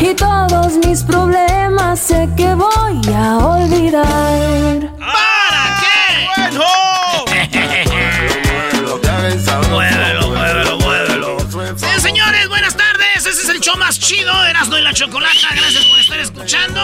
Y todos mis problemas sé que voy a olvidar. ¿Para qué? Muévelo, muévelo, muévelo. Sí, señores, buenas tardes. Ese es el show más chido, Erasmo y la Chocolata. Gracias por estar escuchando.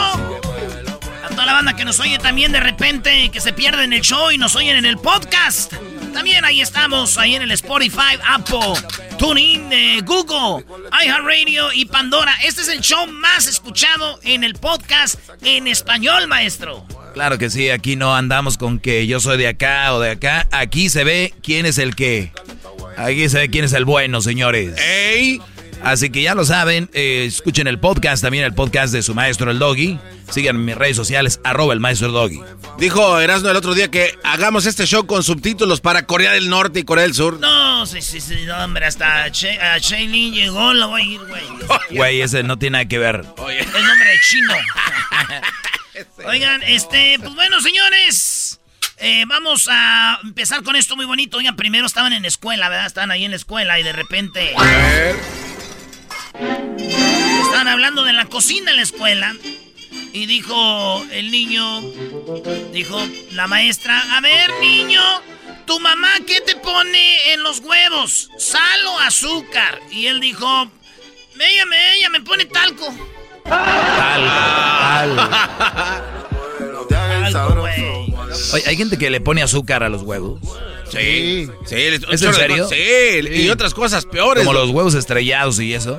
Toda la banda que nos oye también de repente, que se pierden el show y nos oyen en el podcast. También ahí estamos, ahí en el Spotify, Apple, TuneIn, eh, Google, iHeartRadio y Pandora. Este es el show más escuchado en el podcast en español, maestro. Claro que sí, aquí no andamos con que yo soy de acá o de acá. Aquí se ve quién es el que. Aquí se ve quién es el bueno, señores. ¡Ey! Así que ya lo saben, eh, escuchen el podcast, también el podcast de su maestro el Doggy. Sigan en mis redes sociales, arroba el maestro el Doggy. Dijo Erasmo el otro día que hagamos este show con subtítulos para Corea del Norte y Corea del Sur. No, sí, sí, sí, no, hombre, hasta Che- a Shailene llegó, lo voy a ir, güey. Güey, ese no tiene nada que ver. El nombre de chino. Oigan, este, pues bueno, señores. eh, vamos a empezar con esto muy bonito. Oigan, primero estaban en la escuela, ¿verdad? Estaban ahí en la escuela y de repente. Estaban hablando de la cocina en la escuela. Y dijo el niño, dijo la maestra, a ver niño, ¿tu mamá qué te pone en los huevos? ¿Sal o azúcar? Y él dijo, ella me, ella me pone talco. Talco, güey. Oye, hay gente que le pone azúcar a los huevos. Sí, sí. ¿Es en serio? Sí, y otras cosas peores. Como los huevos estrellados y eso.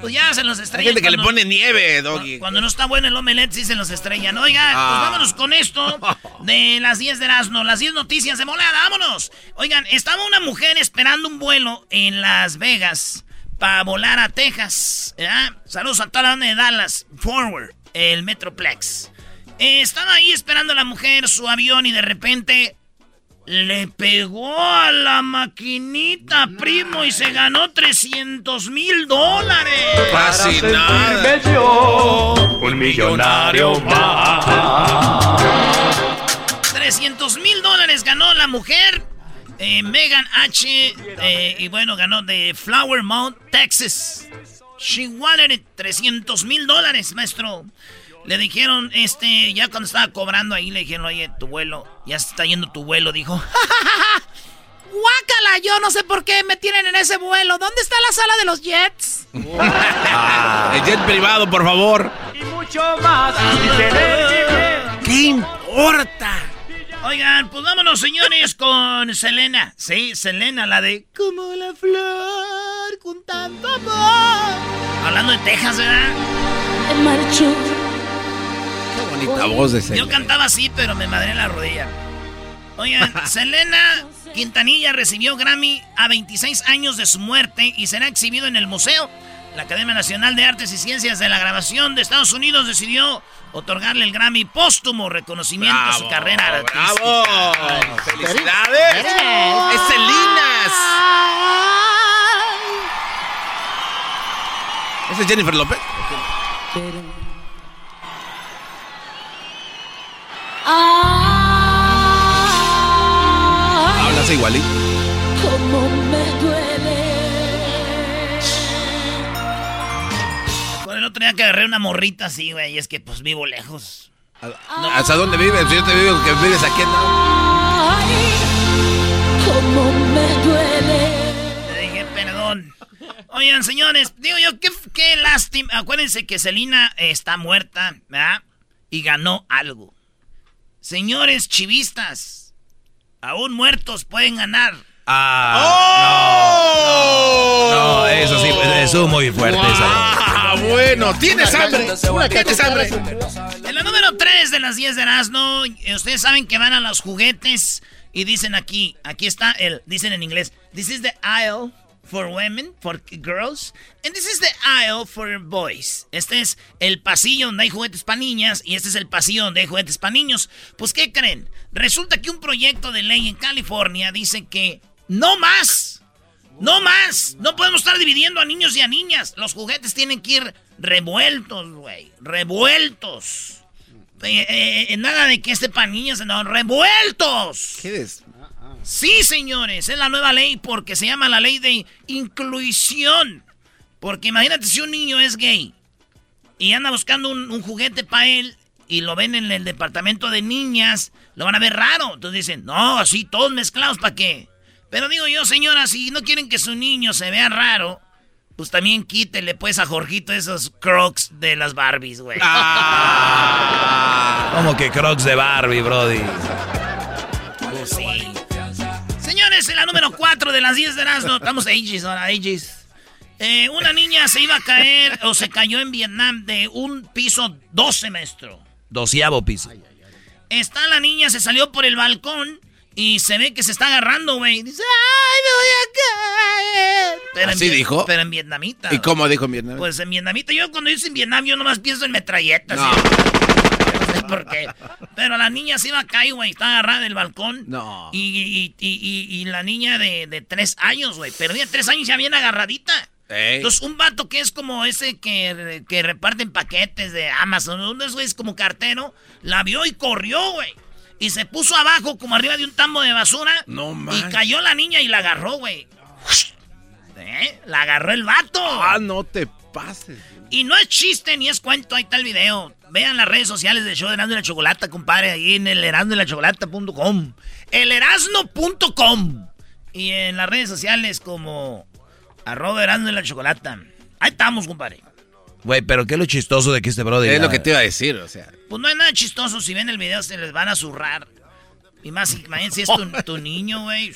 Pues ya se los Hay estrellan. gente que le pone nieve, Doggy. Cuando no está bueno el omelette, sí se los estrellan. Oiga, pues Ah. vámonos con esto de las 10 de Erasmo, las 10 noticias de volada, vámonos. Oigan, estaba una mujer esperando un vuelo en Las Vegas para volar a Texas. ¿verdad? Saludos a toda la banda de Dallas, Forward, el Metroplex. Eh, estaba ahí esperando la mujer su avión y de repente le pegó a la maquinita, primo, y se ganó 300 mil dólares. Casi nada. Un millonario más. 300 mil dólares ganó la mujer. eh, Megan H. eh, y bueno, ganó de Flower Mount, Texas. She wanted it, 300 mil dólares, maestro. Le dijeron, este, ya cuando estaba cobrando ahí, le dijeron, oye, tu vuelo, ya se está yendo tu vuelo, dijo. Guácala, yo no sé por qué me tienen en ese vuelo. ¿Dónde está la sala de los jets? El jet privado, por favor. Y mucho más. ¿Qué importa? Oigan, pues vámonos, señores, con Selena. Sí, Selena, la de Como la flor con tanto amor. Hablando de Texas, ¿verdad? Marchó. Voz de ese. Yo cantaba así, pero me madré la rodilla. Oigan, Selena Quintanilla recibió Grammy a 26 años de su muerte y será exhibido en el museo. La Academia Nacional de Artes y Ciencias de la Grabación de Estados Unidos decidió otorgarle el Grammy póstumo reconocimiento a su carrera artística. ¡Bravo! ¡Felicidades! ¡Es Celinas! ¿Esa es Jennifer López? Hablas igualito. Cómo me duele. El otro día que agarré una morrita así, güey, y es que pues vivo lejos. ¿Hasta dónde vives? Yo te digo que vives aquí en... Ay, cómo me duele. Le dije, perdón. Oigan, señores, digo yo, qué, qué lástima. Acuérdense que Selina eh, está muerta, ¿verdad? Y ganó algo. Señores chivistas, aún muertos pueden ganar. Ah, ¡Oh! no, no, eso sí, eso es muy fuerte. esa. ¡Ah, bueno! ¿Tienes hambre? ¿Tienes hambre? En la número 3 de las 10 de Erasmo, ustedes saben que van a los juguetes y dicen aquí, aquí está el, dicen en inglés, this is the aisle for women, for girls, and this is the aisle for boys. Este es el pasillo donde hay juguetes para niñas y este es el pasillo donde hay juguetes para niños. Pues, ¿qué creen? Resulta que un proyecto de ley en California dice que no más, no más, no podemos estar dividiendo a niños y a niñas. Los juguetes tienen que ir revueltos, güey, revueltos. Eh, eh, eh, nada de que este para niñas, no, revueltos. ¿Qué es? Sí, señores, es la nueva ley porque se llama la ley de inclusión. Porque imagínate si un niño es gay y anda buscando un, un juguete para él y lo ven en el departamento de niñas, lo van a ver raro. Entonces dicen, no, así todos mezclados, ¿para qué? Pero digo yo, señora, si no quieren que su niño se vea raro, pues también quítele pues a Jorgito esos crocs de las Barbies, güey. Como que crocs de Barbie, Brody. Pues sí. Señores, en la número 4 de las 10 de Erasmo, estamos Aegis ahora, Aegis. Eh, una niña se iba a caer o se cayó en Vietnam de un piso 12, maestro. Doceavo piso. Está la niña, se salió por el balcón y se ve que se está agarrando, güey. Dice, ¡ay, me voy a caer! Pero ¿Así en dijo? Pero en vietnamita. ¿Y cómo dijo mi hermano? Pues en vietnamita. Yo cuando dice en Vietnam, yo nomás pienso en metralletas. No. ¿sí? No sé por qué. Pero la niña se iba a caer, güey. Está agarrada del balcón. No. Y, y, y, y- y la niña de, de tres años, güey. Perdía tres años ya bien agarradita. Ey. Entonces, un vato que es como ese que, que reparten paquetes de Amazon, uno de esos güeyes como cartero, la vio y corrió, güey. Y se puso abajo, como arriba de un tambo de basura. No Y manches. cayó la niña y la agarró, güey. ¿Eh? La agarró el vato. Ah, no te pases. Y no es chiste ni es cuento, ahí está el video. Vean las redes sociales del show de Erasmo y la Chocolata, compadre, ahí en el erasnoylachocolata.com. Elerasno.com. Y en las redes sociales como arroba Erasmo y la Chocolata. Ahí estamos, compadre. Güey, pero ¿qué es lo chistoso de que este Brody... Es lo que te iba a decir, o sea. Pues no hay nada chistoso, si ven el video se les van a zurrar. Y más, imagínense si es tu, tu niño, güey.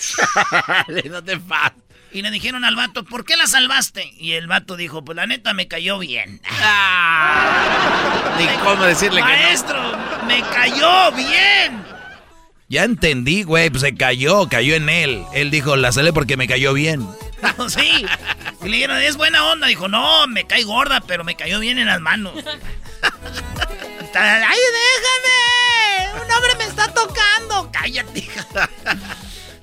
no te pases. Y le dijeron al vato, ¿por qué la salvaste? Y el vato dijo, pues la neta me cayó bien. Ni cómo decirle que Maestro, me cayó bien. Ya entendí, güey, pues se cayó, cayó en él. Él dijo, la salé porque me cayó bien. sí. Y le dijeron, es buena onda. Dijo, no, me cae gorda, pero me cayó bien en las manos. ¡Ay, déjame! ¡Un hombre me está tocando! ¡Cállate, hija!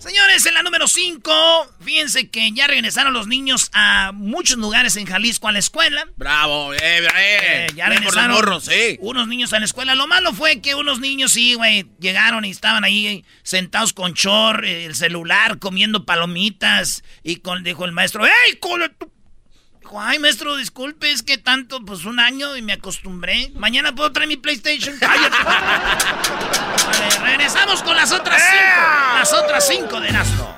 Señores, en la número 5, fíjense que ya regresaron los niños a muchos lugares en Jalisco a la escuela. Bravo. Eh, ya Bien por los regresaron morros, sí. unos niños a la escuela. Lo malo fue que unos niños, sí, güey, llegaron y estaban ahí sentados con chor, eh, el celular, comiendo palomitas. Y con, dijo el maestro, ¡Ey, cole tu-". Dijo, ay, maestro, disculpe, es que tanto, pues un año y me acostumbré. Mañana puedo traer mi PlayStation. Cállate. Vale, regresamos con las otras cinco. Las otras cinco de Erasmo.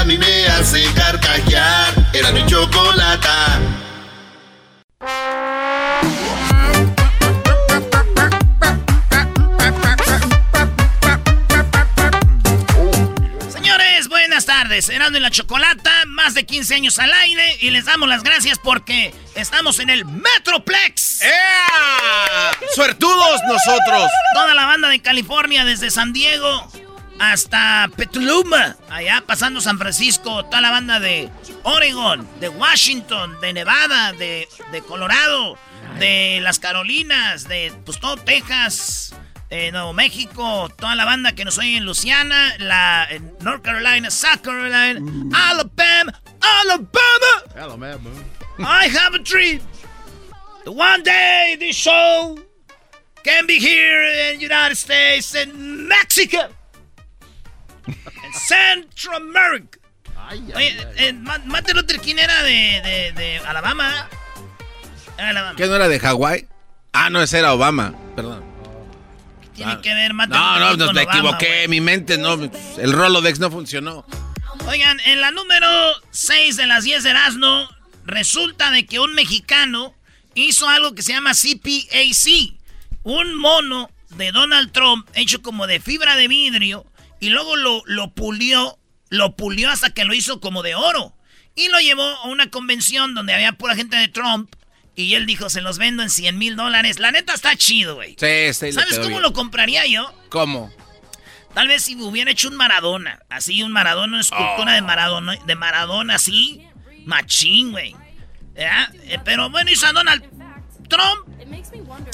a mí me hace carcajear. Era mi chocolata. Señores, buenas tardes. Erando en la Chocolata, más de 15 años al aire y les damos las gracias porque estamos en el Metroplex. ¡Ea! ¡Suertudos nosotros! Toda la banda de California, desde San Diego hasta Petaluma, allá pasando San Francisco, toda la banda de Oregon, de Washington, de Nevada, de, de Colorado, de las Carolinas, de pues todo Texas, eh, Nuevo México, toda la banda que nos oye en Luciana, la en North Carolina, South Carolina, Alabama, Alabama. I have a dream. The one day this show can be here in the United States and Mexico. En Central America. Oye, eh, Ma- Martin Luther King era de, de, de Alabama. Era Alabama. ¿Qué no era de Hawái? Ah, no, ese era Obama. Perdón. Tiene que ver Martin No, Luther no, King no, me Obama, equivoqué. güey. Mi mente no. El Rolodex no funcionó. Oigan, en la número 6 de las 10 de Erasmo, resulta de que un mexicano hizo algo que se llama CPAC. Un mono de Donald Trump hecho como de fibra de vidrio y luego lo, lo pulió, lo pulió hasta que lo hizo como de oro. Y lo llevó a una convención donde había pura gente de Trump y él dijo, se los vendo en 100 mil dólares. La neta está chido, güey. Sí, sí, ¿Sabes cómo bien. lo compraría yo? ¿Cómo? Tal vez si hubiera hecho un Maradona, así un Maradona, una escultura Oh. de Maradona, de Maradona así, machín, güey. Eh, Pero bueno, hizo a Donald Trump,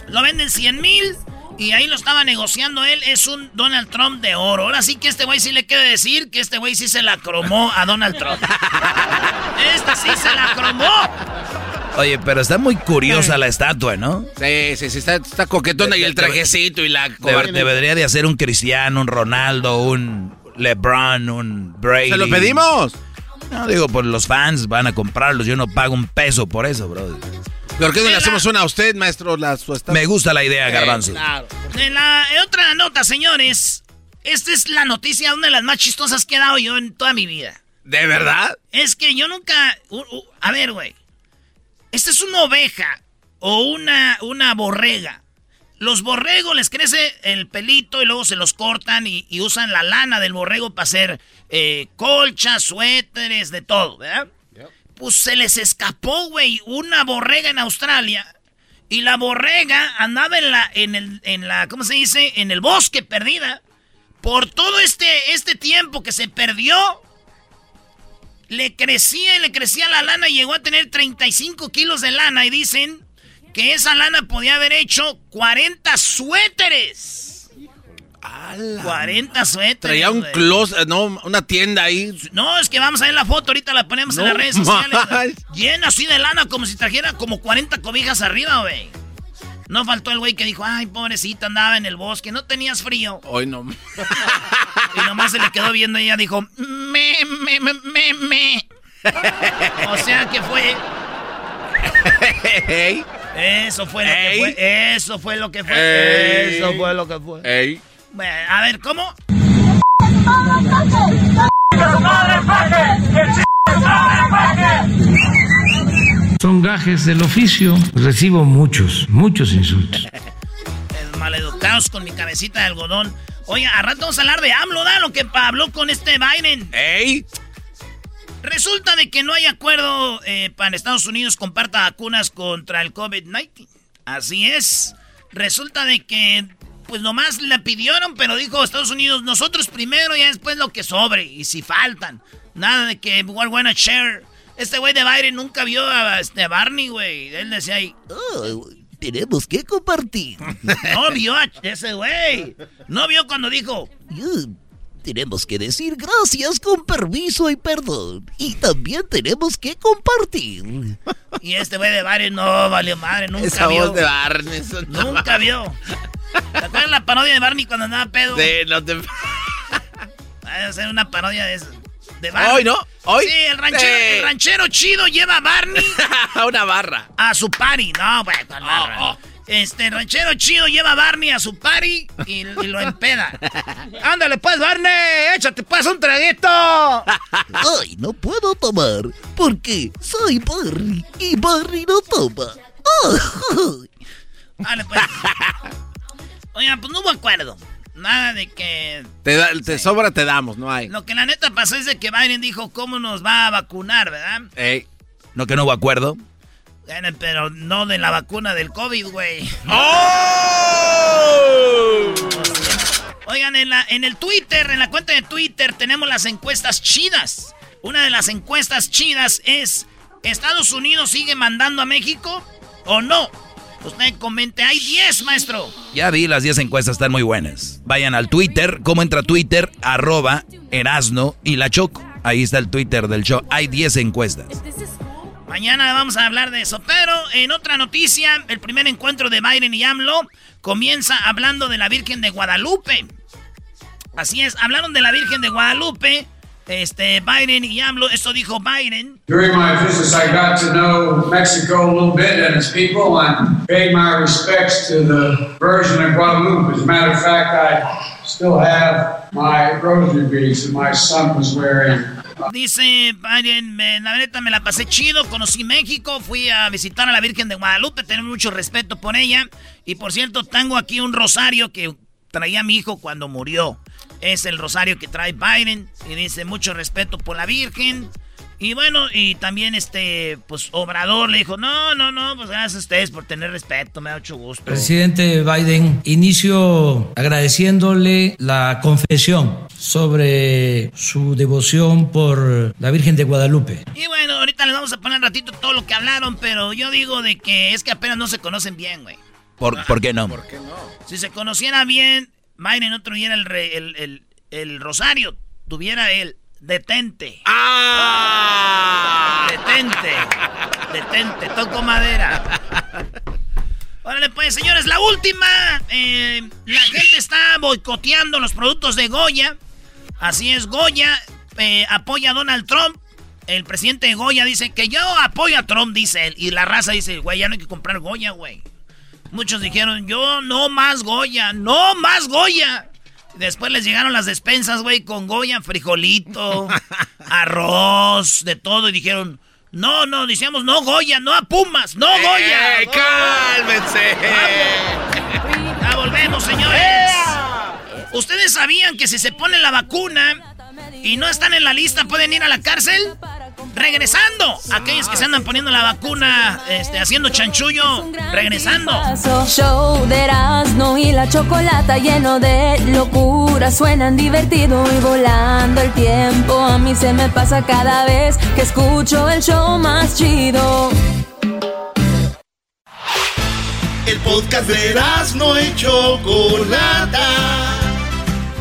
lo venden 100 mil y ahí lo estaba negociando él, es un Donald Trump de oro. Ahora sí que este güey sí le quiere decir que este güey sí se la cromó a Donald Trump. este sí se la cromó. Oye, pero está muy curiosa la estatua, ¿no? Sí, sí, sí, está, está coquetona y el trajecito y la cobarde. debería de hacer un Cristiano, un Ronaldo, un LeBron, un Brady. ¿Se lo pedimos? No, digo, por los fans van a comprarlos. Yo no pago un peso por eso, bro. ¿Por qué no le hacemos una a usted, maestro? La, su estatua? Me gusta la idea, Eh, Garbanzo. claro. En la en otra nota, señores, esta es la noticia, una de las más chistosas que he dado yo en toda mi vida. ¿De verdad? Es que yo nunca. a ver, güey. Esta es una oveja o una, una borrega. Los borregos les crece el pelito y luego se los cortan y, y usan la lana del borrego para hacer eh, colchas, suéteres, de todo, ¿verdad? Pues se les escapó, güey, una borrega en Australia. Y la borrega andaba en la, en el, en la, ¿cómo se dice? En el bosque perdida. Por todo este, este tiempo que se perdió, le crecía y le crecía la lana y llegó a tener 35 kilos de lana y dicen que esa lana podía haber hecho 40 suéteres. 40 suéteres. Traía un closet, no, una tienda ahí. No, es que vamos a ver la foto, ahorita la ponemos en las redes sociales. Llena así de lana, como si trajera como 40 cobijas arriba, güey. No faltó el güey que dijo, ay, pobrecita, andaba en el bosque, no tenías frío. Hoy no. Y nomás se le quedó viendo y ella dijo, me, me, me, me, me. O sea que fue, eso fue lo que fue, eso fue lo que fue, Ey. eso fue lo que fue. ey. Bueno, a ver, ¿cómo? Son gajes del oficio. Recibo muchos, muchos insultos. Maleducados con mi cabecita de algodón. Oye, a rato vamos a hablar de AMLO, ¿da? Lo que habló con este Biden. Ey. Resulta de que no hay acuerdo eh, para Estados Unidos comparta vacunas contra el COVID-19. Así es. Resulta de que, pues nomás la pidieron, pero dijo Estados Unidos, nosotros primero y después lo que sobre. Y si faltan. Nada de que we're gonna share. Este güey de Biden nunca vio a este Barney, güey. Él decía ahí, "Oh, tenemos que compartir. no vio a ese güey. No vio cuando dijo, tenemos que decir gracias con permiso y perdón. Y también tenemos que compartir. Y este güey de Biden no valió madre, nunca Esa vio. voz de Barney. eso no Nunca vio. ¿Te acuerdas la parodia de Barney cuando andaba pedo? Sí, no te. Hay que hacer una parodia de eso. De Barney. Hoy, ¿no? Hoy. Sí, el ranchero, Sí. el ranchero chido lleva a Barney una barra. a su party. No, güey, ¿cuál barra? oh. Este ranchero chido lleva a Barney a su party y, lo empeda. Ándale pues, Barney, échate pues un traguito. Ay, no puedo tomar porque soy Barney y Barney no toma. Vale, pues. Oigan, pues no hubo acuerdo. Nada de que... Te, sobra, te damos, no hay. Lo que la neta pasó es de que Biden dijo cómo nos va a vacunar, ¿verdad? Ey. ¿No que no hubo acuerdo? pero no de la vacuna del COVID, güey. ¡Oh! Oigan, en, la, en el Twitter, en la cuenta de Twitter, tenemos las encuestas chidas. Una de las encuestas chidas es, ¿Estados Unidos sigue mandando a México o no? Usted comente, hay 10, maestro. Ya vi, las 10 encuestas están muy buenas. Vayan al Twitter, ¿cómo entra Twitter? Arroba Erasno y la Choco. Ahí está el Twitter del show. Hay 10 encuestas. Mañana vamos a hablar de eso. Pero en otra noticia, el primer encuentro de Biden y AMLO comienza hablando de la Virgen de Guadalupe. Así es, hablaron de la Virgen de Guadalupe. Este, Biden y AMLO, esto dijo Biden. During my visits, I got to know Mexico a little bit and its people and paid my respects to the Virgin of Guadalupe. As a matter of fact, I still have my rosary beads that my son was wearing Dice Biden, la neta me la pasé chido, conocí México, fui a visitar a la Virgen de Guadalupe, tengo mucho respeto por ella. Y por cierto, tengo aquí un rosario que traía mi hijo cuando murió. Es el rosario que trae Biden y dice mucho respeto por la Virgen. Y bueno, y también este, pues Obrador le dijo, no, no, no, pues gracias a ustedes por tener respeto, me da mucho gusto. Presidente Biden, inicio agradeciéndole la confesión sobre su devoción por la Virgen de Guadalupe. Y bueno, ahorita les vamos a poner un ratito todo lo que hablaron, pero yo digo de que es que apenas no se conocen bien, güey. ¿Por, ¿por qué no? ¿Por qué no? Si se conociera bien, No tuviera el, el, el, el rosario, tuviera el Detente. ¡Ah! Detente. Detente. Toco madera. Órale, pues, señores, la última. Eh, la gente está boicoteando los productos de Goya. Así es, Goya eh, apoya a Donald Trump. El presidente de Goya dice que yo apoyo a Trump, dice él. Y la raza dice, güey, ya no hay que comprar Goya, güey. Muchos dijeron, yo no más Goya, no más Goya. Después les llegaron las despensas, güey, con Goya, frijolito, arroz, de todo. Y dijeron, no, no, decíamos no Goya, no a Pumas, no Goya. ¡Eh, cálmense! Ya volvemos, señores. ¿Ustedes sabían que si se ponen la vacuna y no están en la lista pueden ir a la cárcel? Regresando. Aquellos que se andan poniendo la vacuna, este, haciendo chanchullo, regresando. Show de Erasmo y la chocolata lleno de locura. Suenan divertido y volando el tiempo. A mí se me pasa cada vez que escucho el show más chido. El podcast de Erasmo y chocolata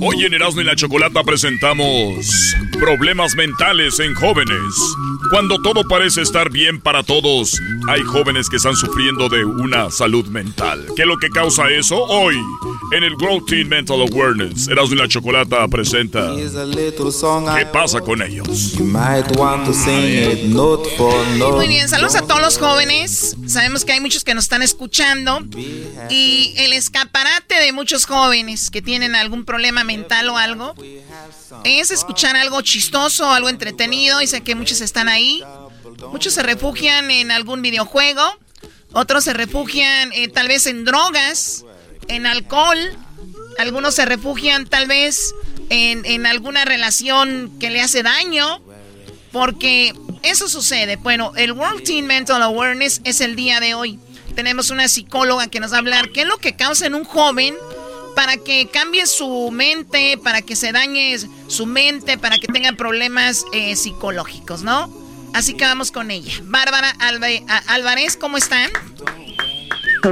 Hoy en Erasmo y la Chocolata presentamos Problemas mentales en jóvenes. Cuando todo parece estar bien para todos, hay jóvenes que están sufriendo de una salud mental. ¿Qué es lo que causa eso? Hoy, en el World Teen Mental Awareness, Erasmo y la Chocolata presenta ¿Qué pasa con ellos? Muy bien, saludos a todos los jóvenes. Sabemos que hay muchos que nos están escuchando. Y el escaparate de muchos jóvenes que tienen algún problema mental o algo es escuchar algo chistoso, algo entretenido. Y sé que muchos están ahí. Muchos se refugian en algún videojuego, otros se refugian eh, tal vez en drogas, en alcohol, algunos se refugian tal vez en, en alguna relación que le hace daño, porque eso sucede. Bueno, el World Teen Mental Awareness es el día de hoy. Tenemos una psicóloga que nos va a hablar qué es lo que causa en un joven para que cambie su mente, para que se dañe su mente, para que tenga problemas eh, psicológicos, ¿no? Así que vamos con ella. Bárbara Álvarez, ¿cómo están?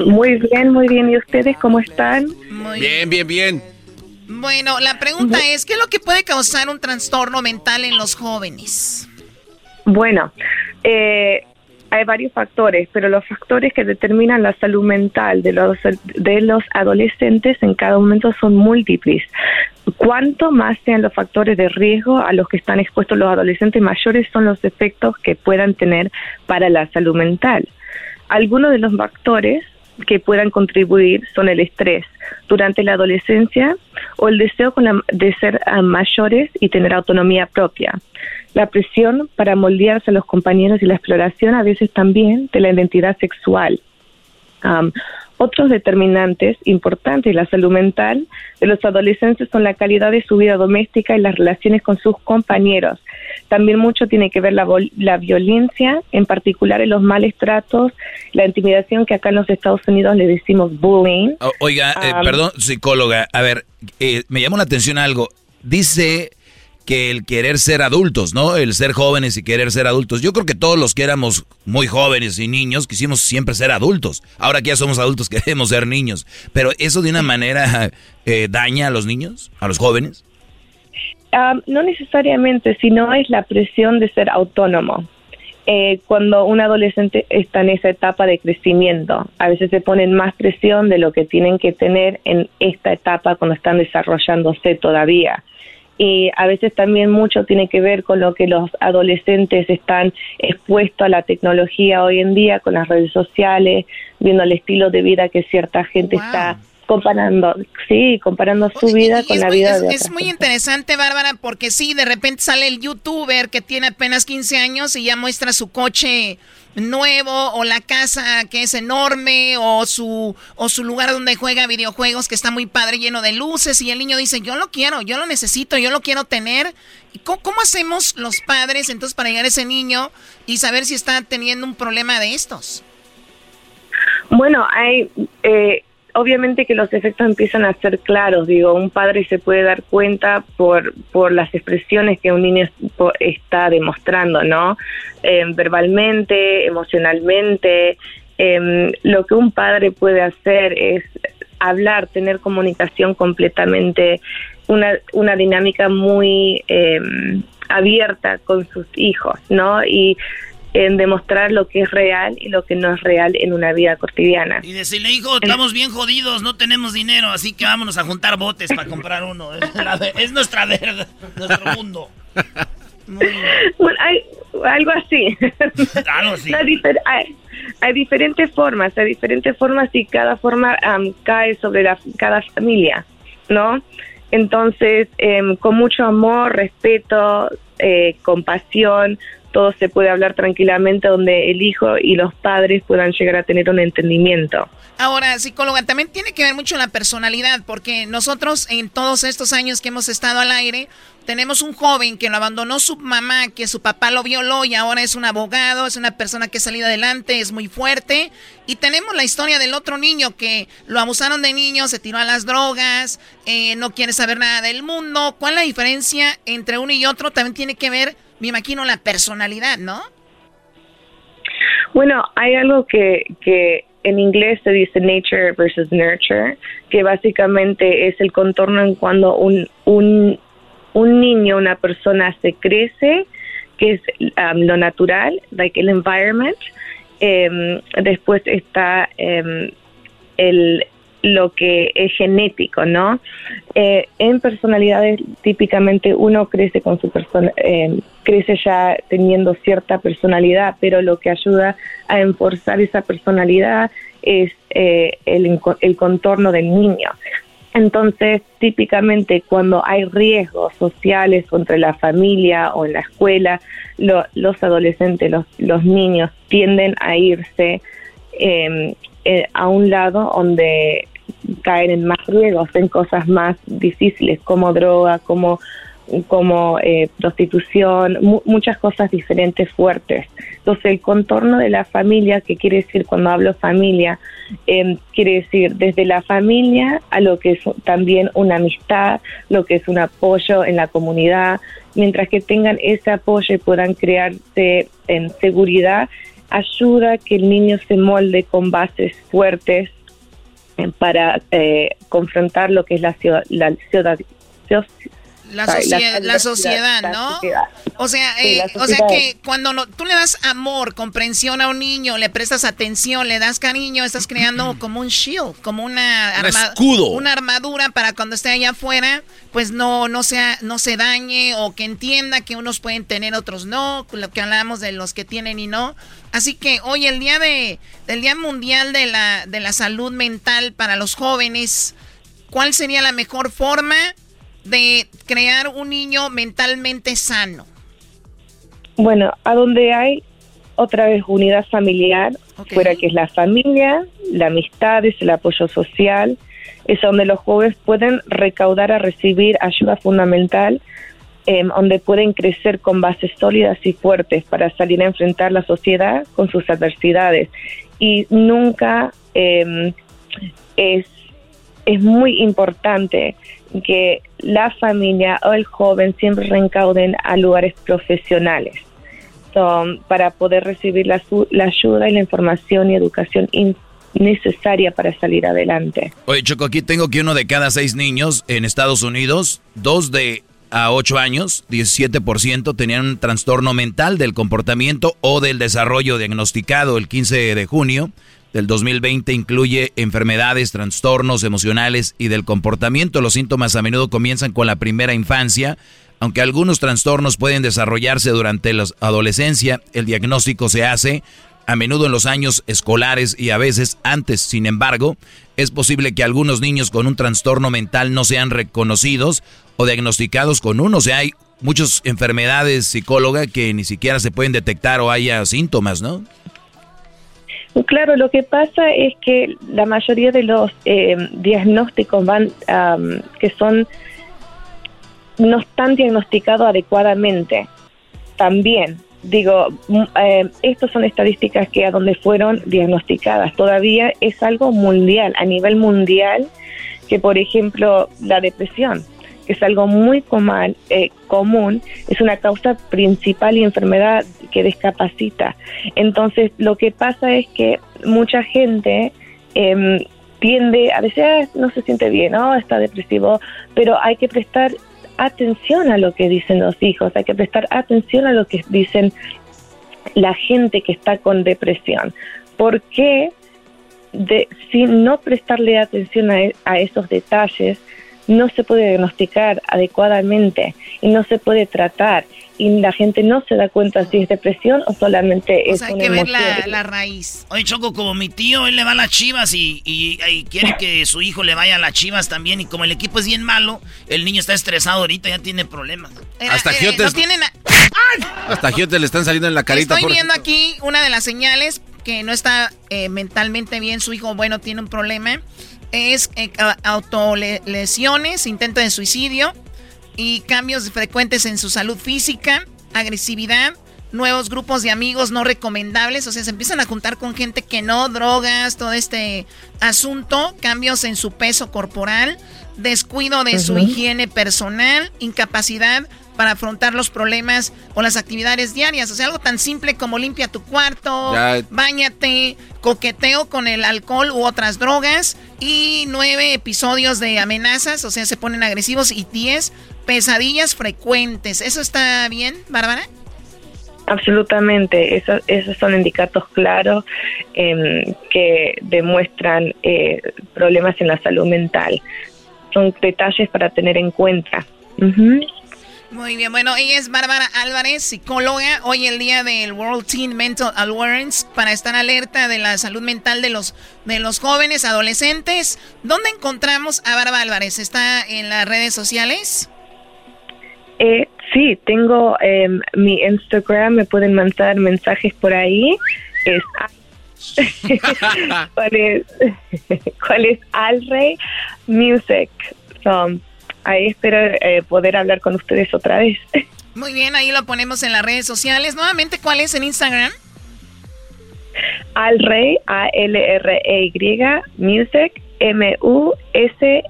Muy bien, muy bien. ¿Y ustedes cómo están? Muy bien, bien, bien. Bueno, la pregunta es, ¿qué es lo que puede causar un trastorno mental en los jóvenes? Bueno, eh, hay varios factores, pero los factores que determinan la salud mental de los, de los adolescentes en cada momento son múltiples. Cuanto más sean los factores de riesgo a los que están expuestos los adolescentes, mayores son los efectos que puedan tener para la salud mental. Algunos de los factores que puedan contribuir son el estrés durante la adolescencia o el deseo de ser ah, mayores y tener autonomía propia. La presión para moldearse a los compañeros y la exploración a veces también de la identidad sexual. otros determinantes importantes de la salud mental de los adolescentes son la calidad de su vida doméstica y las relaciones con sus compañeros. También mucho tiene que ver la, la violencia, en particular en los males tratos, la intimidación que acá en los Estados Unidos le decimos bullying. oiga, eh, perdón, psicóloga, a ver, eh, me llamó la atención algo. Dice que el querer ser adultos, ¿no? El ser jóvenes y querer ser adultos. Yo creo que todos los que éramos muy jóvenes y niños quisimos siempre ser adultos. Ahora que ya somos adultos queremos ser niños. Pero eso de una manera eh, daña a los niños, a los jóvenes. no necesariamente, sino es la presión de ser autónomo. Eh, cuando un adolescente está en esa etapa de crecimiento, a veces se ponen más presión de lo que tienen que tener en esta etapa cuando están desarrollándose todavía y a veces también mucho tiene que ver con lo que los adolescentes están expuestos a la tecnología hoy en día, con las redes sociales, viendo el estilo de vida que cierta gente está comparando, sí, comparando su vida con la vida de Es muy interesante, Bárbara, porque sí, de repente sale el youtuber que tiene apenas 15 años y ya muestra su coche nuevo o la casa que es enorme o su o su lugar donde juega videojuegos que está muy padre lleno de luces y el niño dice yo lo quiero yo lo necesito yo lo quiero tener cómo, cómo hacemos los padres entonces para llegar a ese niño y saber si está teniendo un problema de estos bueno hay eh, obviamente que los efectos empiezan a ser claros, digo, un padre se puede dar cuenta por, por las expresiones que un niño está demostrando, ¿no? Em, verbalmente, emocionalmente, em, lo que un padre puede hacer es hablar, tener comunicación completamente, una, una dinámica muy em, abierta con sus hijos, ¿no? Y en demostrar lo que es real y lo que no es real en una vida cotidiana. Y decirle, hijo, estamos bien jodidos, no tenemos dinero, así que vámonos a juntar botes para comprar uno. Es, nuestra verdad, nuestro mundo. Bueno, hay algo así. Algo así. hay, diferentes formas, hay diferentes formas y cada forma cae sobre la, cada familia, ¿no? Entonces, em, con mucho amor, respeto, eh, compasión, todo se puede hablar tranquilamente donde el hijo y los padres puedan llegar a tener un entendimiento. Ahora, psicóloga, también tiene que ver mucho la personalidad, porque nosotros en todos estos años que hemos estado al aire, tenemos un joven que lo abandonó su mamá, que su papá lo violó y ahora es un abogado, es una persona que ha salido adelante, es muy fuerte. Y tenemos la historia del otro niño que lo abusaron de niño, se tiró a las drogas, eh, no quiere saber nada del mundo. ¿Cuál es la diferencia entre uno y otro? También tiene que ver me imagino la personalidad, ¿no? Bueno, hay algo que, que en inglés se dice nature versus nurture, que básicamente es el contorno en cuando un, un, un niño, una persona se crece, que es um, lo natural, like el environment. Em, después está em, el, lo que es genético, ¿no? Eh, en personalidades típicamente uno crece con su persona, eh, crece ya teniendo cierta personalidad, pero lo que ayuda a enforzar esa personalidad es eh, el, el contorno del niño. Entonces, típicamente cuando hay riesgos sociales entre la familia o en la escuela, los adolescentes, los, los, niños tienden a irse em, eh, a un lado donde caen en más riesgos, en cosas más difíciles como droga, como como eh, prostitución, muchas cosas diferentes fuertes. Entonces el contorno de la familia, que quiere decir cuando hablo familia, eh, quiere decir desde la familia a lo que es también una amistad, lo que es un apoyo en la comunidad, mientras que tengan ese apoyo y puedan crearse en seguridad, ayuda a que el niño se molde con bases fuertes para eh, confrontar lo que es la ciudad, la ciudad, la, la, sociedad, ¿no? O sea, eh, o sea que cuando no, tú le das amor, comprensión a un niño, le prestas atención, le das cariño, estás creando como un shield, como una escudo, una armadura para cuando esté allá afuera, pues no no sea no se dañe o que entienda que unos pueden tener, otros no, lo que hablamos de los que tienen y no. Así que hoy el día de del día mundial de la de la salud mental para los jóvenes, ¿cuál sería la mejor forma? De crear un niño mentalmente sano? Bueno, a donde hay otra vez unidad familiar, fuera que es la familia, la amistad, es el apoyo social, es donde los jóvenes pueden recaudar a recibir ayuda fundamental, em, donde pueden crecer con bases sólidas y fuertes para salir a enfrentar la sociedad con sus adversidades. Y nunca em, es, es muy importante que la familia o el joven siempre reencauden a lugares profesionales para poder recibir la, ayuda y la información y educación necesaria para salir adelante. Oye, Choco, aquí tengo que uno de cada seis niños en Estados Unidos, dos de a ocho años, 17% tenían un trastorno mental del comportamiento o del desarrollo diagnosticado el 15 de junio del 2020 incluye enfermedades, trastornos emocionales y del comportamiento. Los síntomas a menudo comienzan con la primera infancia, aunque algunos trastornos pueden desarrollarse durante la adolescencia. El diagnóstico se hace a menudo en los años escolares y a veces antes. Sin embargo, es posible que algunos niños con un trastorno mental no sean reconocidos o diagnosticados con uno. O sea, hay muchas enfermedades psicólogas que ni siquiera se pueden detectar o haya síntomas, ¿no? Claro, lo que pasa es que la mayoría de los eh, diagnósticos van, que son, no están diagnosticados adecuadamente. También, digo, mm, eh, estas son estadísticas que a donde fueron diagnosticadas. Todavía es algo mundial, a nivel mundial, que por ejemplo la depresión que es algo muy común, eh, común, es una causa principal y enfermedad que discapacita. Entonces, lo que pasa es que mucha gente eh, tiende, a veces ah, no se siente bien, ¿no? está depresivo, pero hay que prestar atención a lo que dicen los hijos, hay que prestar atención a lo que dicen la gente que está con depresión. porque De, sin no prestarle atención a, a esos detalles, no se puede diagnosticar adecuadamente y no se puede tratar y la gente no se da cuenta si es depresión o solamente es hay que ver la, raíz. Oye, Choco, como mi tío, él le va a las chivas y, y, quiere que su hijo le vaya a las chivas también. Y como el equipo es bien malo, el niño está estresado ahorita, ya tiene problemas. hasta eh, Giotes. Hasta Giotes le están saliendo en la carita. Estoy viendo aquí una de las señales que no está eh, mentalmente bien. Su hijo, bueno, tiene un problema es eh, autolesiones, intento de suicidio y cambios frecuentes en su salud física, agresividad, nuevos grupos de amigos no recomendables, o sea, se empiezan a juntar con gente que no, drogas, todo este asunto, cambios en su peso corporal, descuido de su higiene personal, incapacidad para afrontar los problemas o las actividades diarias. O sea, algo tan simple como limpia tu cuarto, bañate, coqueteo con el alcohol u otras drogas y nueve episodios de amenazas, o sea, se ponen agresivos y diez pesadillas frecuentes. ¿Eso está bien, Bárbara? Absolutamente, eso- esos son indicatos claros em, que demuestran eh, problemas en la salud mental. Son detalles para tener en cuenta. Ujú. Muy bien, bueno, ella es Bárbara Álvarez, psicóloga. Hoy el día del World Teen Mental Awareness para estar alerta de la salud mental de los de los jóvenes, adolescentes. ¿Dónde encontramos a Bárbara Álvarez? ¿Está en las redes sociales? Eh, sí, tengo em, mi Instagram, me pueden mandar mensajes por ahí. Es ¿Cuál es? ¿Cuál es Alrey Music? Ahí espero eh, poder hablar con ustedes otra vez. Muy bien, ahí lo ponemos en las redes sociales. Nuevamente, ¿cuál es en Instagram? Alrey, A-L-R-E-Y, Music, M-U-S-I-C.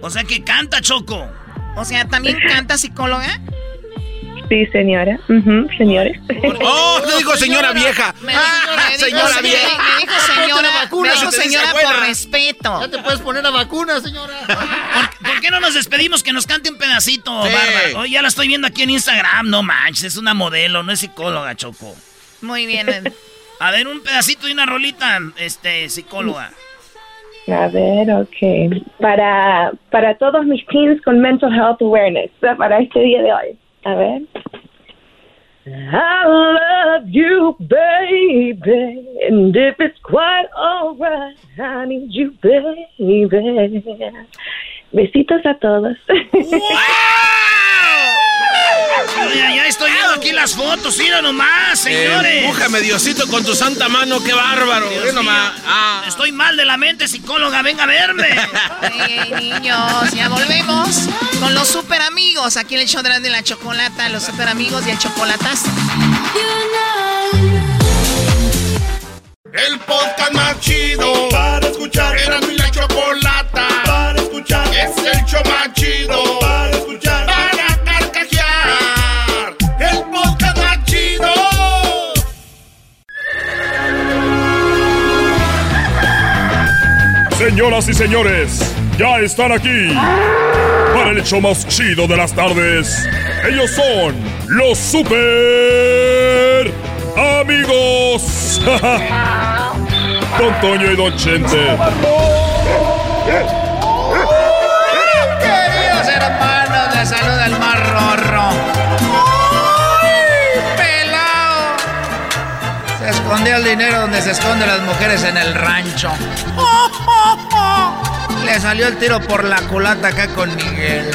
O sea que canta, Choco. O sea, ¿también canta psicóloga? Sí, señora. Ujú, señores. ¡Oh, te digo señora vieja! Me, Ah, dijo, señora me- vieja. me dijo señora, vacuna, me dijo señora por respeto. Ya te puedes poner la vacuna, señora. ¿Por, por qué no nos despedimos que nos cante un pedacito, Sí. Bárbara? Oh, ya la estoy viendo aquí en Instagram. No manches, es una modelo, no es psicóloga, Choco. Muy bien. A ver, un pedacito de una rolita, este, psicóloga. A ver, ok. Para, para todos mis teens con mental health awareness, para este día de hoy. A ver. I love you, baby, and if it's quite alright, I need you, baby. Besitos a todos. fotos, mira nomás, señores. Empújame, Diosito, con tu santa mano, qué bárbaro. Dios nomás. Ah. Estoy mal de la mente, psicóloga, venga a verme. Niños, ya volvemos con los super amigos. Aquí en el show de la, de la chocolata, los super amigos y el chocolatazo. El podcast más chido para escuchar. Era mi la chocolata para escuchar. Es el show más chido para Señoras y señores, ya están aquí para el hecho más chido de las tardes. Ellos son los super amigos. Don Toño y Don Chente. Queridos hermanos, les saluda escondió el dinero donde se esconden las mujeres en el rancho. Le salió el tiro por la culata acá con Miguel.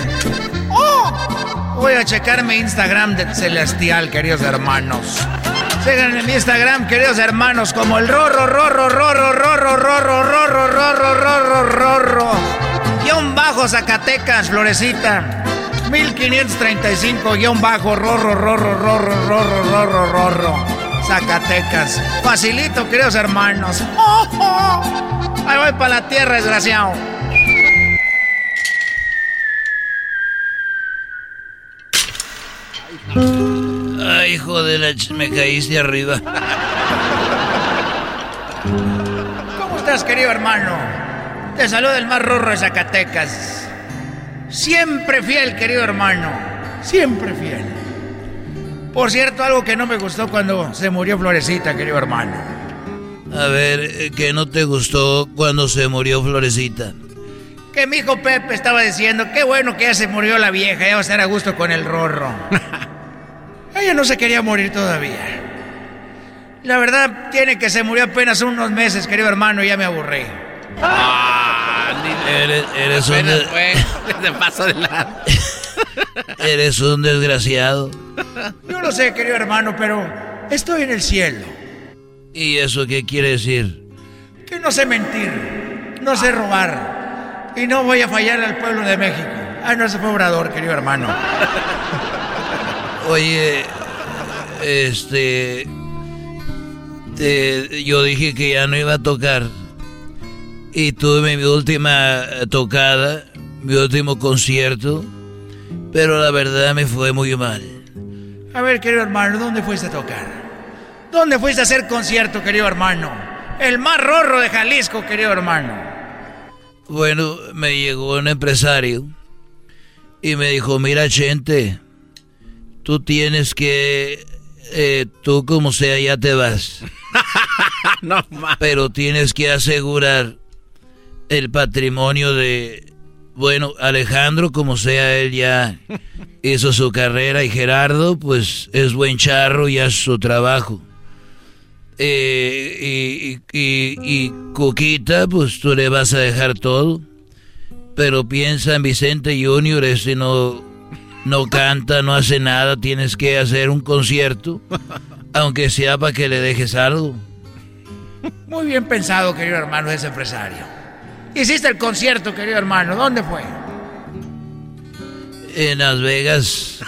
Voy a checar mi Instagram de Celestial, queridos hermanos. Síganme en mi Instagram, queridos hermanos, como el rorro, rorro, rorro, rorro, rorro, rorro, rorro, rorro, rorro. Guión bajo Zacatecas, Florecita. 1535, guion bajo, rorro, rorro, rorro, rorro, rorro, rorro. Zacatecas. Facilito, queridos hermanos. Ahí voy para la tierra, desgraciado. Ay, hijo de la... ch- me caíste arriba. ¿Cómo estás, querido hermano? Te saluda el más rorro de Zacatecas. Siempre fiel, querido hermano. Siempre fiel. Por cierto, algo que no me gustó cuando se murió Florecita, querido hermano. A ver, eh, ¿qué no te gustó cuando se murió Florecita? Que mi hijo Pepe estaba diciendo, qué bueno que ya se murió la vieja, ya va a estar a gusto con el rorro. Ella no se quería morir todavía. La verdad, tiene que se murió apenas unos meses, querido hermano, y ya me aburrí. Eres, eres un, Apenas de- fue. De paso de la. Eres un desgraciado. Yo no sé, querido hermano, pero estoy en el cielo. ¿Y eso qué quiere decir? Que no sé mentir, no sé robar y no voy a fallar al pueblo de México. Ah, no, ese fue Obrador, querido hermano. Oye, este... te- yo dije que ya no iba a tocar. Y tuve mi última tocada, mi último concierto. Pero la verdad me fue muy mal. A ver, querido hermano, ¿dónde fuiste a tocar? ¿Dónde fuiste a hacer concierto, querido hermano? El más rorro de Jalisco, querido hermano. Bueno, me llegó un empresario y me dijo, mira, gente, tú tienes que, eh, tú como sea ya te vas. no más. Pero tienes que asegurar el patrimonio de, bueno, Alejandro como sea él ya hizo su carrera y Gerardo pues es buen charro y hace su trabajo. Eh, y, y, pues tú le vas a dejar todo. Pero piensa en Vicente Junior, ese no, no canta, no hace nada, tienes que hacer un concierto, aunque sea para que le dejes algo. Muy bien pensado, querido hermano, ese empresario. Hiciste el concierto, querido hermano, ¿dónde fue? En Las Vegas.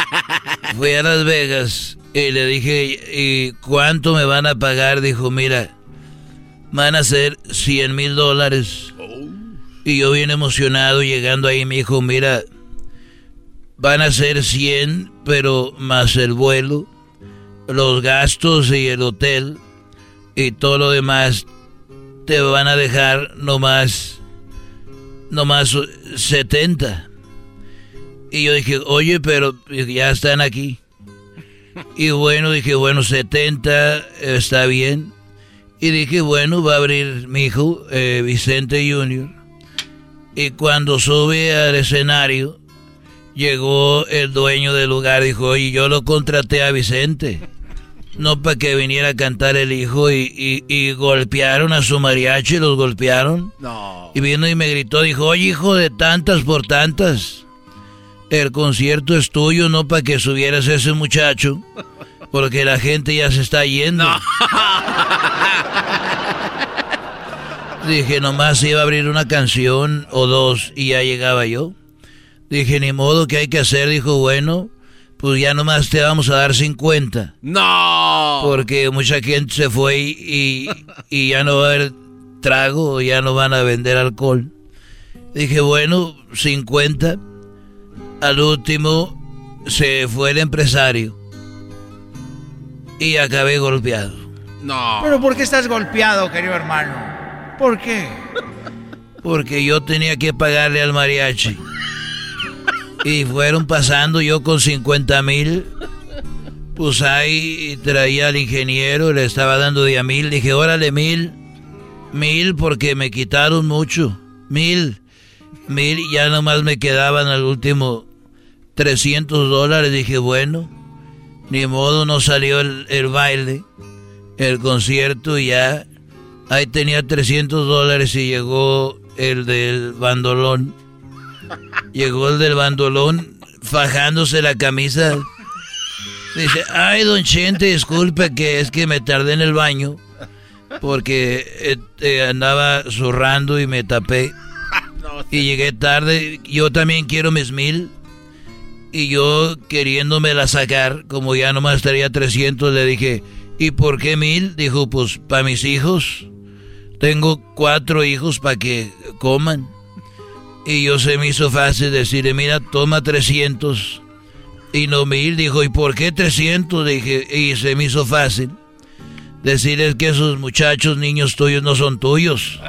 Fui a Las Vegas y le dije, ¿y cuánto me van a pagar? Dijo, mira, van a ser 100 mil dólares. Y yo bien emocionado llegando ahí me dijo, mira, van a ser 100, pero más el vuelo, los gastos y el hotel y todo lo demás te van a dejar nomás, nomás 70. Y yo dije, oye, pero ya están aquí. Y bueno, dije, bueno, 70 está bien. Y dije, bueno, va a abrir mi hijo, eh, Vicente Junior. Y cuando sube al escenario, llegó el dueño del lugar, dijo, oye, yo lo contraté a Vicente. No para que viniera a cantar el hijo y, y, golpearon a su mariachi, los golpearon. No. Y vino y me gritó, dijo, oye hijo de tantas por tantas, el concierto es tuyo, no para que subieras ese muchacho, porque la gente ya se está yendo. Dije, nomás iba a abrir una canción o dos y ya llegaba yo. Dije, ni modo, ¿qué hay que hacer? Dijo, bueno, pues ya nomás te vamos a dar 50. No. Porque mucha gente se fue y, y ya no va a haber trago, ya no van a vender alcohol. Dije, bueno, 50. Al último se fue el empresario. Y acabé golpeado. No. ¿Pero por qué estás golpeado, querido hermano? ¿Por qué? Porque yo tenía que pagarle al mariachi. Y fueron pasando yo con 50 mil. Pues ahí traía al ingeniero, le estaba dando de a mil. Dije, órale, mil. Mil porque me quitaron mucho. Mil. Mil, ya nomás me quedaban al último 300 dólares. Dije, bueno, ni modo, no salió el, el baile, el concierto y ya. Ahí tenía 300 dólares y llegó el del bandolón. Llegó el del bandolón fajándose la camisa. Dice, ay, don Chente, disculpe que es que me tardé en el baño porque eh, eh, andaba zurrando y me tapé. Y llegué tarde. Yo también quiero mis mil. Y yo queriéndomela sacar, como ya nomás estaría 300, le dije, ¿y por qué mil? Dijo, pues para mis hijos. Tengo cuatro hijos para que coman. Y yo se me hizo fácil decirle, mira, toma 300 y no mil. Dijo, ¿y por qué 300? Dije, y se me hizo fácil decirles que esos muchachos, niños tuyos, no son tuyos.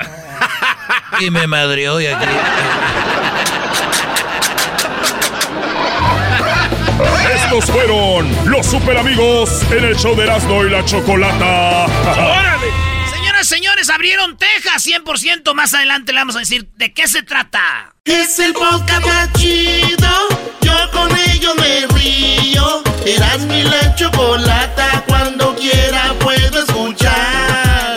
y me madreó y aquí... Estos fueron los super amigos en el show de Erasmo y la Chocolata. ¡Órale! Señoras, señores, abrieron Texas 100%. Más adelante le vamos a decir de qué se trata. Es el podcast más chido. Yo con ello me río. Erasmo y la Chocolata. Cuando quiera puedo escuchar.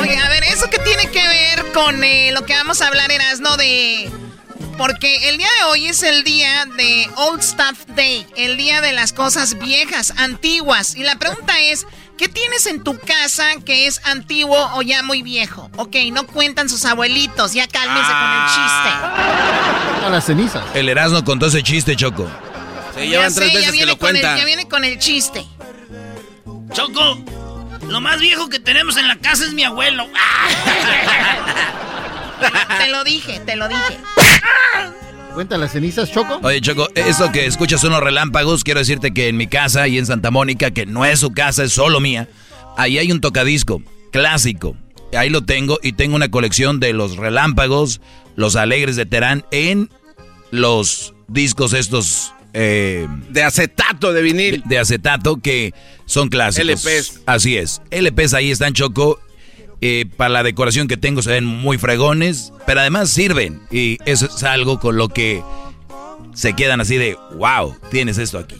Oye, a ver, ¿eso qué tiene que ver con eh, lo que vamos a hablar, Erasno, de... Porque el día de hoy es el día de Old Stuff Day, el día de las cosas viejas, antiguas. Y la pregunta es, ¿qué tienes en tu casa que es antiguo o ya muy viejo? Ok, no cuentan sus abuelitos, ya cálmense con el chiste. A las cenizas. El Erasmo contó ese chiste, Choco. Se Ya llevan tres sé, ya veces que viene lo con el- cuenta. ya viene con el chiste. Choco, lo más viejo que tenemos en la casa es mi abuelo. Te lo dije, te lo dije. ¿Cuenta las cenizas, Choco? Oye, Choco, eso que escuchas unos relámpagos, quiero decirte que en mi casa y en Santa Mónica, que no es su casa, es solo mía, ahí hay un tocadisco clásico. ahí lo tengo y tengo una colección de los relámpagos, los alegres de Terán en los discos estos eh, de acetato de vinil. De, acetato que son clásicos. LPs. Así es. LPs ahí están Choco. Eh, para la decoración que tengo se ven muy fregones, pero además sirven. Y eso es algo con lo que se quedan así de, wow, tienes esto aquí.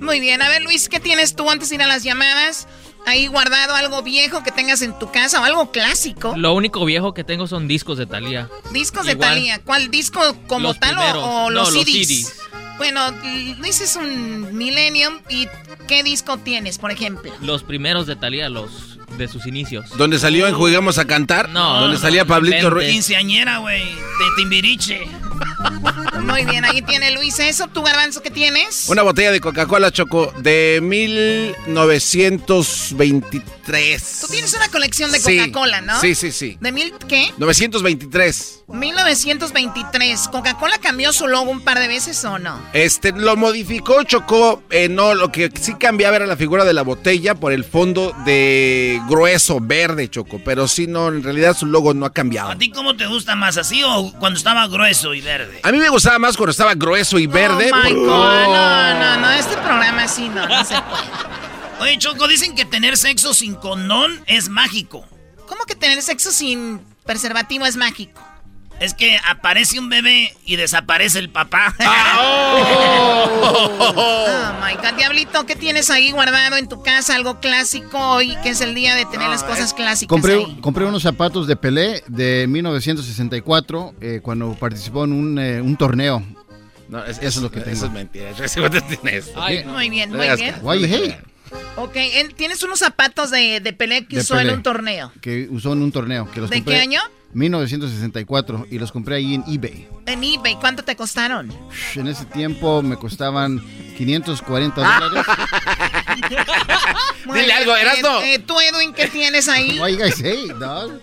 Muy bien, a ver Luis, ¿qué tienes tú antes de ir a las llamadas? Ahí guardado algo viejo que tengas en tu casa o algo clásico. Lo único viejo que tengo son discos de Thalía. Discos de. Thalía. ¿Cuál disco como Los tal o- primeros. o, los, No, los CDs? CDs. Bueno, Luis es un millennium y ¿qué disco tienes, por ejemplo? Los primeros de Thalía, los de sus inicios. Donde salió en Juguemos a Cantar. No, Donde no, salía Pablito. Ruiz. Quinceañera, güey, de Timbiriche. Muy bien, ahí tiene Luis eso. ¿Tú, Garbanzo, qué tienes? Una botella de Coca-Cola Choco de 1923. Tú tienes una colección de Sí, Coca-Cola, ¿no? Sí, sí, sí. ¿De mil qué? 923. 1923. ¿Coca-Cola cambió su logo un par de veces o no? Este, lo modificó, chocó, eh, no, lo que sí cambiaba era la figura de la botella por el fondo de grueso, verde, choco, pero sí, no, en realidad su logo no ha cambiado. ¿A ti cómo te gusta más, así o cuando estaba grueso y verde? A mí me gustaba más cuando estaba grueso y verde. Oh my God, no, no, no, este programa así no, no se puede. Oye, Choco, dicen que tener sexo sin condón es mágico. ¿Cómo que tener sexo sin preservativo es mágico? Es que aparece un bebé y desaparece el papá. Oh my God, Diablito, ¿qué tienes ahí guardado en tu casa? Algo clásico hoy, que es el día de tener las cosas clásicas Compré, ahí. compré unos zapatos de Pelé de 1964 eh, cuando participó en un, eh, un torneo. No, es- eso es lo que tengo. Eso es mentira. Ay, muy bien, muy bien. Why you hate? Ok, en- tienes unos zapatos de, de Pelé que De usó en Pelé, un torneo. Que usó en un torneo. Que los ¿De compré qué año? 1964 y los compré ahí en eBay. En eBay, ¿cuánto te costaron? En ese tiempo me costaban 540 Ah. dólares. Dile algo, Erasmo. eh, eh, ¿Tú, Edwin, qué tienes ahí? Why you guys hate, dog?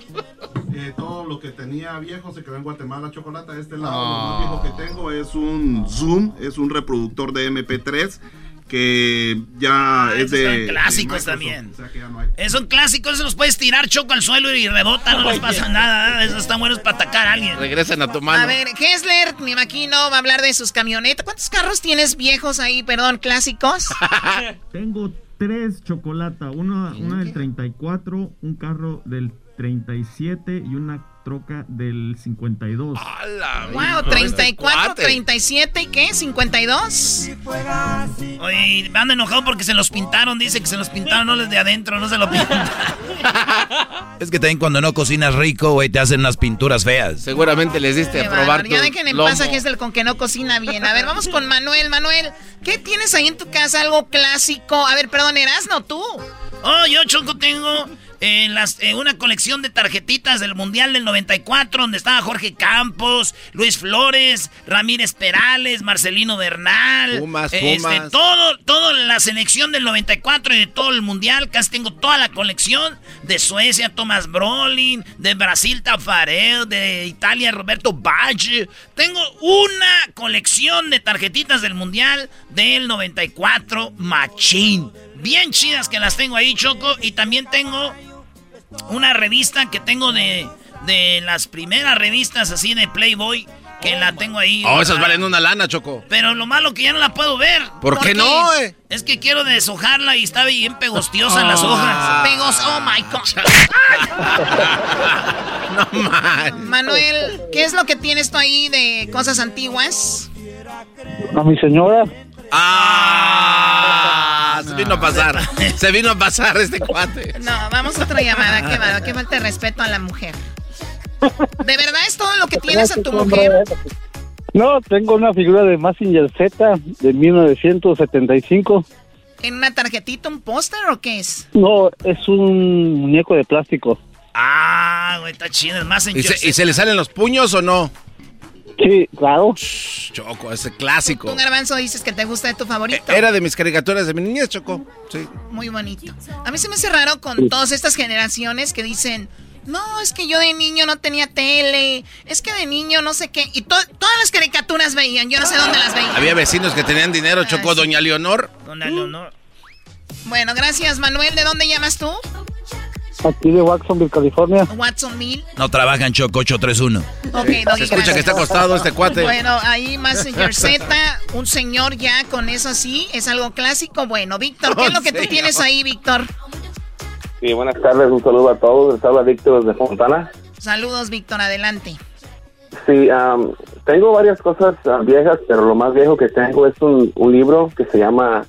Eh, todo lo que tenía viejo se quedó en Guatemala, chocolate. A este lado, Ah. lo más viejo que tengo es un Zoom, es un reproductor de MP3 que ya es Esos de. son de clásicos Microsoft, también. o sea que ya no hay. Es un clásico, eso los puedes tirar choco al suelo y rebota, no les pasa nada. Esos están buenos para atacar a alguien. Regresan a tu mano. A ver, Hessler, me imagino, va a hablar de sus camionetas. ¿Cuántos carros tienes viejos ahí, perdón, clásicos? Tengo tres chocolata, una, una del 34, un carro del 37 y una troca del 52. wow, 34, 37 y qué, 52. Oye, me ando enojado porque se los pintaron. Dice que se los pintaron, no los de adentro, no se lo pintaron. Es que también cuando no cocinas rico, güey, te hacen unas pinturas feas. Seguramente les diste Qué a probar tu Ya dejen en paz a Hessler con que no cocina bien. A ver, vamos con Manuel. Manuel, ¿qué tienes ahí en tu casa? Algo clásico. A ver, perdón, Erasno, tú. Oh, yo, Choco, tengo eh, las, una colección de tarjetitas del Mundial del 94, donde estaba Jorge Campos, Luis Flores, Ramírez Perales, Marcelino Bernal. Pumas, Pumas. todo, toda la selección del 94 y de todo el Mundial. Casi tengo toda la colección. De Suecia, Thomas Brolin. De Brasil, Tafarel. De Italia, Roberto Baggio. Tengo una colección de tarjetitas del Mundial del 94, Machín. Bien chidas que las tengo ahí, Choco. Y también tengo una revista que tengo de, de las primeras revistas así de Playboy. Que la tengo ahí. Oh, esas valen una lana, Choco. Pero lo malo que ya no la puedo ver. ¿Por qué no, eh? Es que quiero deshojarla y está bien pegostiosa en las Ah. hojas. Pegos, oh my God. No man. Manuel, ¿qué es lo que tienes tú ahí de cosas antiguas? A mi señora. Ah, se vino a pasar. Se vino a pasar este cuate. No, vamos a otra llamada. Qué bárbaro, qué falta de respeto a la mujer. ¿De verdad es todo lo que tienes a tu mujer? No, tengo una figura de Massinger Z de 1975. ¿En una tarjetita, un póster o qué es? No, es un muñeco de plástico. Ah, güey, está chido. Es más en ¿Y se, y se le salen los puños o no? Sí, claro. Choco, ese clásico. Tú, Garbanzo, dices que te gusta de tu favorito. Era de mis caricaturas de mi niñez, Choco. Sí. Muy bonito. A mí se me hace raro con todas estas generaciones que dicen, no, es que yo de niño no tenía tele, es que de niño no sé qué. Y to- todas las caricaturas veían, yo no sé dónde las veían. Había vecinos que tenían dinero, Choco. Doña Leonor. Doña Leonor. Bueno, gracias, Manuel. ¿De dónde llamas tú? Aquí de Watsonville, California. Watsonville. No trabaja en Choco 831. Ok, Doggy, Se escucha gracias. que está acostado este cuate. Bueno, ahí Messenger Z, un señor ya con eso así, es algo clásico. Bueno, Víctor, ¿qué es lo que tú tienes ahí, Víctor? Sí, buenas tardes, un saludo a todos. Les habla Víctor desde Fontana. Saludos, Víctor, adelante. Sí, am, tengo varias cosas viejas, pero lo más viejo que tengo es un, un libro que se llama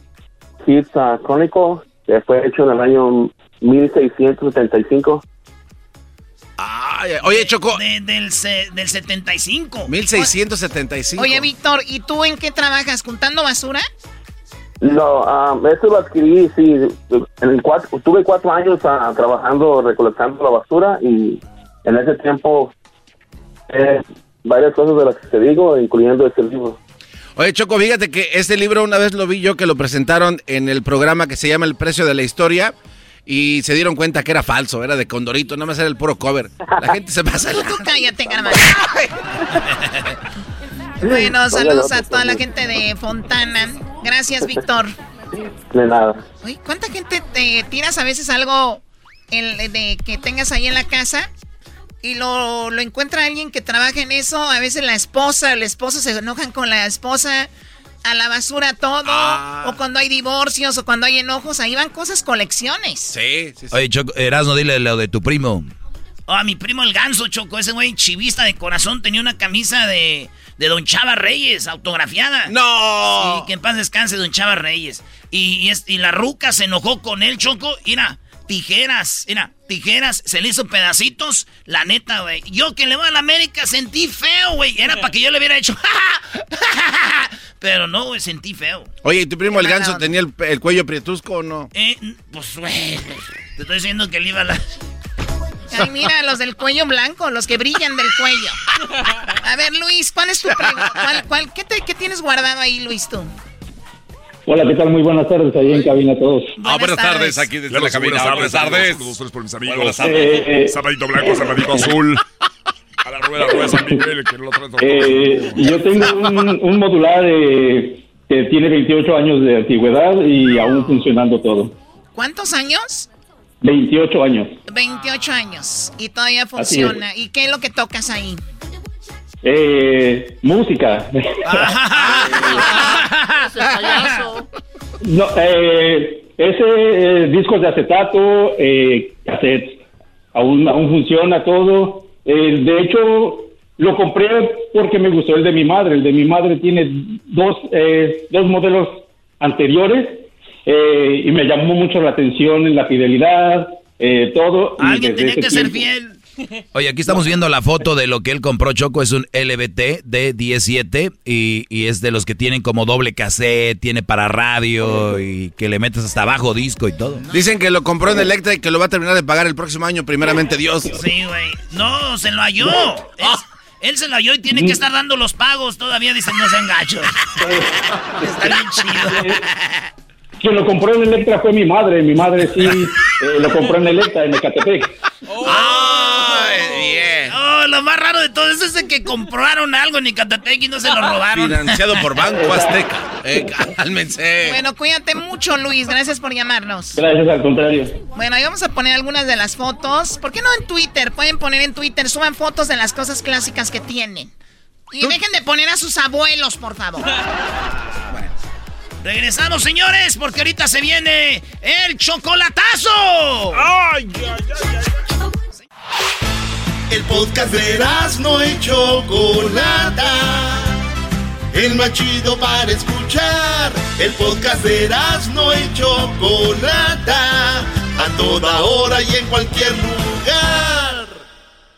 Kids ah, Chronicle, que fue hecho en el año 1675. Ay, oye, Choco. De- del, se- del 75. 1675. Oye, Víctor, ¿y tú en qué trabajas? ¿Juntando basura? No, am, eso lo adquirí, sí. En el cuatro- tuve cuatro años ah, trabajando, recolectando la basura y en ese tiempo eh, varias cosas de las que te digo, incluyendo este libro. Oye, Choco, fíjate que este libro una vez lo vi yo que lo presentaron en el programa que se llama El Precio de la Historia y se dieron cuenta que era falso, era de Condorito, nada más era el puro cover. La gente se pasa. Tú, tú cállate. Bueno, saludos a toda la gente de Fontana. Gracias, Víctor. De nada. Oye, ¿cuánta gente te tiras a veces algo en- de que tengas ahí en la casa y lo, lo encuentra alguien que trabaja en eso? A veces la esposa, el esposo se enojan con la esposa, a la basura todo, o cuando hay divorcios o cuando hay enojos, ahí van cosas colecciones. Sí, sí, Oye, Choco, Erasno, dile lo de tu primo. Ah, mi primo el ganso, Choco, ese güey chivista de corazón tenía una camisa de, de Don Chava Reyes, autografiada. ¡No! Sí, que en paz descanse Don Chava Reyes. Y, y, es- y la ruca se enojó con él, Choco. Mira, tijeras, mira, tijeras, se le hizo pedacitos. La neta, güey. Yo que le voy a la América sentí feo, güey. Era para que yo le hubiera hecho. Pero no, güey, sentí feo. Oye, ¿y tu primo el ganso tenía el, el cuello prietusco o no? Eh, pues, güey. Te estoy diciendo que le iba a la. Ay, mira, los del cuello blanco, los que brillan del cuello. A ver, Luis, ¿cuál es tu pregunta? ¿Cuál, cuál, qué, te- qué tienes guardado ahí, Luis, tú? Hola, ¿qué tal? Muy buenas tardes ahí en cabina a todos. Ah, buenas tardes, aquí desde la cabina. Buenas tardes. Saludos tres por mis amigos. Buenas tardes. Eh, eh. Sabadito blanco, sabadito azul. A la rueda, rueda San Miguel, que no lo traen Eh, yo tengo un, un modular eh, que tiene 28 años de antigüedad y aún funcionando todo. ¿Cuántos años? 28 años. 28 años. Y todavía funciona. ¿Y qué es lo que tocas ahí? Eh, música. No, eh, ese eh, discos de acetato, eh, cassettes, aún, aún funciona todo. Eh, de hecho, lo compré porque me gustó el de mi madre. El de mi madre tiene dos, eh, dos modelos anteriores eh, y me llamó mucho la atención en la fidelidad, eh, todo. Alguien desde tenía que ser fiel. Oye, aquí estamos viendo la foto de lo que él compró, Choco. Es un LBT de 17 y, y es de los que tienen como doble cassette, tiene para radio y que le metes hasta abajo disco y todo. Dicen que lo compró en Electra y que lo va a terminar de pagar el próximo año, primeramente Dios. Sí, güey. No, se lo halló. Es- él se lo halló y tiene que estar dando los pagos. Todavía dicen no sean gachos. Está bien chido. Quien lo compró en Electra fue mi madre. Mi madre sí eh, lo compró en Electra, en Ecatepec. Oh, lo más raro de todo eso es de que compraron algo en Icatepec y no se lo robaron. Financiado por Banco Azteca. Eh, cálmense. Bueno, cuídate mucho, Luis. Gracias por llamarnos. Gracias, al contrario. Bueno, ahí vamos a poner algunas de las fotos. ¿Por qué no en Twitter? Pueden poner en Twitter, suban fotos de las cosas clásicas que tienen. Y dejen de poner a sus abuelos, por favor. Regresamos, señores, porque ahorita se viene el chocolatazo. ¡Ay, El podcast de no y Chocolata. El más chido para escuchar. El podcast de no y Chocolata. A toda hora y en cualquier lugar.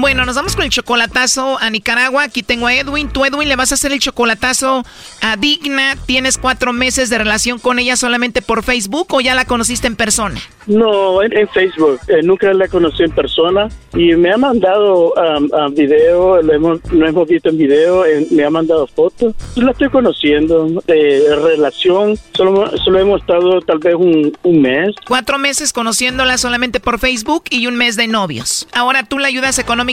Bueno, nos vamos con el chocolatazo a Nicaragua. Aquí tengo a Edwin. Tú, Edwin, le vas a hacer el chocolatazo a Digna. Tienes cuatro meses de relación con ella solamente por Facebook o ya la conociste en persona? No, en, Facebook. Eh, nunca la conocí en persona y me ha mandado um, um, video, lo hemos, hemos visto en video, me ha mandado fotos. La estoy conociendo. De relación, solo, solo hemos estado tal vez un, un mes. Cuatro meses conociéndola solamente por Facebook y un mes de novios. Ahora, ¿tú la ayudas económicamente?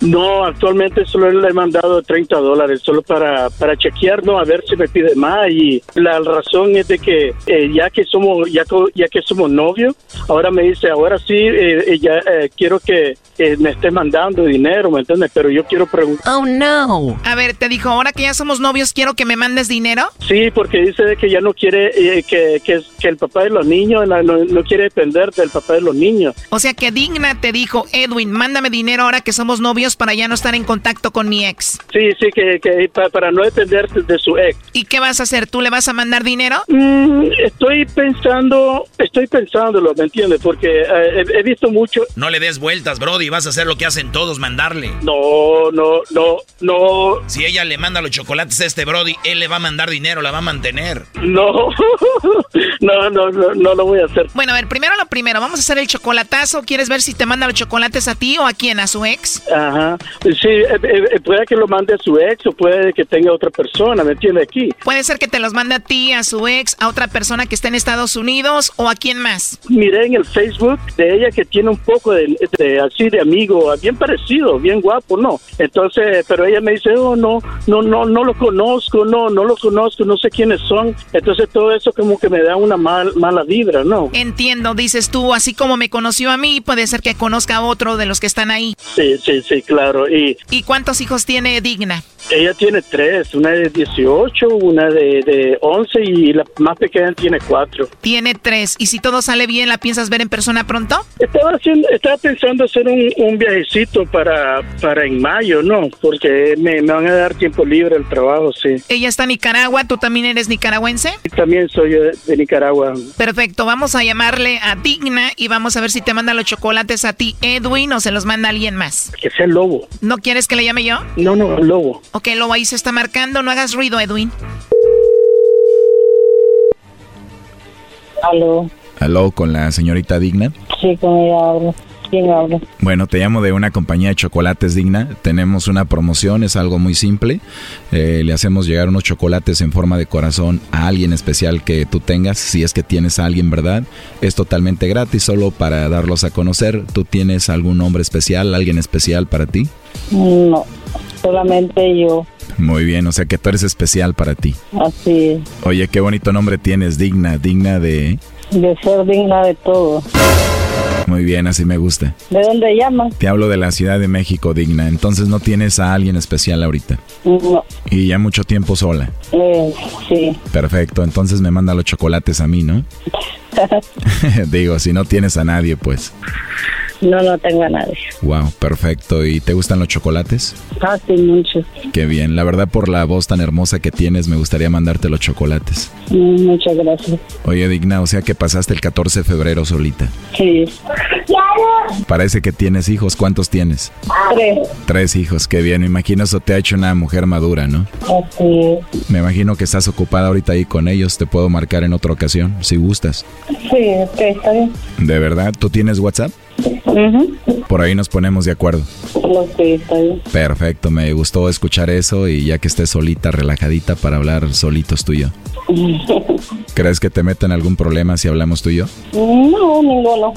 No, actualmente solo le he mandado 30 dólares, solo para, para chequear, no, a ver si me pide más. Y la razón es de que eh, ya que somos ya, ya que somos novios, ahora me dice, ahora sí, eh, ya eh, quiero que me esté mandando dinero, ¿me entiendes? Pero yo quiero preguntar. Oh, no. A ver, te dijo, ahora que ya somos novios, quiero que me mandes dinero. Sí, porque dice que ya no quiere que, que, el papá de los niños, no, no quiere depender del papá de los niños. O sea que Digna te dijo, Edwin, mándame dinero ahora que somos novios para ya no estar en contacto con mi ex. Sí, sí, que, para, no depender de su ex. ¿Y qué vas a hacer? ¿Tú le vas a mandar dinero? Mm, estoy pensando, estoy pensándolo, ¿me entiendes? Porque eh, he, visto mucho. No le des vueltas, Brody, vas a hacer lo que hacen todos, mandarle. No, no, no, no. Si ella le manda los chocolates a este Brody, él le va a mandar dinero, la va a mantener. No, no, no, no, no lo voy a hacer. Bueno, a ver, primero lo primero, vamos a hacer el chocolatazo. ¿Quieres ver si te manda los chocolates a ti o a quién? ¿A su ex? Ajá. Sí, eh, eh, puede que lo mande a su ex o puede que tenga otra persona, ¿me entiende aquí? Puede ser que te los mande a ti, a su ex, a otra persona que esté en Estados Unidos o a quién más. Miré en el Facebook de ella que tiene un poco de, así de amigo, bien parecido, bien guapo, ¿no? Entonces, pero ella me dice, oh, no, no, no, no lo conozco, no, no lo conozco, no sé quiénes son. Entonces todo eso como que me da una mal, mala vibra, ¿no? Entiendo, dices tú, así como me conoció a mí, puede ser que conozca a otro de los que están ahí. Sí, sí, sí, claro. Y, ¿Y cuántos hijos tiene Digna? Ella tiene tres, una de 18, una de, de 11 y la más pequeña tiene cuatro. Tiene tres. ¿Y si todo sale bien, la piensas ver en persona pronto? Estaba, haciendo, estaba pensando hacer un, un viajecito para, para en mayo, ¿no? Porque me, me, van a dar tiempo libre el trabajo, sí. Ella está en Nicaragua, ¿tú también eres nicaragüense? También soy de, de Nicaragua. Perfecto, vamos a llamarle a Digna y vamos a ver si te manda los chocolates a ti, Edwin, o se los manda alguien más. Que sea el lobo. ¿No quieres que le llame yo? No, no, lobo. Ok, lobo ahí se está marcando, no hagas ruido, Edwin. Aló. Aló, con la señorita Digna. Sí, con ella hablo. ¿Quién habla? Bueno, te llamo de una compañía de chocolates digna. Tenemos una promoción, es algo muy simple. Eh, le hacemos llegar unos chocolates en forma de corazón a alguien especial que tú tengas, si es que tienes a alguien, ¿verdad? Es totalmente gratis, solo para darlos a conocer. ¿Tú tienes algún nombre especial, alguien especial para ti? No, solamente yo. Muy bien, o sea que tú eres especial para ti. Así es. Oye, qué bonito nombre tienes, digna, digna de... De ser digna de todo. Muy bien, así me gusta. ¿De dónde llamas? Te hablo de la Ciudad de México, digna. Entonces no tienes a alguien especial ahorita. No. Y ya mucho tiempo sola. Eh, sí. Perfecto, entonces me manda los chocolates a mí, ¿no? Digo, si no tienes a nadie, pues. No, no tengo a nadie. Wow, perfecto. ¿Y te gustan los chocolates? Ah, sí, mucho. Qué bien. La verdad, por la voz tan hermosa que tienes, me gustaría mandarte los chocolates. Mm, muchas gracias. Oye, Digna, o sea que pasaste el 14 de febrero solita. Sí. Parece que tienes hijos. ¿Cuántos tienes? Tres. Tres hijos, qué bien. Me imagino eso te ha hecho una mujer madura, ¿no? Así Me imagino que estás ocupada ahorita ahí con ellos. Te puedo marcar en otra ocasión, si gustas. Sí, está bien. ¿De verdad? ¿Tú tienes WhatsApp? Por ahí nos ponemos de acuerdo. está bien. Perfecto, me gustó escuchar eso y ya que estés solita, relajadita para hablar solitos tú y yo. ¿Crees que te meten algún problema si hablamos tú y yo? No, ninguno.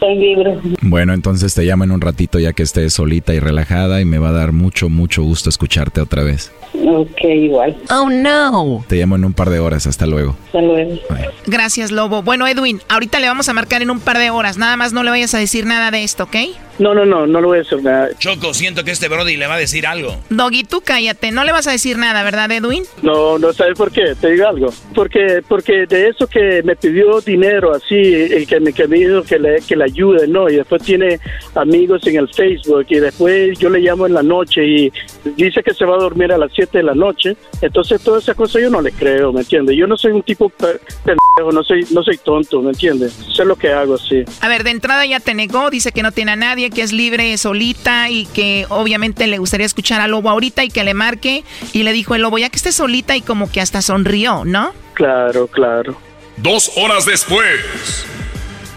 Libre. Bueno, entonces te llamo en un ratito ya que estés solita y relajada y me va a dar mucho, mucho gusto escucharte otra vez. Ok, igual. Oh, no. Te llamo en un par de horas. Hasta luego. Hasta luego. Gracias, Lobo. Bueno, Edwin, ahorita le vamos a marcar en un par de horas. Nada más no le vayas a decir nada de esto, ¿ok? No, no, no, no le voy a decir nada. Choco, siento que este Brody le va a decir algo. Doggy, tú cállate, no le vas a decir nada, ¿verdad, Edwin? No, no sabes por qué, te digo algo. Porque porque de eso que me pidió dinero así, y que me, que me dijo que le, que le ayude, ¿no? Y después tiene amigos en el Facebook y después yo le llamo en la noche y dice que se va a dormir a las 7 de la noche. Entonces toda esa cosa yo no le creo, ¿me entiendes? Yo no soy un tipo pe- pendejo, no soy, no soy tonto, ¿me entiendes? Sé lo que hago, sí. A ver, de entrada ya te negó, dice que no tiene a nadie, que es libre solita y que obviamente le gustaría escuchar al lobo ahorita y que le marque. Y le dijo el lobo, ya que esté solita y como que hasta sonrió, ¿no? Claro, claro. Dos horas después.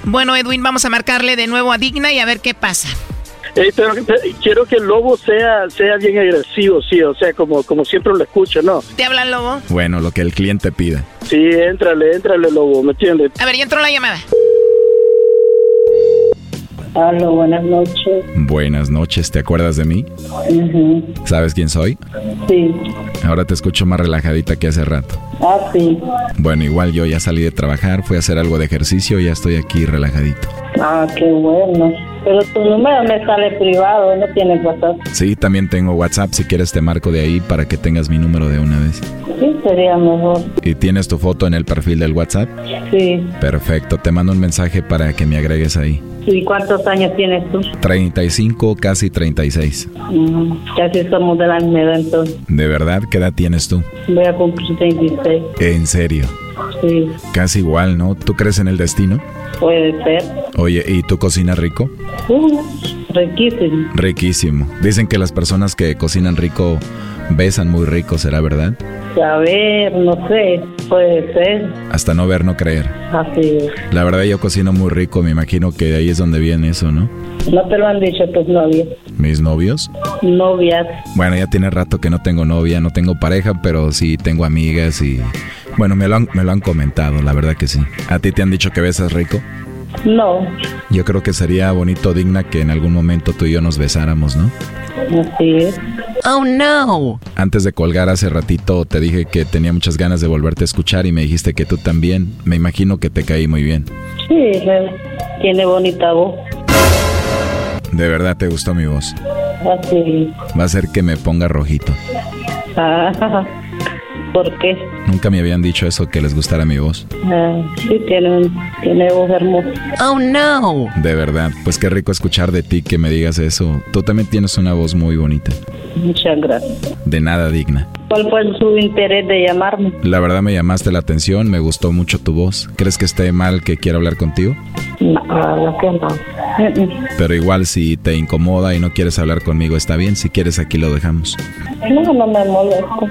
Bueno, Edwin, vamos a marcarle de nuevo a Digna y a ver qué pasa. Pero eh, quiero que el lobo sea, sea bien agresivo, sí, o sea, como, como siempre lo escucho, ¿no? ¿Te habla el lobo? Bueno, lo que el cliente pida. Sí, éntrale, éntrale, lobo, ¿me entiendes? A ver, ya entró la llamada. Aló, buenas noches. Buenas noches, ¿te acuerdas de mí? Ujú, ¿Sabes quién soy? Sí. Ahora te escucho más relajadita que hace rato. Ah, sí. Bueno, igual yo ya salí de trabajar, fui a hacer algo de ejercicio y ya estoy aquí relajadito. Ah, qué bueno. Pero tu número me sale privado, no tienes WhatsApp. Sí, también tengo WhatsApp, si quieres te marco de ahí para que tengas mi número de una vez. Sí, sería mejor. ¿Y tienes tu foto en el perfil del WhatsApp? Sí. Perfecto, te mando un mensaje para que me agregues ahí. ¿Y cuántos años tienes tú? 35, casi 36. Mm, casi somos de la misma edad, entonces. ¿De verdad qué edad tienes tú? Voy a cumplir 36. En serio. Sí, Casi igual, ¿no? ¿Tú crees en el destino? puede ser. Oye, ¿y tú cocinas rico? Uh, riquísimo. Riquísimo. Dicen que las personas que cocinan rico besan muy rico, ¿será verdad? A ver, no sé, puede ser. Hasta no ver, no creer. Así es. La verdad yo cocino muy rico, me imagino que de ahí es donde viene eso, ¿no? No te lo han dicho tus novios. Mis novios. Novias. Bueno, ya tiene rato que no tengo novia, no tengo pareja, pero sí tengo amigas y... Bueno, me lo han, me lo han comentado, la verdad que sí. ¿A ti te han dicho que besas rico? No, Yo creo que sería bonito, digna, que en algún momento tú y yo nos besáramos, ¿no? así es. Oh, no. Antes de colgar hace ratito te dije que tenía muchas ganas de volverte a escuchar y me dijiste que tú también. Me imagino que te caí muy bien. Sí, tiene bonita voz. De verdad te gustó mi voz. Así. Va a ser que me ponga rojito. Ah, ¿Por qué? Nunca me habían dicho eso, que les gustara mi voz. Ah, sí, tiene, tiene voz hermosa. Oh, no. De verdad, pues qué rico escuchar de ti que me digas eso. Tú también tienes una voz muy bonita. Muchas gracias. De nada digna. ¿Cuál fue su interés de llamarme? La verdad me llamaste la atención, me gustó mucho tu voz. ¿Crees que esté mal que quiera hablar contigo? No, claro que no. Pero igual si te incomoda y no quieres hablar conmigo está bien, si quieres aquí lo dejamos. No, no me molesto.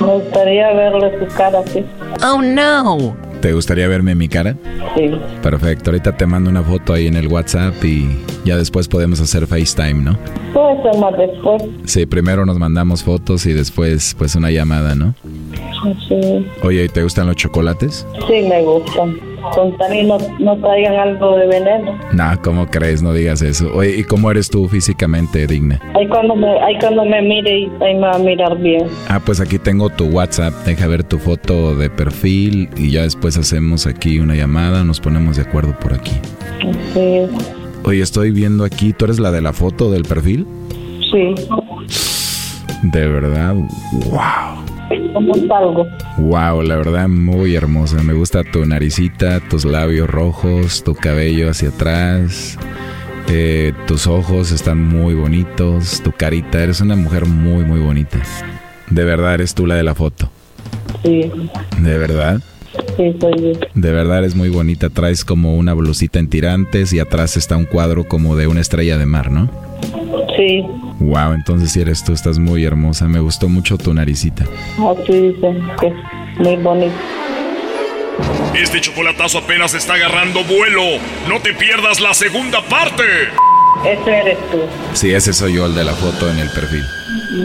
Me gustaría verle su cara así. Oh, no. ¿Te gustaría verme mi cara? Sí. Perfecto, ahorita te mando una foto ahí en el WhatsApp y ya después podemos hacer FaceTime, ¿no? Puede ser más después. Sí, primero nos mandamos fotos y después pues una llamada, ¿no? Sí, Oye, ¿y te gustan los chocolates? sí me gustan. Con tal y no, no traigan algo de veneno. No, ¿cómo crees? No digas eso. Oye, ¿y cómo eres tú físicamente, digna? Ahí cuando me, ahí cuando me mire y ahí me va a mirar bien. Ah, pues aquí tengo tu WhatsApp. Deja ver tu foto de perfil y ya después hacemos aquí una llamada, nos ponemos de acuerdo por aquí. Sí, Oye, estoy viendo aquí, ¿tú eres la de la foto del perfil? sí. De verdad, wow. ¿Cómo salgo? Wow, la verdad muy hermosa. Me gusta tu naricita, tus labios rojos, tu cabello hacia atrás. eh, tus ojos están muy bonitos, tu carita, eres una mujer muy muy bonita. De verdad eres tú la de la foto. Sí, De verdad. sí, soy yo. De verdad eres muy bonita. Traes como una blusita en tirantes y atrás está un cuadro como de una estrella de mar, ¿no? Sí, Wow, entonces si eres tú, estás muy hermosa. Me gustó mucho tu naricita. así dicen que es muy bonito. Este chocolatazo apenas está agarrando vuelo. No te pierdas la segunda parte. Ese eres tú. Sí, ese soy yo, el de la foto en el perfil.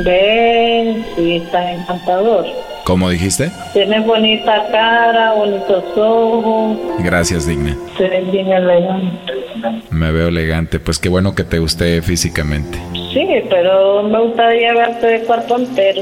Ven, sí, está encantador. ¿Cómo dijiste? Tienes bonita cara, bonitos ojos, Gracias, Digna. te ves bien elegante. Me veo elegante. Pues qué bueno que te guste físicamente. Sí, pero me gustaría verte de cuerpo entero.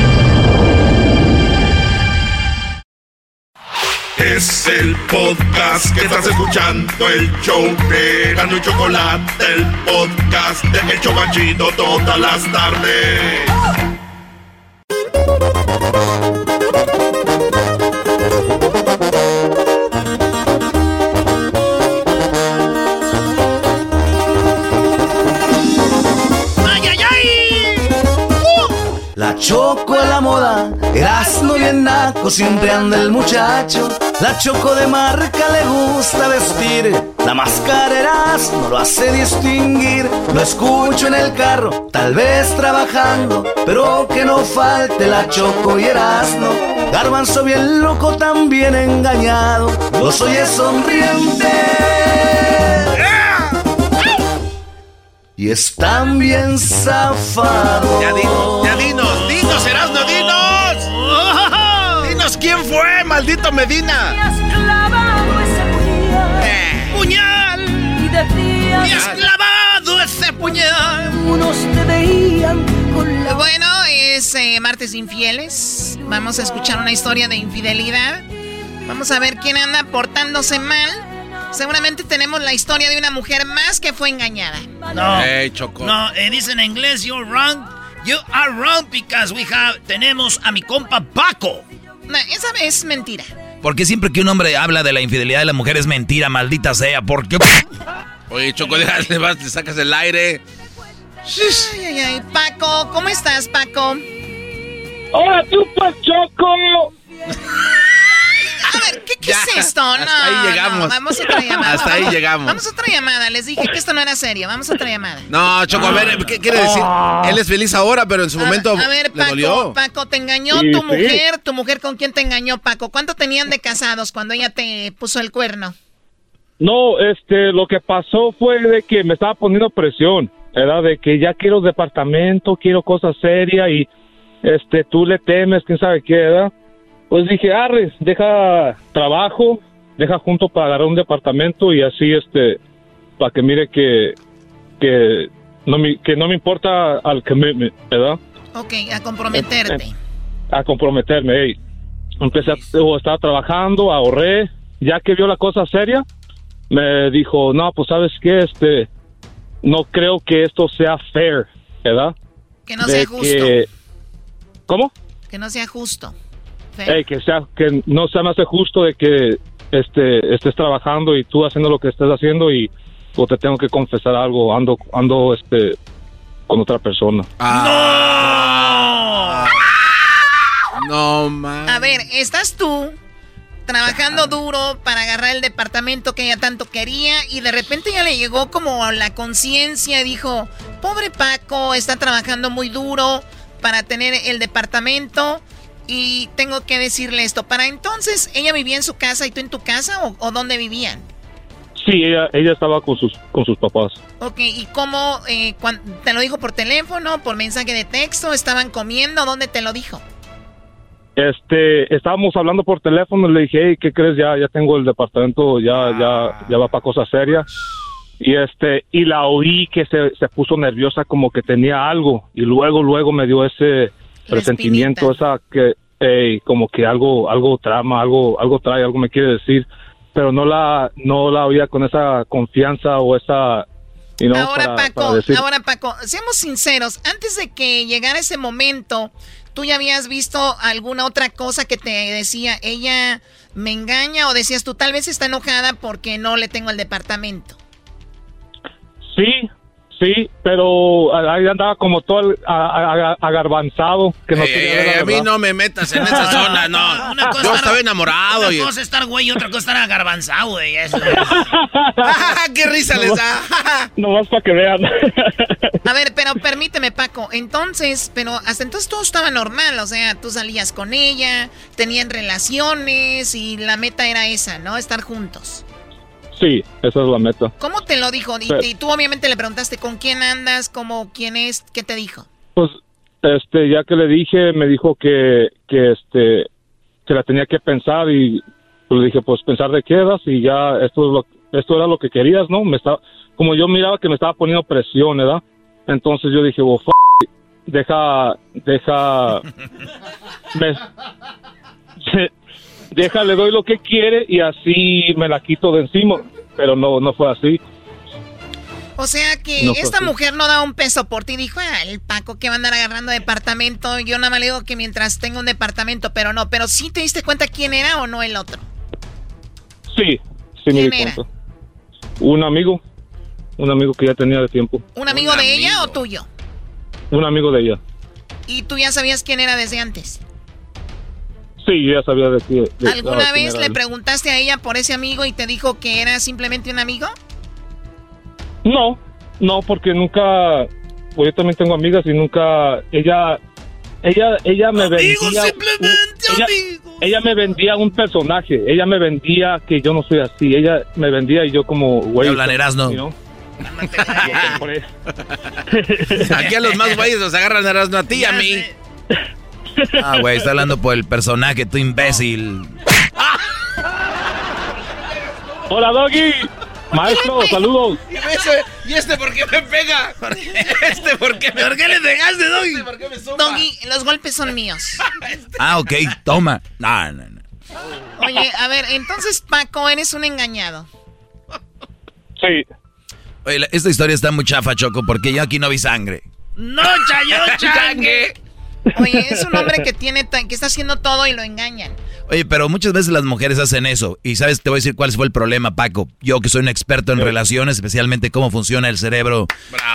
Es el podcast que estás escuchando, el show de Gano y Chocolate, el podcast de El Chocachito todas las tardes. ¡Ay, ay, ay! La choco a la moda, Erasmo bien naco, siempre anda el muchacho. La choco de marca le gusta vestir, la máscara Erasmo lo hace distinguir. Lo escucho en el carro, tal vez trabajando, pero que no falte la choco y Erasmo. Garbanzo bien loco, también engañado, los oye sonriente. Y están bien zafados. Ya, di- ya dinos, fue, maldito Medina. ¡Puñal! Y decías ¡Me has clavado ese puñal! unos te veían con la Bueno, es eh, martes infieles. Vamos a escuchar una historia de infidelidad. Vamos a ver quién anda portándose mal. Seguramente tenemos la historia de una mujer más que fue engañada. No. Ey, Choco. No, eh, dice en inglés, you're wrong. You are wrong because we have, tenemos a mi compa Paco. No, esa es mentira. Porque siempre que un hombre habla de la infidelidad de la mujer es mentira, maldita sea. ¿Por qué? Oye, Choco, le vas, le sacas el aire. Ay, ay, ay. Paco, ¿cómo estás, Paco? ¡Hola, tú, pues, Choco! A ver, ¿qué, qué es esto? No, hasta ahí no, llegamos. vamos a otra llamada. Hasta ahí llegamos. Vamos a otra llamada. Les dije que esto no era serio. Vamos a otra llamada. No, Choco, a ver, ¿qué quiere decir? Él es feliz ahora, pero en su momento A ver, le dolió. Paco, Paco, ¿te engañó Sí, tu sí. mujer? ¿Tu mujer con quién te engañó, Paco? ¿Cuánto tenían de casados cuando ella te puso el cuerno? No, este, lo que pasó fue de que me estaba poniendo presión, era de que ya quiero departamento, quiero cosas serias y, este, tú le temes, quién sabe qué, ¿verdad? Pues dije, arre, deja trabajo, deja junto para agarrar un departamento y así, este, para que mire que, que no me, que no me importa al commitment, ¿verdad? Ok, a comprometerte. a comprometerme. ey. Empecé a, o estaba trabajando, ahorré, ya que vio la cosa seria, me dijo, no, pues sabes qué, este, no creo que esto sea fair, ¿verdad? Que no De sea justo. que- ¿Cómo? Que no sea justo. Que sea, que no se me hace justo de que este, estés trabajando y tú haciendo lo que estés haciendo y o te tengo que confesar algo, ando, ando, este, con otra persona. No, man. A ver, estás tú trabajando duro para agarrar el departamento que ella tanto quería y de repente ya le llegó como la conciencia y dijo, pobre Paco, está trabajando muy duro para tener el departamento y tengo que decirle esto. Para entonces, ¿ella vivía en su casa y tú en tu casa o, o dónde vivían? Sí, ella, ella estaba con sus, con sus papás. Ok, ¿y cómo? eh, cuan- ¿Te lo dijo por teléfono, por mensaje de texto? ¿Estaban comiendo? ¿Dónde te lo dijo? Este, estábamos hablando por teléfono, le dije, hey, ¿qué crees? Ya, ya tengo el departamento, ya, ya, ya va para cosas serias. Y este, y la oí que se, se puso nerviosa como que tenía algo. Y luego, luego me dio ese presentimiento, esa que, hey, como que algo, algo trama, algo, algo trae, algo me quiere decir. Pero no la, no la oía con esa confianza o esa, you know, ahora, para- Paco, para decir- ahora, Paco, seamos sinceros. Antes de que llegara ese momento, ¿tú ya habías visto alguna otra cosa que te decía, ella me engaña? O decías tú, tal vez está enojada porque no le tengo el departamento. Sí, sí, pero ahí andaba como todo agarbanzado. Que no Ey, ey, ey, a mí no me metas en esa zona, no. Una cosa Yo estaba enamorado. Una y- cosa es estar güey y otra cosa es estar agarbanzado, güey. Eso ¡Qué risa les da! Nomás para que vean. A ver, pero permíteme, Paco. Entonces, pero hasta entonces todo estaba normal. O sea, tú salías con ella, tenían relaciones y la meta era esa, ¿no? Estar juntos. Sí, esa es la meta. ¿Cómo te lo dijo? Y, tú obviamente le preguntaste con quién andas, cómo, quién es, ¿qué te dijo? Pues, este, ya que le dije, me dijo que, que este, que la tenía que pensar y pues, le dije, pues pensar de qué eras y ya esto es lo, esto era lo que querías, ¿no? Me estaba, como yo miraba que me estaba poniendo presión, ¿verdad? Entonces yo dije, f deja, deja, me, deja, le doy lo que quiere y así me la quito de encima, pero no, no fue así. O sea que No esta mujer no da un peso por ti. Dijo, ah, el Paco que va a andar agarrando departamento. Yo nada más le digo que mientras tenga un departamento, pero no. Pero sí te diste cuenta quién era o no el otro. Sí, sí me di cuenta. Un amigo, un amigo que ya tenía de tiempo, ¿Un amigo de ella o tuyo? un amigo de ella. Y tú ya sabías quién era desde antes. Sí, yo ya sabía de qué. de- ¿Alguna vez le él. preguntaste a ella por ese amigo y te dijo que era simplemente un amigo? No, no, porque nunca. Pues yo también tengo amigas y nunca. Ella. Ella, ella me vendía. un- ella, ella me vendía un personaje. Ella me vendía que yo no soy así. Ella me vendía y yo como. Güey, lo compré. Aquí a los más güeyes los agarran a a ti y a mí. Ah, güey, está hablando por el personaje, tú imbécil. Hola, Doggy. Maestro, saludos. ¿Y, ese- ¿Y este por qué me pega? ¿Este por qué me ¿Por qué le pegaste, Doggy? ¿Este por qué me zumba? Doggy, los golpes son míos. Ah, ok, toma. No, no, no. Oye, a ver, entonces Paco, eres un engañado. Sí. Oye, esta historia está muy chafa, Choco, porque yo aquí no vi sangre. No, chayo, changue. Oye, es un hombre que tiene que está haciendo todo y lo engañan. Oye, pero muchas veces las mujeres hacen eso. Y sabes, te voy a decir cuál fue el problema, Paco. Yo que soy un experto en relaciones, especialmente cómo funciona el cerebro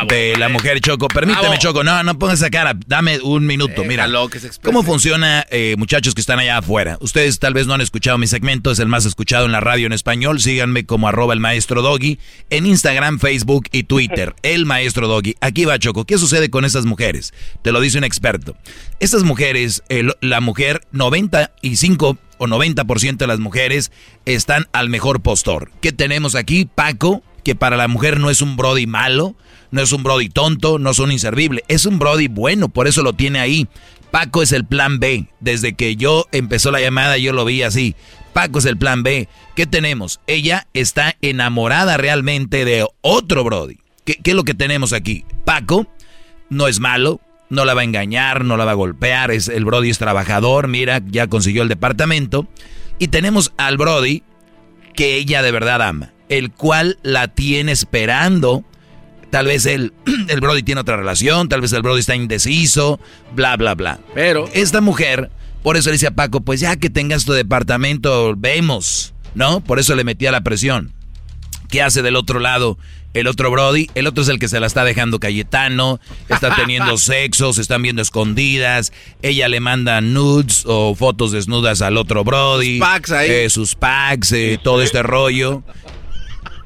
de la mujer, Choco. Permíteme, Bravo. Choco. No, no pongas esa cara. Dame un minuto. Mira, que se. ¿cómo funciona, eh, muchachos que están allá afuera? Ustedes tal vez no han escuchado mi segmento, es el más escuchado en la radio en español. Síganme como arroba el maestro Doggy en Instagram, Facebook y Twitter. El maestro Doggy. Aquí va, Choco. ¿Qué sucede con estas mujeres? Te lo dice un experto. Estas mujeres, el- la mujer 95 o 90% de las mujeres están al mejor postor. ¿Qué tenemos aquí? Paco, que para la mujer no es un Brody malo, no es un Brody tonto, no es un inservible, es un Brody bueno, por eso lo tiene ahí. Paco es el plan B. Desde que yo empezó la llamada yo lo vi así. Paco es el plan B. ¿Qué tenemos? Ella está enamorada realmente de otro Brody. ¿Qué, qué es lo que tenemos aquí? Paco no es malo, no la va a engañar, no la va a golpear, es, el Brody es trabajador, mira, ya consiguió el departamento. Y tenemos al Brody que ella de verdad ama, el cual la tiene esperando. Tal vez el, el Brody tiene otra relación, tal vez el Brody está indeciso, bla, bla, bla. Pero esta mujer, por eso le dice a Paco, pues ya que tengas tu departamento, vemos, ¿no? Por eso le metía la presión. ¿Qué hace del otro lado el otro Brody? El otro es el que se la está dejando Cayetano, está teniendo sexo, se están viendo escondidas, ella le manda nudes o fotos desnudas al otro Brody. Sus packs ahí. eh, sus packs, eh, todo este rollo.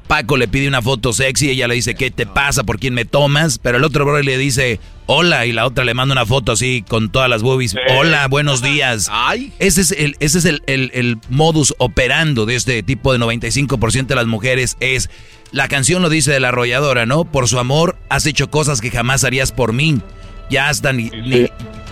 Paco le pide una foto sexy, ella le dice, ¿qué te pasa? ¿Por quién me tomas? Pero el otro brother le dice, hola, y la otra le manda una foto así con todas las boobies, hola, buenos días. Ese es el, ese es el, el- el modus operando de este tipo de 95% de las mujeres, es, la canción lo dice de la arrolladora, ¿no? Por su amor has hecho cosas que jamás harías por mí. Ya hasta ni, ni-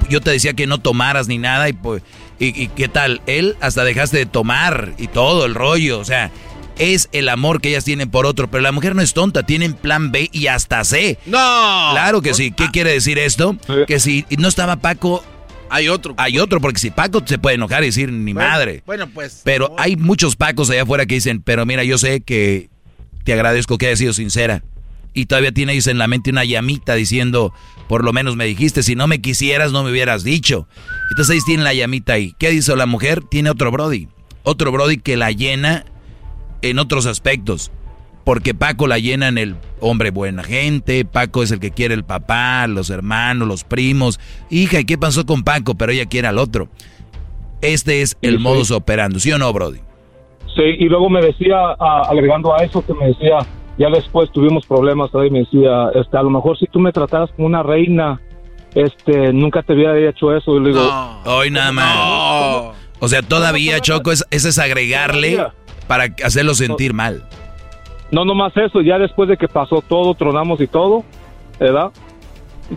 yo te decía que no tomaras ni nada y pues, y, y qué tal, él hasta dejaste de tomar y todo el rollo, o sea, es el amor que ellas tienen por otro, pero la mujer no es tonta, tienen plan B y hasta C. No. Claro que sí. ¿Qué quiere decir esto? Que si no estaba Paco, hay otro. Hay otro, porque si Paco se puede enojar y decir ni Bueno, madre. Bueno, pues. Pero hay muchos Pacos allá afuera que dicen, pero mira, yo sé que te agradezco que hayas sido sincera. Y todavía tiene ellos en la mente una llamita diciendo, por lo menos me dijiste, si no me quisieras no me hubieras dicho. Entonces ahí tiene la llamita ahí. ¿Qué dice la mujer? Tiene otro Brody. Otro Brody que la llena en otros aspectos. Porque Paco la llena en el hombre buena gente, Paco es el que quiere el papá, los hermanos, los primos. Hija, ¿y qué pasó con Paco? Pero ella quiere al otro. Este es el modus operandi, ¿sí o no, Brody? Y luego me decía, agregando a eso, que me decía, ya después tuvimos problemas, ¿sabes? y me decía, este, a lo mejor si tú me trataras como una reina, este, nunca te hubiera hecho eso. Y le digo, Hoy nada más. O sea, todavía, Choco, es, ese es agregarle para hacerlo sentir mal. no nomás eso, ya después de que pasó todo, tronamos y todo, ¿verdad?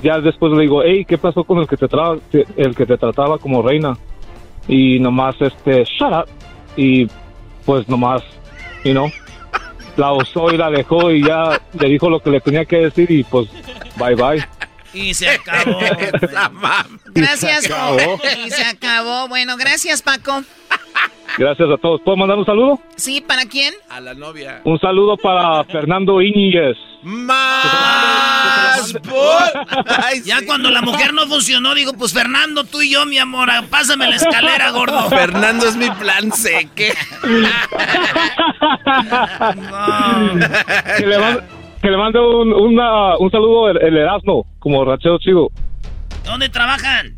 Ya después le digo, hey, ¿qué pasó con el que te tra el que te trataba como reina? Y nomás este, shut up. Y pues nomás, you know, la usó y la dejó y ya le dijo lo que le tenía que decir y pues bye bye. Y se acabó. Gracias, Y se acabó. Y se acabó. Bueno, gracias, Paco. Gracias a todos. ¿Puedo mandar un saludo? ¿Sí? ¿Para quién? A la novia. Un saludo para Fernando Íñiguez. Más ya cuando la mujer no funcionó, digo, pues Fernando, tú y yo, mi amor, pásame la escalera, gordo. Fernando es mi plan seque. mande, que le mande un, una- un saludo el, el Erasmo, como racheo chido. ¿Dónde trabajan?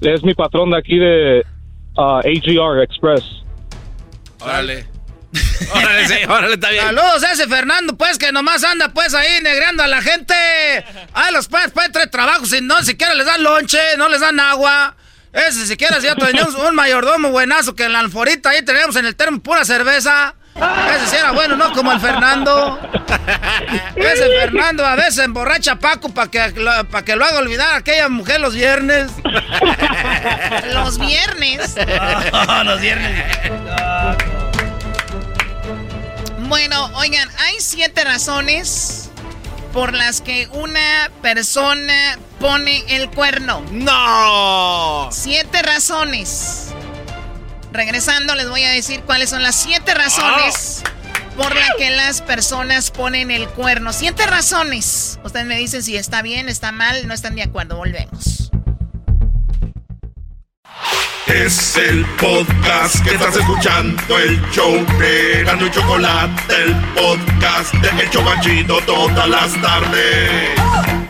Es mi patrón de aquí de ah, AGR Express. Órale. Órale, sí, órale, está bien. Saludos a ese Fernando, pues, que nomás anda, pues, ahí negreando a la gente. A los pues, pues, trae trabajos y no siquiera les dan lonche, no les dan agua. Ese siquiera, si ya teníamos un mayordomo buenazo que en la alforita ahí teníamos en el termo pura cerveza. Ese sí era bueno, ¿no? Como el Fernando. Ese Fernando a veces emborracha a Paco para que, pa' que lo haga olvidar a aquella mujer los viernes. Los viernes. Los viernes. Bueno, oigan, hay siete razones por las que una persona pone el cuerno. ¡No! Siete razones. Regresando les voy a decir cuáles son las siete razones por las que las personas ponen el cuerno. Siete razones. Ustedes me dicen si está bien, está mal, no están de acuerdo. Volvemos. Es el podcast que estás escuchando, el show de Gano y Chocolate, el podcast de El Chobachito todas las tardes.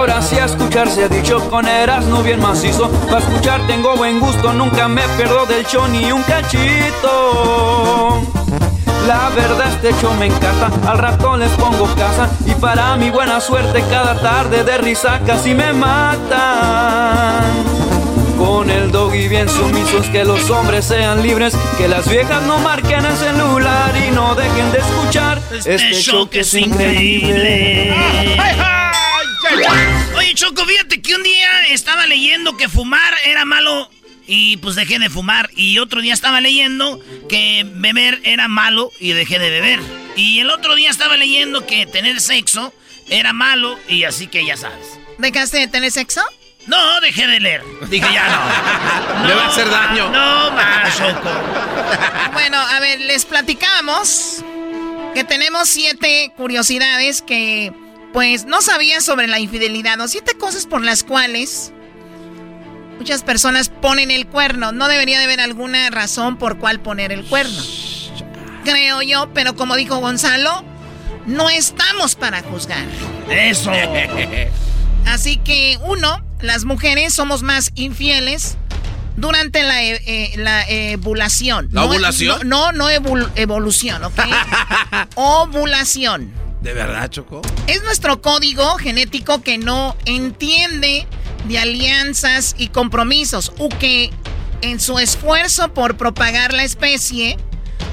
Ahora sí a escuchar se ha dicho con Erasmo bien macizo. Para escuchar tengo buen gusto, nunca me pierdo del show ni un cachito. La verdad este show me encanta, al rato les pongo casa. Y para mi buena suerte cada tarde de risa casi me matan. Con el doggy bien sumisos, que los hombres sean libres, que las viejas no marquen el celular y no dejen de escuchar este, show que es increíble. Oye, Choco, fíjate que un día estaba leyendo que fumar era malo y pues dejé de fumar. Y otro día estaba leyendo que beber era malo y dejé de beber. Y el otro día estaba leyendo que tener sexo era malo y así que ya sabes. ¿Dejaste de tener sexo? No, dejé de leer. Dije ya no. Le va a hacer daño. No más, Choco. Bueno, a ver, les platicamos que tenemos siete curiosidades que, pues, no sabían sobre la infidelidad o siete cosas por las cuales muchas personas ponen el cuerno. No debería de haber alguna razón por cual poner el cuerno. Creo yo, pero como dijo Gonzalo, no estamos para juzgar. Eso. Así que, uno, las mujeres somos más infieles durante la, e- eh, la ovulación. ¿La No- ovulación? No, no, no evol- evolución, ¿ok? ovulación. ¿De verdad, Choco? Es nuestro código genético que no entiende de alianzas y compromisos, o que en su esfuerzo por propagar la especie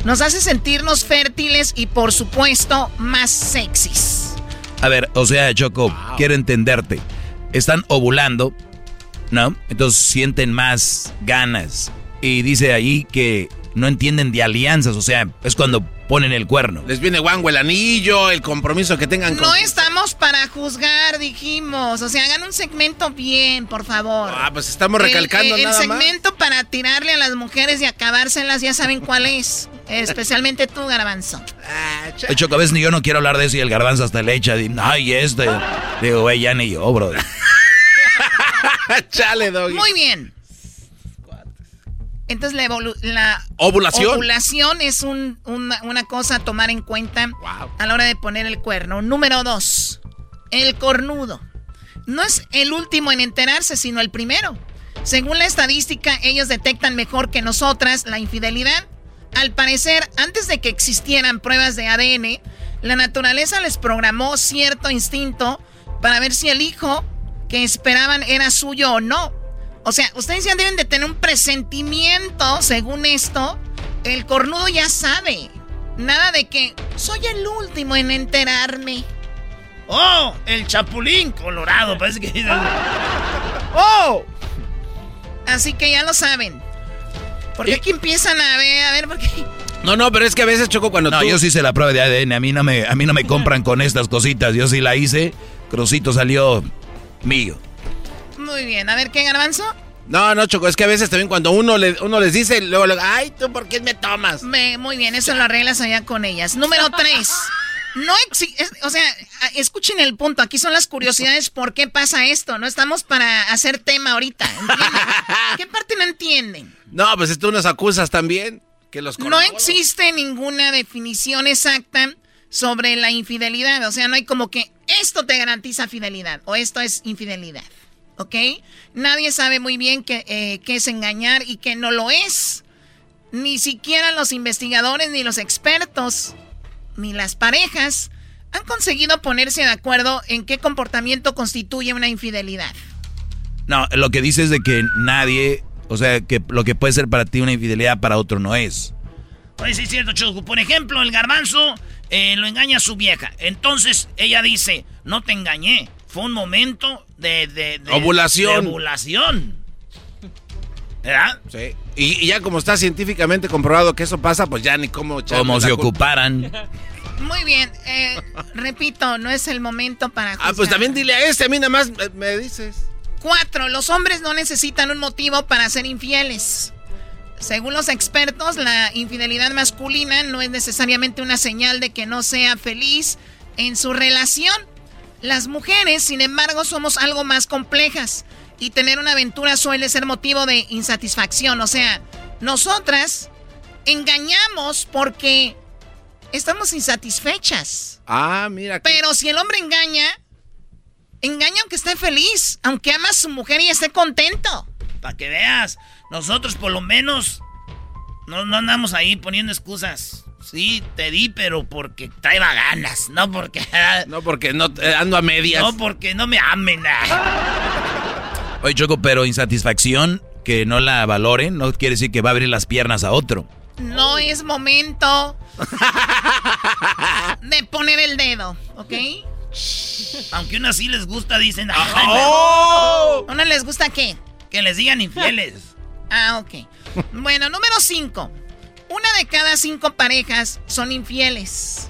nos hace sentirnos fértiles y, por supuesto, más sexys. A ver, o sea, Choco, quiero entenderte. Están ovulando, ¿no? Entonces sienten más ganas. Y dice ahí que no entienden de alianzas, o sea, es cuando ponen el cuerno. Les viene guango el anillo, el compromiso que tengan con... No estamos para juzgar, dijimos. O sea, hagan un segmento bien, por favor. Ah, pues estamos recalcando el, el, nada más. segmento para tirarle a las mujeres y acabárselas, ya saben cuál es. Especialmente tú, Garbanzo. De hecho, que a veces ni yo no quiero hablar de eso y el garbanzo hasta le echa. Ay, este. Digo, güey, ya ni yo, bro. Chale, doggy. Muy bien. Entonces la, ¿Ovulación? ovulación es un- una, una cosa a tomar en cuenta a la hora de poner el cuerno. Número dos, el cornudo. No es el último en enterarse, sino el primero. Según la estadística, ellos detectan mejor que nosotras la infidelidad. Al parecer, antes de que existieran pruebas de ADN, la naturaleza les programó cierto instinto para ver si el hijo que esperaban era suyo o no. O sea, ustedes ya deben de tener un presentimiento, según esto. El cornudo ya sabe. Nada de que soy el último en enterarme. ¡Oh! El chapulín colorado, parece que... ¡Oh! Así que ya lo saben. Porque aquí empiezan a ver, a ver, porque... No, no, pero es que a veces choco cuando No, tú... yo sí hice la prueba de ADN. A mí no me, a mí no me compran con estas cositas. Yo sí la hice. Crucito salió mío. Muy bien, a ver, ¿qué garbanzo? No, no, Choco, es que a veces también cuando uno, le, uno les dice, luego, luego, ay, ¿tú por qué me tomas? Me- muy bien, eso lo arreglas allá con ellas. Número tres. No existe, o sea, escuchen el punto. Aquí son las curiosidades por qué pasa esto. No estamos para hacer tema ahorita. ¿entienden? ¿Qué parte no entienden? No, pues tú nos acusas también. Que los No existe ninguna definición exacta sobre la infidelidad. O sea, no hay como que esto te garantiza fidelidad o esto es infidelidad. ¿Ok? Nadie sabe muy bien qué, eh, qué es engañar y qué no lo es. Ni siquiera los investigadores, ni los expertos, ni las parejas han conseguido ponerse de acuerdo en qué comportamiento constituye una infidelidad. No, lo que dice es de que nadie, o sea, que lo que puede ser para ti una infidelidad, para otro no es. Oye, sí es cierto, Choco. Por ejemplo, el garbanzo eh, lo engaña a su vieja. Entonces ella dice, no te engañé. Fue un momento de... de, de- Ovulación. de ovulación. ¿Verdad? Sí. Y, y ya como está científicamente comprobado que eso pasa, pues ya ni cómo... Como culpa. ocuparan. Muy bien, eh, repito, no es el momento para Ah, pues juzgar. también dile a este, a mí nada más me, me dices. Cuatro, los hombres no necesitan un motivo para ser infieles. Según los expertos, la infidelidad masculina no es necesariamente una señal de que no sea feliz en su relación. Las mujeres, sin embargo, somos algo más complejas y tener una aventura suele ser motivo de insatisfacción. O sea, nosotras engañamos porque estamos insatisfechas. Ah, mira. que- Pero si el hombre engaña, engaña aunque esté feliz, aunque ama a su mujer y esté contento. Para que veas, nosotros por lo menos no, no andamos ahí poniendo excusas. Sí, te di, pero porque traeba ganas, no porque... No, porque no eh, ando a medias. No, porque no me amen. Oye, Choco, pero insatisfacción, que no la valoren, no quiere decir que va a abrir las piernas a otro. No es momento de poner el dedo, ¿ok? Aunque una sí les gusta, dicen... ¡Oh! ¿Una les gusta qué? Que les digan infieles. Ah, ok. Bueno, número 5. Una de cada cinco parejas son infieles.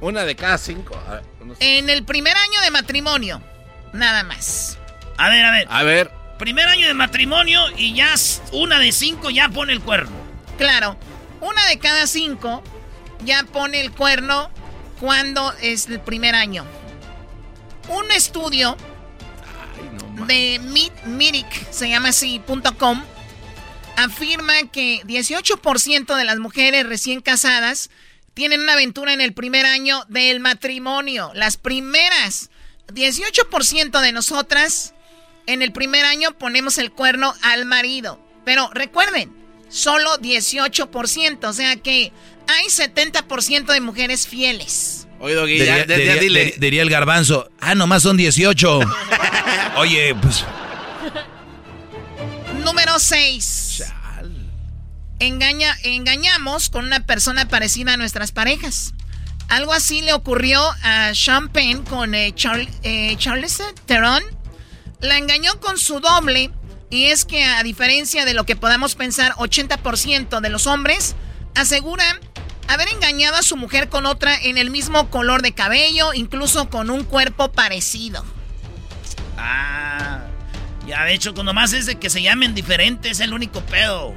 Una de cada cinco. A ver, no sé. En el primer año de matrimonio, nada más. A ver, a ver. A ver. Primer año de matrimonio y ya una de cinco ya pone el cuerno. Claro, una de cada cinco ya pone el cuerno cuando es el primer año. Un estudio de Mirik, se llama así, punto .com, afirma que 18% de las mujeres recién casadas tienen una aventura en el primer año del matrimonio. Las primeras, 18% de nosotras en el primer año ponemos el cuerno al marido. Pero recuerden, solo 18%, o sea que hay 70% de mujeres fieles. Oye, Doggy, Diría, ya, ya- ya diría- dile. dir- diría el garbanzo, ah, nomás son 18. Oye, pues... Número 6. Engaña, engañamos con una persona parecida a nuestras parejas. Algo así le ocurrió a Penn con eh, eh, Charles Theron. La engañó con su doble. Y es que a diferencia de lo que podamos pensar, 80% de los hombres aseguran haber engañado a su mujer con otra en el mismo color de cabello, incluso con un cuerpo parecido. Ah, ya de hecho, cuando más es de que se llamen diferentes, es el único pedo.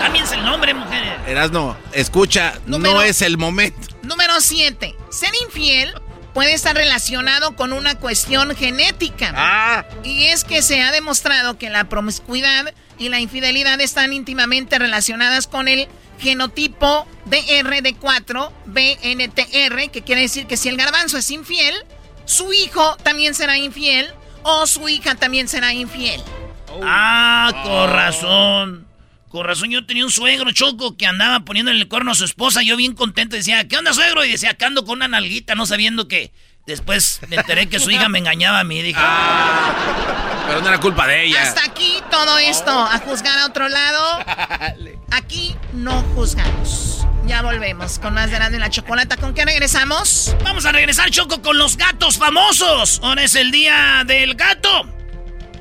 Cámbiense el nombre, mujeres. Erasno, escucha, no es el momento. Número 7. Ser infiel puede estar relacionado con una cuestión genética. Y es que se ha demostrado que la promiscuidad y la infidelidad están íntimamente relacionadas con el genotipo DRD4 BNTR, que quiere decir que si el garbanzo es infiel, su hijo también será infiel o su hija también será infiel. Ah, con razón. Con razón, yo tenía un suegro choco que andaba poniéndole el cuerno a su esposa. Yo bien contento decía, ¿qué onda, suegro? Y decía, acá ando con una nalguita, no sabiendo que. Después me enteré que su hija me engañaba a mí. Dije, Pero no era culpa de ella. Hasta aquí todo esto. A juzgar a otro lado. Aquí no juzgamos. Ya volvemos con más de Erasmo y la Chocolata. ¿Con qué regresamos? Vamos a regresar, Choco, con los gatos famosos. Ahora es el día del gato.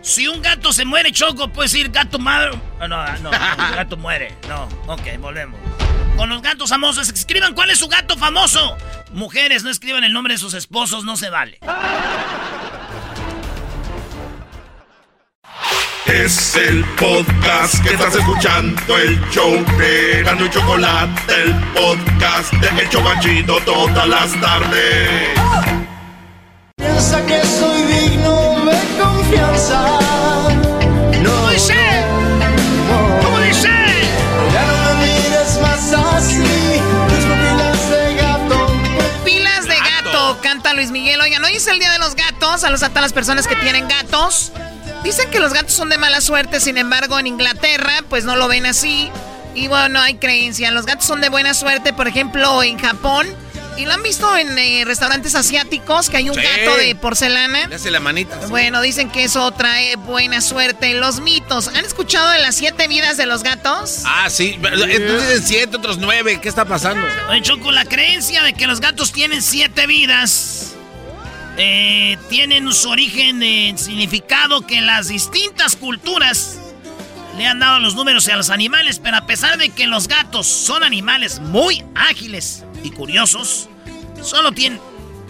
Si un gato se muere, Choco, puedes ir gato madre. Ah, No, no, el gato muere. No, ok, volvemos. Con los gatos famosos, escriban cuál es su gato famoso. Mujeres, no escriban el nombre de sus esposos, no se vale. Es el podcast que estás escuchando, el show de Gano y Chocolate, el podcast de El Chobachito todas las tardes. Piensa que soy digno de confianza. No, ¿Cómo dice? ¿Cómo dice? Ya no me mires más así. Tus pupilas de gato. Pilas de gato, canta Luis Miguel. Oigan, hoy es el día de los gatos. Saludos a todas las personas que tienen gatos. Dicen que los gatos son de mala suerte, sin embargo, en Inglaterra, pues no lo ven así. Y bueno, no hay creencia. Los gatos son de buena suerte, por ejemplo, en Japón. Y lo han visto en eh, restaurantes asiáticos, que hay un Sí. gato de porcelana. Le hace la manita. sí. Bueno, dicen que eso trae buena suerte. Los mitos. ¿Han escuchado de las siete vidas de los gatos? Ah, sí. Entonces dicen siete, otros nueve. ¿Qué está pasando? Oye, Choco, la creencia de que los gatos tienen siete vidas eh, tienen su origen en significado que las distintas culturas le han dado los números a los animales, pero a pesar de que los gatos son animales muy ágiles y curiosos, solo tienen,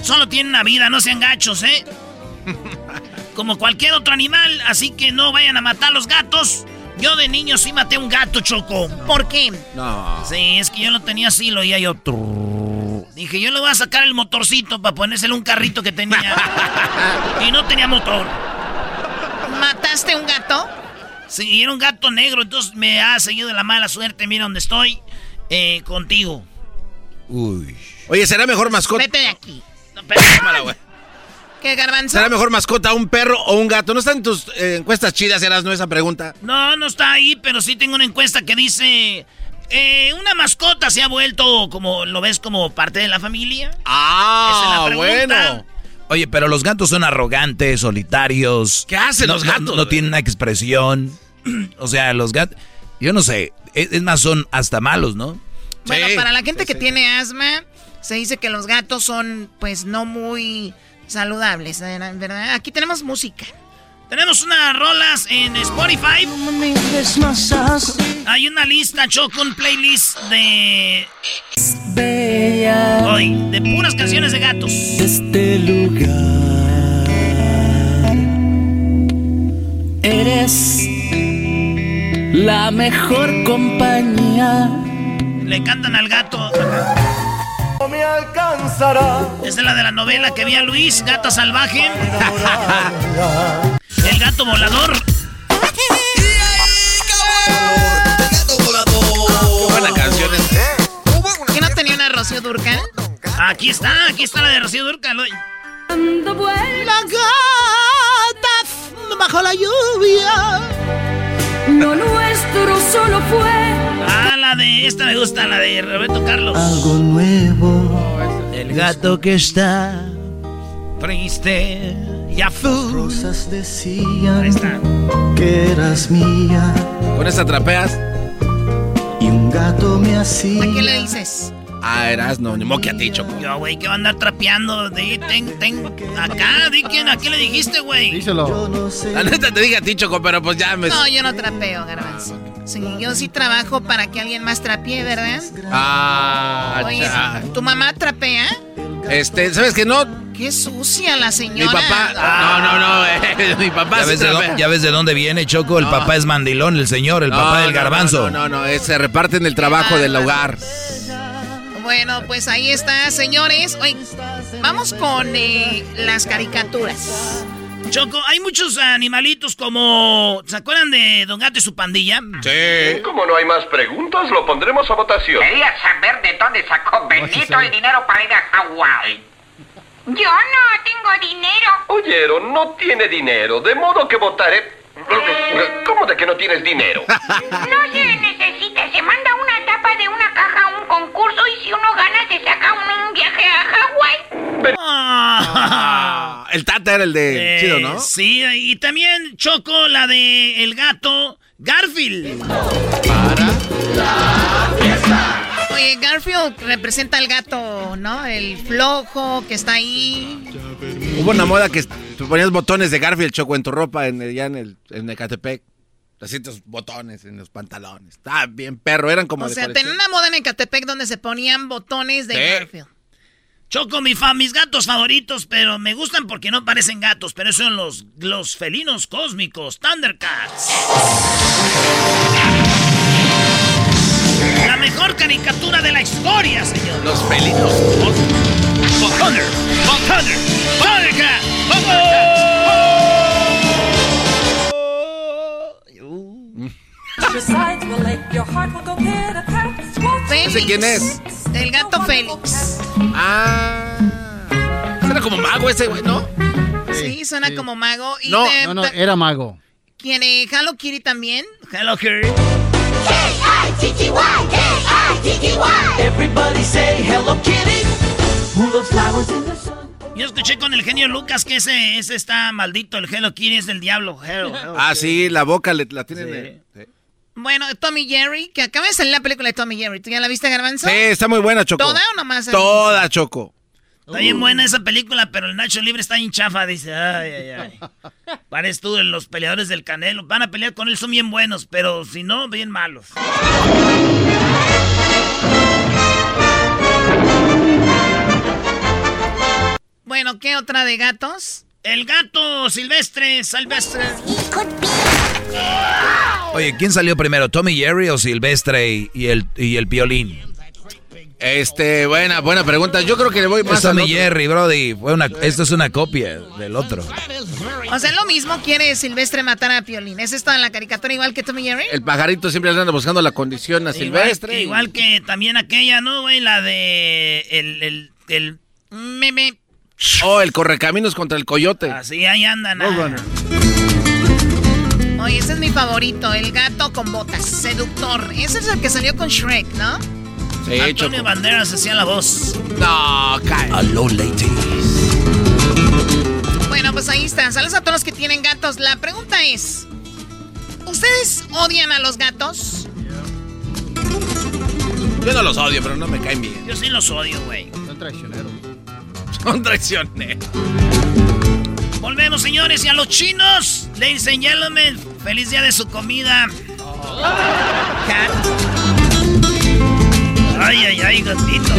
solo tienen una vida, no sean gachos, ¿eh? Como cualquier otro animal, así que no vayan a matar los gatos. Yo de niño sí maté un gato, Choco. ¿Por qué? No. Sí, es que yo lo tenía así, lo oía yo. Dije, yo le voy a sacar el motorcito para ponérselo a un carrito que tenía. y no tenía motor. ¿Mataste un gato? Sí, era un gato negro, entonces me ha seguido de la mala suerte. Mira dónde estoy, eh, contigo. Uy. Oye, ¿será mejor mascota? Vete de aquí. Tómala, güey. ¿Qué, garbanzo? ¿Será mejor mascota un perro o un gato? ¿No están en tus eh, encuestas chidas, eras no esa pregunta? No, no está ahí, pero sí tengo una encuesta que dice... eh, una mascota se ha vuelto, como lo ves, como parte de la familia. Ah, Esa es la pregunta. bueno. Oye, pero los gatos son arrogantes, solitarios. ¿Qué hacen No- los gatos, No, tienen una expresión. o sea, los gatos. Yo no sé. Es, es más, son hasta malos, ¿no? Bueno, Sí, para la gente sí, que sí. tiene asma, se dice que los gatos son, pues, no muy saludables, ¿verdad? Aquí tenemos música. Tenemos unas rolas en Spotify. Hay una lista, Choco, un playlist de... Hoy, de puras canciones de gatos. Este lugar. Eres la mejor compañía. Le cantan al gato. No me alcanzará. Esta es la de la novela que vi a Luis, Gata Salvaje. El gato volador. Qué buena canción es. ¿Qué no tenía una Rocío Durcal? Aquí está, aquí está la de Rocío Durcal. hoy. La gata bajo la lluvia. Lo nuestro solo fue Ah, la de esta me gusta, la de Roberto Carlos. Algo nuevo. El gato que está triste y azul. Rosas decían Ahí está. que eras mía. Con esta trapeas. Y un gato me hacía. ¿A qué le dices? Ah, eras no, ni modo que a ti, Choco. Yo, güey, que va a andar trapeando. De, ten, ten, acá, di quién, ¿a qué le dijiste, güey? Díselo. La neta te dije a ti, Choco, pero pues ya me. No, yo no trapeo, garbanzo. Sí, yo sí trabajo para que alguien más trapee, ¿verdad? Ah, Oye. ¿tu mamá trapea? Este, ¿sabes qué? No, Qué sucia la mi señora. papá. No, no, no, eh, mi papá ¿Ya ves, de dónde, ya ves de dónde viene, Choco? El No. papá es mandilón, el señor, el No, papá del no, garbanzo. No, no, no, eh, se reparten el trabajo del hogar. Bueno, pues ahí está, señores. Oye, vamos con eh, las caricaturas. Choco, hay muchos animalitos como... ¿Se acuerdan de Don Gato y su pandilla? Sí. Como no hay más preguntas, lo pondremos a votación. Quería saber de dónde sacó Benito el dinero para ir a Hawái. Yo no tengo dinero. Oyeron, no tiene dinero, de modo que votaré... ¿Cómo de que no tienes dinero? No se necesita, se manda una tapa de una caja a un concurso y si uno gana se saca un, un viaje a Hawái. Ah, el Tata era el de Eh, chido, ¿no? Sí, y también Choco, la de el gato Garfield. Oye, Garfield representa al gato, ¿no? El flojo que está ahí. Hubo una moda que ponías botones de Garfield Choco en tu ropa en, ya en el en Ecatepec. Así tus botones en los pantalones. Estaba bien perro, eran como O de sea, tenía una moda en Ecatepec donde se ponían botones de Sí. Garfield. Choco, mi fa, mis gatos favoritos, pero me gustan porque no parecen gatos, pero son los, los felinos cósmicos, Thundercats. La mejor caricatura de la historia, señor. Los felinos. Thunder, Thunder, Thundercat. Félix. ¿Ese quién es? El gato Félix. Ah. Era como mago ese, güey, ¿no? Sí, suena como mago. Y No, no, no, era mago. ¿Quién es? Hello Kitty también. Hello Kitty. Everybody say Hello Kitty. Who loves flowers in the sun? Yo escuché con el genio Lucas que ese, ese está maldito, el Hello Kitty es del diablo. Hello, hello Ah, Kitty. sí, la boca le, la tienen. de- sí. Bueno, Tommy Jerry, que acaba de salir la película de Tommy Jerry. ¿Tú ya la viste, Garbanzo? Sí, está muy buena, Choco. ¿Toda o nomás? Toda, Choco. Está bien buena esa película, pero el Nacho Libre está bien chafa, dice. Ay, ay, ay. Pares tú, los peleadores del Canelo. Van a pelear con él, son bien buenos, pero si no, bien malos. Bueno, ¿qué otra de gatos? El gato silvestre, silvestre. Oye, ¿quién salió primero, Tommy Jerry o Silvestre y, el, y el piolín? Este, buena, buena pregunta. Yo creo que le voy más al Tommy. Jerry, Brody. Fue una, esto es una copia del otro. O sea, lo mismo quiere Silvestre matar a Piolín. ¿Es esto en la caricatura igual que Tommy Jerry? El pajarito siempre anda buscando la condición a Silvestre. Igual, igual que también aquella, ¿no, güey? La de. El. El. el meme. Oh, el correcaminos contra el coyote. Así ahí andan. ah. Oye, ese es mi favorito, el gato con botas, seductor. Ese es el que salió con Shrek, ¿no? Sí, Antonio. Banderas hacía la voz. No, cae. Hello, ladies. Bueno, pues ahí está. Saludos a todos los que tienen gatos. La pregunta es: ¿Ustedes odian a los gatos? Yo no los odio, pero no me caen bien. Yo sí los odio, güey. Son traicioneros. Son traicioneros. Volvemos, señores, y a los chinos. Ladies and gentlemen, feliz día de su comida. Cat. Ay, ay, ay, gatito.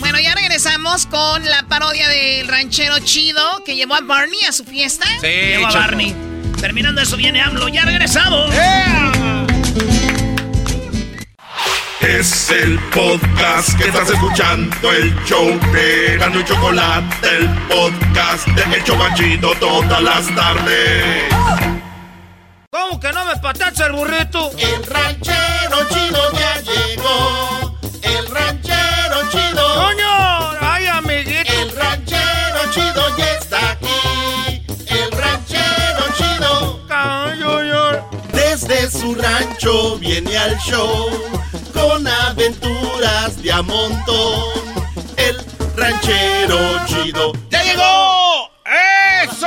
Bueno, ya regresamos con la parodia del ranchero chido que llevó a Barney a su fiesta. Lleva a Barney. Terminando eso viene AMLO. Ya regresamos. Es el podcast que estás escuchando, el show de Gano y Chocolate, el podcast de El Chobachito todas las tardes. ¿Cómo que no me patacha el burrito? El ranchero chido ya llegó. El ranchero chido. ¡Coño! ¡Ay, amiguito! El ranchero chido ya está aquí. El ranchero chido. Desde su rancho viene al show con aventuras de a montón. El ranchero chido ya llegó. ¡Eso!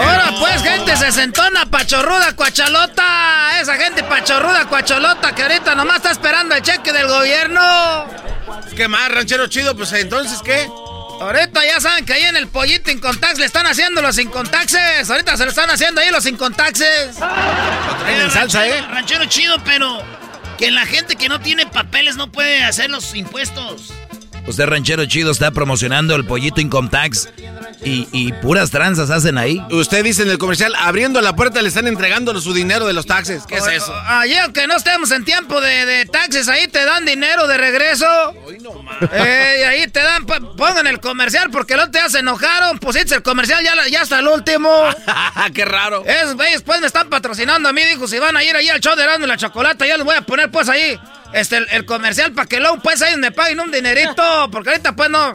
Ahora pues, gente sesentona, pachorruda, cuachalota. Esa gente pachorruda, cuacholota que ahorita nomás está esperando el cheque del gobierno. ¿Qué más, ranchero chido? Pues entonces, ¿qué? Ahorita ya saben que ahí en el pollito Incontax le están haciendo los Incontaxes. Ahorita se lo están haciendo ahí los Incontaxes. Eh, ranchero- Ranchero chido, pero que la gente que no tiene papeles no puede hacer los impuestos. Usted ranchero chido está promocionando el pollito Income Tax y, y puras tranzas hacen ahí. Usted dice en el comercial, abriendo la puerta le están entregando su dinero de los taxes. ¿Qué es eso? Ayer, aunque no estemos en tiempo de, de taxes, ahí te dan dinero de regreso. Eh, y ahí te dan, po- pongan el comercial porque no te se enojaron. Pusiste el comercial ya, ya hasta el último. Qué raro. Esos güeyes pues me están patrocinando a mí, dijo, si van a ir ahí al show de Erasmo y la Chocolata, yo les voy a poner pues ahí este, el, el comercial para que luego pues ahí me paguen un dinerito, porque ahorita pues no,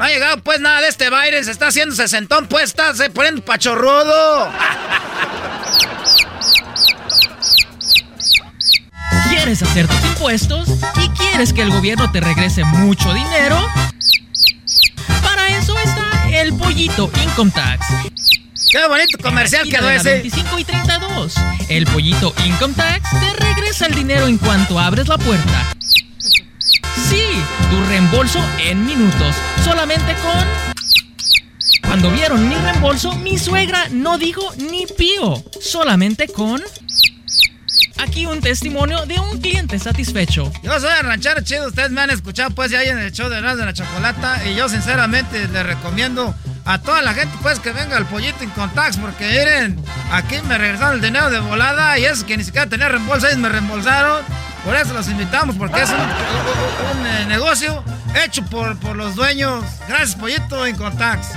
no ha llegado pues nada de este Biden, se está haciendo sesentón, pues está se poniendo pachorrudo. ¿Quieres hacer tus impuestos y quieres que el gobierno te regrese mucho dinero? Para eso está el pollito Income Tax. Qué bonito comercial quedó ese. 25 y 32. El pollito Income Tax te regresa el dinero en cuanto abres la puerta. Reembolso en minutos, solamente con... Cuando vieron mi reembolso, mi suegra no dijo ni pío, solamente con... Aquí un testimonio de un cliente satisfecho. Yo soy el ranchero chido, ustedes me han escuchado pues ya en el show de Erasmo de la Chocolata y yo sinceramente les recomiendo a toda la gente pues que venga al pollito en Tax porque miren, aquí me regresaron el dinero de volada y eso que ni siquiera tenía reembolso, ellos me reembolsaron. Por eso los invitamos porque es un, un, eh, negocio hecho por, por los dueños. Gracias pollito Tax.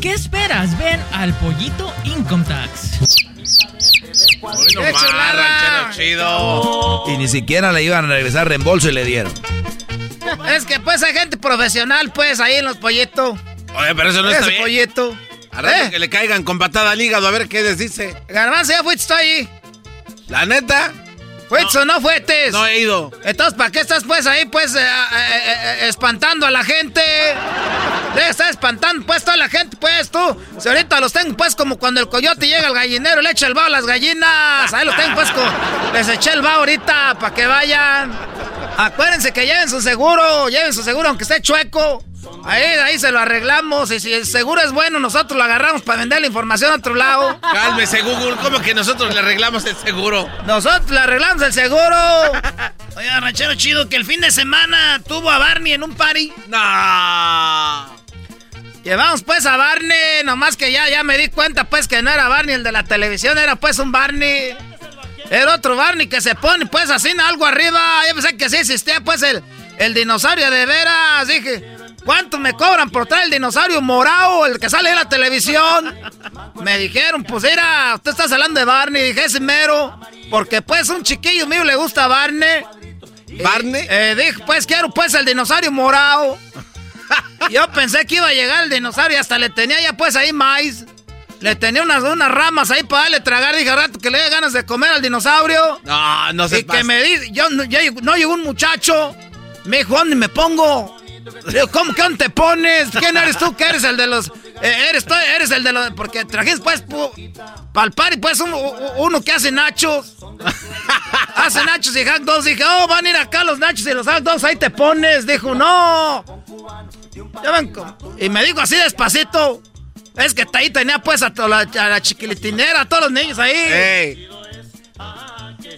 ¿Qué esperas? Ven al pollito Income Tax. ¡Qué chulada! chido. Y ni siquiera le iban a regresar reembolso y le dieron. Es que pues hay gente profesional pues ahí en los pollitos. Oye, pero eso no está Ese bien. pollito. A rato ¿Eh? que le caigan con patada al hígado a ver qué les dice. Garbanzo, ya fuiste ahí. ¿La neta? ¿Fuiste o no fuiste? No he ido. Entonces, ¿para qué estás pues ahí pues eh, eh, eh, espantando a la gente? Debe estar espantando pues toda la gente pues tú. Si ahorita los tengo pues como cuando el coyote llega al gallinero, le echa el vaho a las gallinas. Ahí los tengo pues co- les eché el vaho ahorita para que vayan. Acuérdense que lleven su seguro, lleven su seguro aunque esté chueco. Ahí, ahí se lo arreglamos y si el seguro es bueno, nosotros lo agarramos para vender la información a otro lado. Cálmese, Google. ¿Cómo que nosotros le arreglamos el seguro? Nosotros le arreglamos el seguro. Oiga, ranchero chido, que el fin de semana tuvo a Barney en un party. No. Llevamos pues a Barney, nomás que ya, ya me di cuenta pues que no era Barney el de la televisión, era pues un Barney. Era otro Barney que se pone pues así algo arriba. Yo pensé que sí existía pues el, el dinosaurio de veras. Dije, ¿cuánto me cobran por traer el dinosaurio morado, el que sale en la televisión? Me dijeron, pues era, usted está hablando de Barney. Dije, ese mero. Porque pues un chiquillo mío le gusta Barney. ¿Barney? Eh, dije, pues quiero pues el dinosaurio morado. Yo pensé que iba a llegar el dinosaurio y hasta le tenía ya pues ahí maíz. Le tenía unas, unas ramas ahí para darle tragar. Dije, "Al rato que le dé ganas de comer al dinosaurio. No, no se Y que me dice, yo, llegó- no llegó un muchacho. Me dijo, ¿dónde me pongo? ¿Cómo que dónde te pones? ¿Quién eres tú? ¿Qué eres el de los...? eh, eres tú, eres el de los... Porque trajiste pues palpar y pues uno que hace nachos. hace nachos y hot dogs. Dije, oh, van a ir acá los nachos y los hot dogs, ahí te pones. Dijo, no. Ya ven cómo- Y me dijo así despacito. Es que ahí tenía pues a, to- la, a la chiquilitinera, a todos los niños ahí. Ey.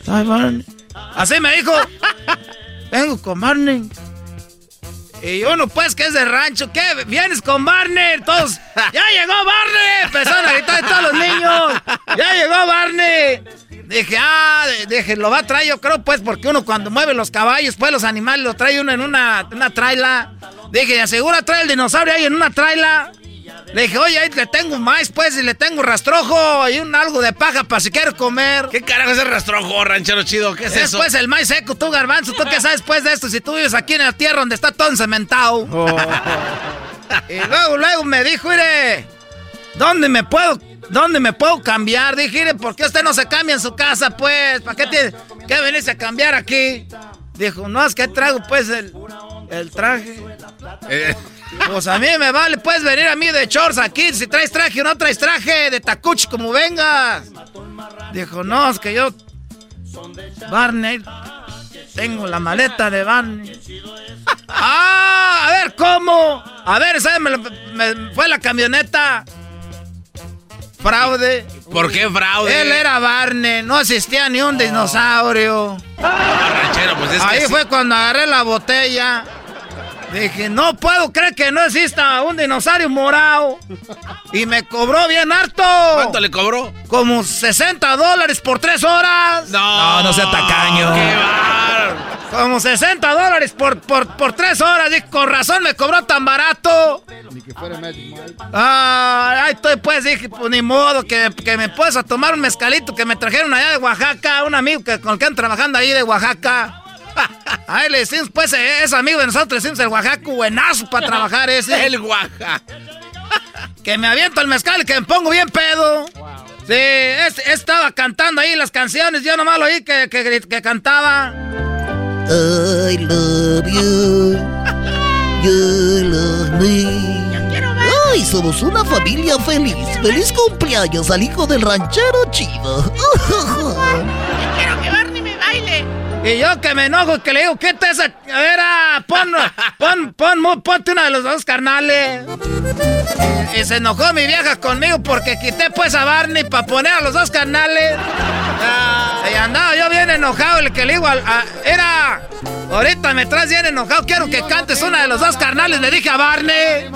Ay, Barney. Así me dijo. Vengo con Barney. Y uno, pues, que es de rancho. ¿Qué? ¿Vienes con Barney? Todos. ¡Ya llegó Barney! Empezaron a gritar todos los niños. ¡Ya llegó Barney! Dije, ah, dije, lo va a traer yo creo, pues, porque uno cuando mueve los caballos, pues, los animales, lo trae uno en una, una traila. Dije, asegura trae el dinosaurio ahí en una traila. Le dije, oye, ahí le tengo más, pues, y le tengo rastrojo y un algo de paja para si quiere comer. ¿Qué carajo es el rastrojo, ranchero chido? ¿Qué es, Es eso? pues el maíz seco, tú garbanzo, tú qué sabes pues de esto, si tú vives aquí en la tierra donde está todo encementado. Oh. y luego, luego me dijo, mire, ¿dónde me puedo, dónde me puedo cambiar? Dije, mire, ¿por qué usted no se cambia en su casa, pues? ¿Para qué tiene que venirse a cambiar aquí? Dijo, no, es que traigo pues el, el traje. Eh, Pues a mí me vale, puedes venir a mí de shorts aquí, si traes traje o no traes traje, de tacuchi como vengas. Dijo, no, es que yo, Barney, tengo la maleta de Barney. ah, a ver, ¿cómo? A ver, ¿sabes? Me, fue la camioneta. Fraude. ¿Por qué fraude? Él era Barney, no existía ni un dinosaurio. ranchero, pues es que Ahí sí. fue cuando agarré la botella. Dije, no puedo creer que no exista un dinosaurio morado. Y me cobró bien harto. ¿Cuánto le cobró? Como 60 dólares por tres horas. No, no sea tacaño. Qué. Como 60 dólares por, por, por tres horas. Dije, con razón me cobró tan barato. Ni que fuera Magic. Ah, ahí estoy, pues dije, pues ni modo, que, que me puedes a tomar un mezcalito que me trajeron allá de Oaxaca, un amigo que, con el que ando trabajando ahí de Oaxaca. Ahí le decimos, pues, eh, es amigo de nosotros, le decimos el Oaxaca, buenazo para trabajar ese. El Oaxaca. Que me aviento el mezcal y que me pongo bien pedo. Sí, es- estaba cantando ahí las canciones, yo nomás lo oí que, que, cantaba. I love you. You love me. Ay, somos una familia feliz. Feliz cumpleaños al hijo del ranchero chido. Quiero que Barney me baile. Y yo que me enojo que le digo, quita esa. A ver, ah, pon, pon, pon, ponte una de los dos carnales. Y se enojó mi vieja conmigo porque quité pues a Barney para poner a los dos carnales. Y andaba yo bien enojado, el que le digo, a- era. Ahorita me traes bien enojado, quiero que cantes una de los dos carnales, le dije a Barney.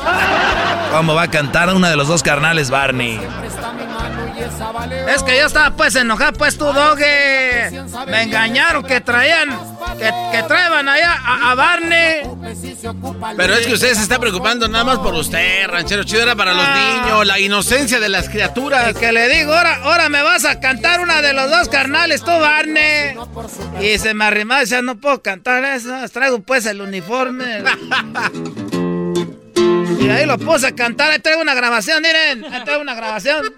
¿Cómo va a cantar una de los dos carnales, Barney? Es que yo estaba pues enojado, pues tú, Doge. Me engañaron que traían, que, que traían allá a, a Barney. Pero es que usted se está preocupando nada más por usted, ranchero chido. Era para los niños, la inocencia de las criaturas. Y que le digo, ahora, ahora me vas a cantar una de los dos carnales, tú, Barney. Y se me arrimaba y decía, no puedo cantar eso, traigo pues el uniforme. y ahí lo puse a cantar, ahí traigo una grabación, miren, ahí traigo una grabación.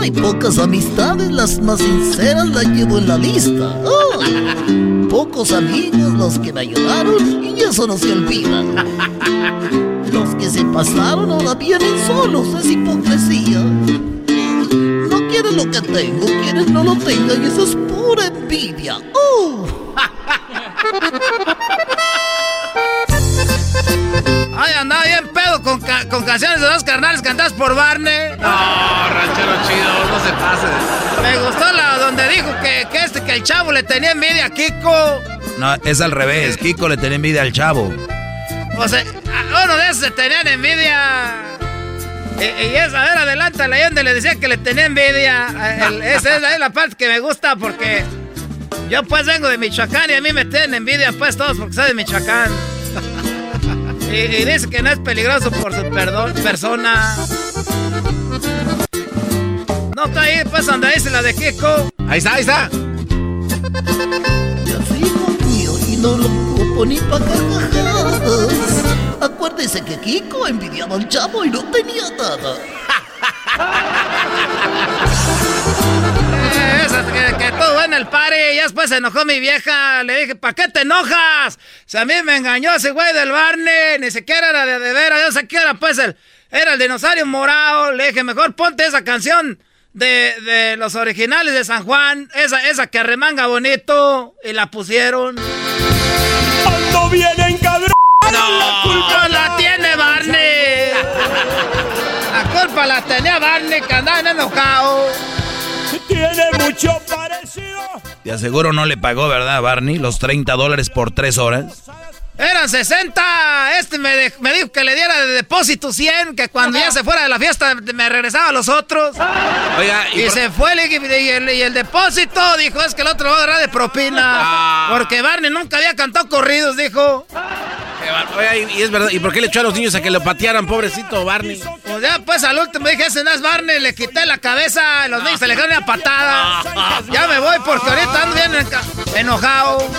Hay pocas amistades, las más sinceras las llevo en la lista. Ay, pocos amigos los que me ayudaron y eso no se olvida. Los que se pasaron ahora vienen solos, es hipocresía. No quieren lo que tengo, quieren no lo tengan y eso es pura envidia. ¡Oh! Ay, andaba bien con, ca- con canciones de dos carnales cantadas por Barney. No, ranchero chido, no se pase. Me gustó la donde dijo que, que este, que el chavo le tenía envidia a Kiko. No, es al revés. Kiko le tenía envidia al chavo. O sea, a uno de esos se tenían envidia. Y, y esa, a ver, adelante, la donde le decía que le tenía envidia. El- esa es la, es la parte que me gusta porque yo pues vengo de Michoacán y a mí me tienen envidia pues todos porque soy de Michoacán. Y, y dice que no es peligroso por su perdón, persona. No está ahí pues donde dice la de Kiko. Ahí está, ahí está. mío y no lo ocupo ni pa' carcajadas. Acuérdese que Kiko envidiaba al chavo y no tenía nada. Que, todo en el party y ya después se enojó mi vieja. Le dije, ¿para qué te enojas? Si a mí me engañó ese güey del Barney, ni siquiera era de de veras, yo sé que era pues el, era el dinosaurio morado. Le dije, mejor ponte esa canción de, de los originales de San Juan, esa, esa que arremanga bonito, y la pusieron. Ando bien encabrón. La culpa la tiene Barney. La culpa la tenía Barney, que andaba enojado. Tiene mucho parecido. Te aseguro no le pagó, ¿verdad, Barney? Los 30 dólares por 3 horas. Eran 60. Este me, de- me dijo que le diera de depósito 100, que cuando ya se fuera de la fiesta me regresaba a los otros. Oiga, y, y por- se fue dije, y el, y el depósito, dijo, es que el otro va a agarrar de propina. Ah. Porque Barney nunca había cantado corridos, dijo. Oiga, y, y es verdad, ¿y por qué le echó a los niños a que lo patearan, pobrecito Barney? Pues ya, pues al último dije, ese no es Barney, le quité la cabeza, los niños se le dieron una patada. Ya me voy porque ahorita ando bien enojado.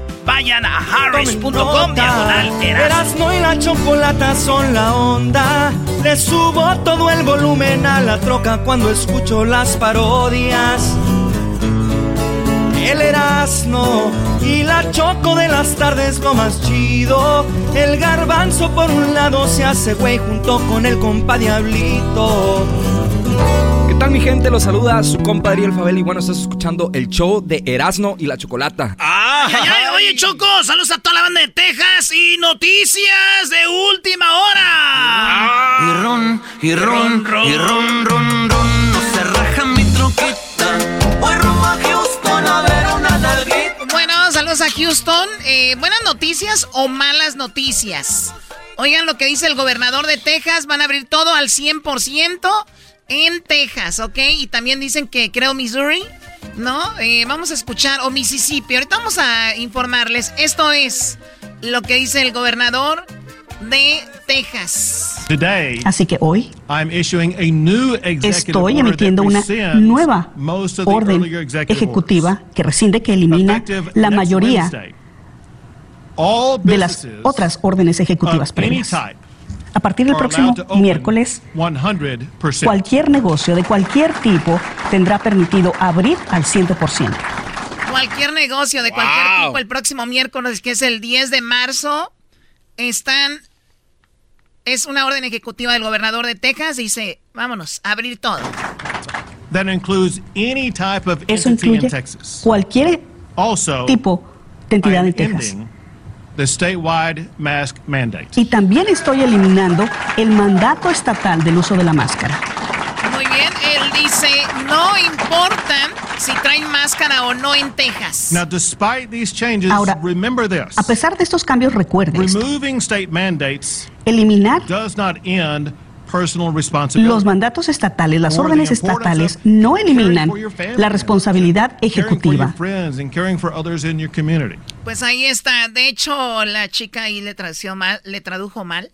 Vayan a harris.com diagonal Erasmo y la chocolata son la onda. Le subo todo el volumen a la troca cuando escucho las parodias. El Erasmo y la choco de las tardes lo más chido. El garbanzo por un lado se hace güey junto con el compa Diablito. ¿Qué tal mi gente? Los saluda su compadre El Fabel y bueno, estás escuchando el show de Erasmo y la Chocolata. Ay, ay, ay, oye, Choco, saludos a toda la banda de Texas y noticias de última hora. Y ron, y ron, y ron, ron, ron, no se raja mi troquita. Voy rumbo a Houston a ver una nalguita. Bueno, saludos a Houston. Eh, ¿Buenas noticias o malas noticias? Oigan lo que dice el gobernador de Texas. Van a abrir todo al 100% en Texas, ¿ok? Y también dicen que creo Missouri, ¿no? Eh, vamos a escuchar, o Mississippi. Ahorita vamos a informarles. Esto es lo que dice el gobernador de Texas. Así que hoy estoy emitiendo una nueva orden ejecutiva que rescinde, que elimina la mayoría de las otras órdenes ejecutivas previas. A partir del próximo miércoles, cualquier negocio de cualquier tipo tendrá permitido abrir al 100%. Cualquier negocio de cualquier tipo el próximo miércoles, que es el 10 de marzo, están... Es una orden ejecutiva del gobernador de Texas, dice, vámonos, a abrir todo. Eso incluye cualquier tipo de entidad en Texas. The statewide mask mandate. Y también estoy eliminando el mandato estatal del uso de la máscara. Muy bien, él dice, no importa si traen máscara o no en Texas. Now, despite these changes, Ahora, remember this. A pesar de estos cambios, recuerde esto. Removing state mandates Eliminar los mandatos estatales, las órdenes estatales, no eliminan la responsabilidad ejecutiva. Pues ahí está. De hecho, la chica ahí le tradució mal, le tradujo mal.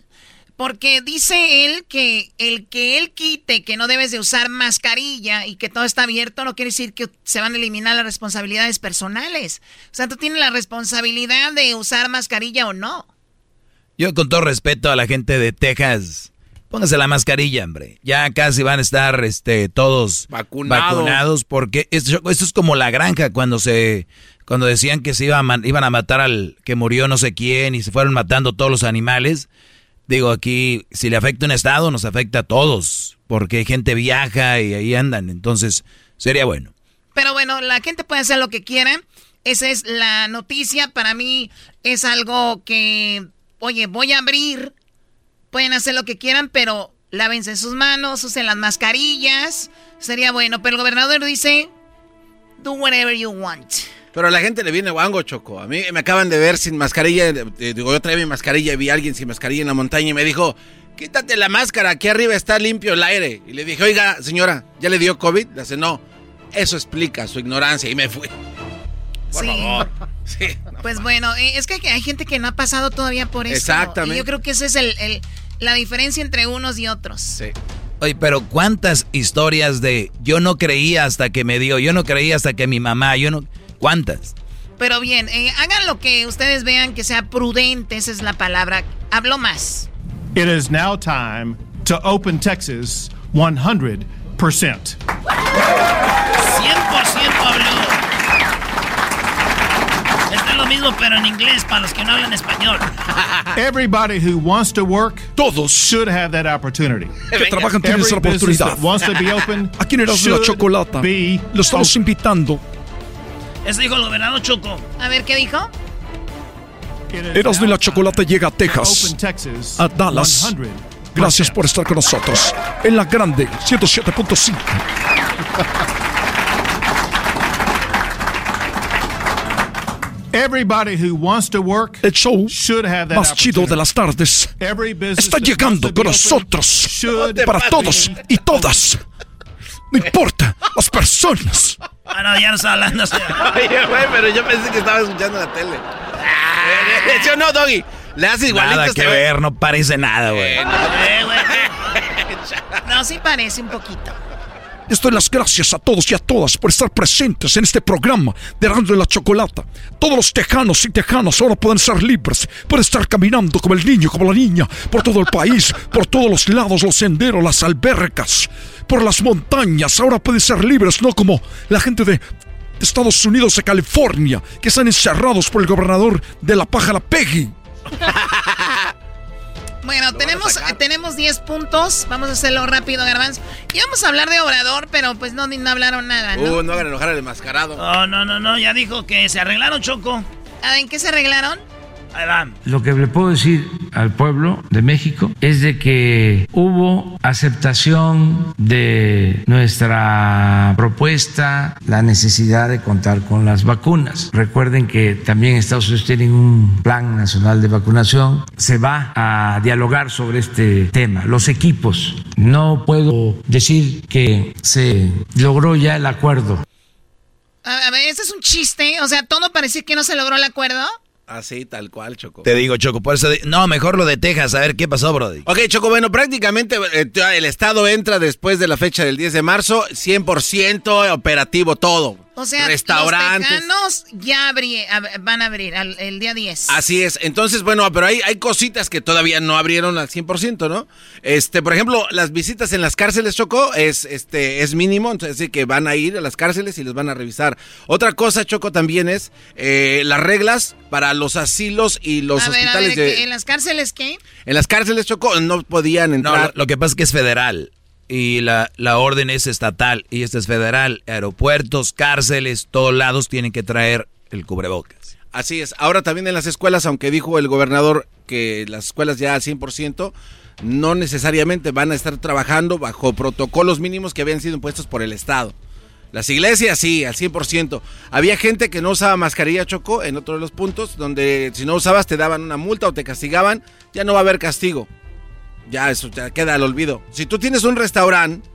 Porque dice él que el que él quite que no debes de usar mascarilla y que todo está abierto no quiere decir que se van a eliminar las responsabilidades personales. O sea, tú tienes la responsabilidad de usar mascarilla o no. Yo con todo respeto a la gente de Texas, póngase la mascarilla, hombre. Ya casi van a estar este, todos Vacunados. vacunados porque esto, esto es como la granja cuando se cuando decían que se iba a man- iban a matar al que murió no sé quién y se fueron matando todos los animales. Digo, aquí si le afecta un estado nos afecta a todos porque gente viaja y ahí andan, entonces sería bueno. Pero bueno, la gente puede hacer lo que quiera. Esa es la noticia. Para mí es algo que, oye, voy a abrir. Pueden hacer lo que quieran, pero lávense sus manos, usen las mascarillas. Sería bueno. Pero el gobernador dice, do whatever you want. Pero a la gente le viene guango, Choco. A mí me acaban de ver sin mascarilla. Digo, yo traía mi mascarilla y vi a alguien sin mascarilla en la montaña y me dijo, quítate la máscara, aquí arriba está limpio el aire. Y le dije, oiga, señora, ¿ya le dio COVID? Le dice, no. Eso explica su ignorancia y me fui. Por Sí. favor. Sí. Pues bueno, eh, es que hay gente que no ha pasado todavía por eso. Exactamente. Y yo creo que esa es el, el- la diferencia entre unos y otros. Sí. Oye, pero cuántas historias de yo no creía hasta que me dio, yo no creía hasta que mi mamá, yo no, ¿cuántas? Pero bien, eh, hagan lo que ustedes vean que sea prudente, esa es la palabra. Hablo más. It is now time to open Texas 100%. 100% habló. Esto es lo mismo, pero en inglés, para los que no hablan español. Everybody who wants to work, todos should have that opportunity. Que trabajan tienen esa oportunidad. wants to be open Aquí en Erasmo la Chocolata be lo estamos invitando. Eso dijo el gobernador Choco. A ver, ¿qué dijo? Erasmo y la Chocolata llega a Texas, Open a Dallas. 100%. Gracias por estar con nosotros en la grande 107.5. Everybody who wants to work El show should have that más chido de las tardes Every business está that llegando con nosotros should para todos y todas. No importa las personas. Ah, no, ya no está hablando. Oye, güey, pero yo pensé que estaba escuchando la tele. ¿Sí o no, Doggy? Le hace igualito. Nada que ver, no parece nada, güey. No, sí parece un poquito. Les doy las gracias a todos y a todas por estar presentes en este programa de Erasmo y la Chocolata. Todos los tejanos y tejanas ahora pueden ser libres, pueden estar caminando como el niño, como la niña, por todo el país, por todos los lados, los senderos, las albercas, por las montañas. Ahora pueden ser libres, no como la gente de Estados Unidos, de California, que están encerrados por el gobernador de la pájara Peggy. Bueno, tenemos, tenemos 10 puntos. Vamos a hacerlo rápido, Garbanz. Y vamos a hablar de Obrador, pero pues no, ni- no hablaron nada, ¿no? Uh, no hagan enojar al enmascarado. No, no, no, no, ya dijo que se arreglaron, Choco. Ah, ¿En qué se arreglaron? Va. Lo que le puedo decir al pueblo de México es de que hubo aceptación de nuestra propuesta, la necesidad de contar con las vacunas. Recuerden que también Estados Unidos tiene un plan nacional de vacunación. Se va a dialogar sobre este tema. Los equipos. No puedo decir que se logró ya el acuerdo. A, a ver, este es un chiste. O sea, todo parecía que no se logró el acuerdo. Así, tal cual, Choco. Te digo, Choco, por eso... No, mejor lo de Texas, a ver qué pasó, Brody. Ok, Choco, bueno, prácticamente eh, el Estado entra después de la fecha del 10 de marzo, 100% operativo todo. O sea, Restaurantes. los tejanos ya abrí- ab- van a abrir al- el día 10. Así es. Entonces, bueno, pero hay, hay cositas que todavía no abrieron al 100%, ¿no? Este, por ejemplo, las visitas en las cárceles, Choco, es, este, es mínimo, entonces es decir, que van a ir a las cárceles y les van a revisar. Otra cosa, Choco, también es eh, las reglas para los asilos y los a ver, a hospitales ver, de... ¿qué- ¿en las cárceles qué? En las cárceles, Choco, no podían No, entrar. lo, lo que pasa es que es federal y la, la orden es estatal y esta es federal. Aeropuertos, cárceles, todos lados tienen que traer el cubrebocas. Así es. Ahora también en las escuelas, aunque dijo el gobernador que las escuelas ya al 100%, no necesariamente van a estar trabajando bajo protocolos mínimos que habían sido impuestos por el Estado. Las iglesias sí, al 100%. Había gente que no usaba mascarilla, Choco, en otro de los puntos, donde si no usabas te daban una multa o te castigaban, ya no va a haber castigo. Ya eso ya queda al olvido. Si tú tienes un restaurante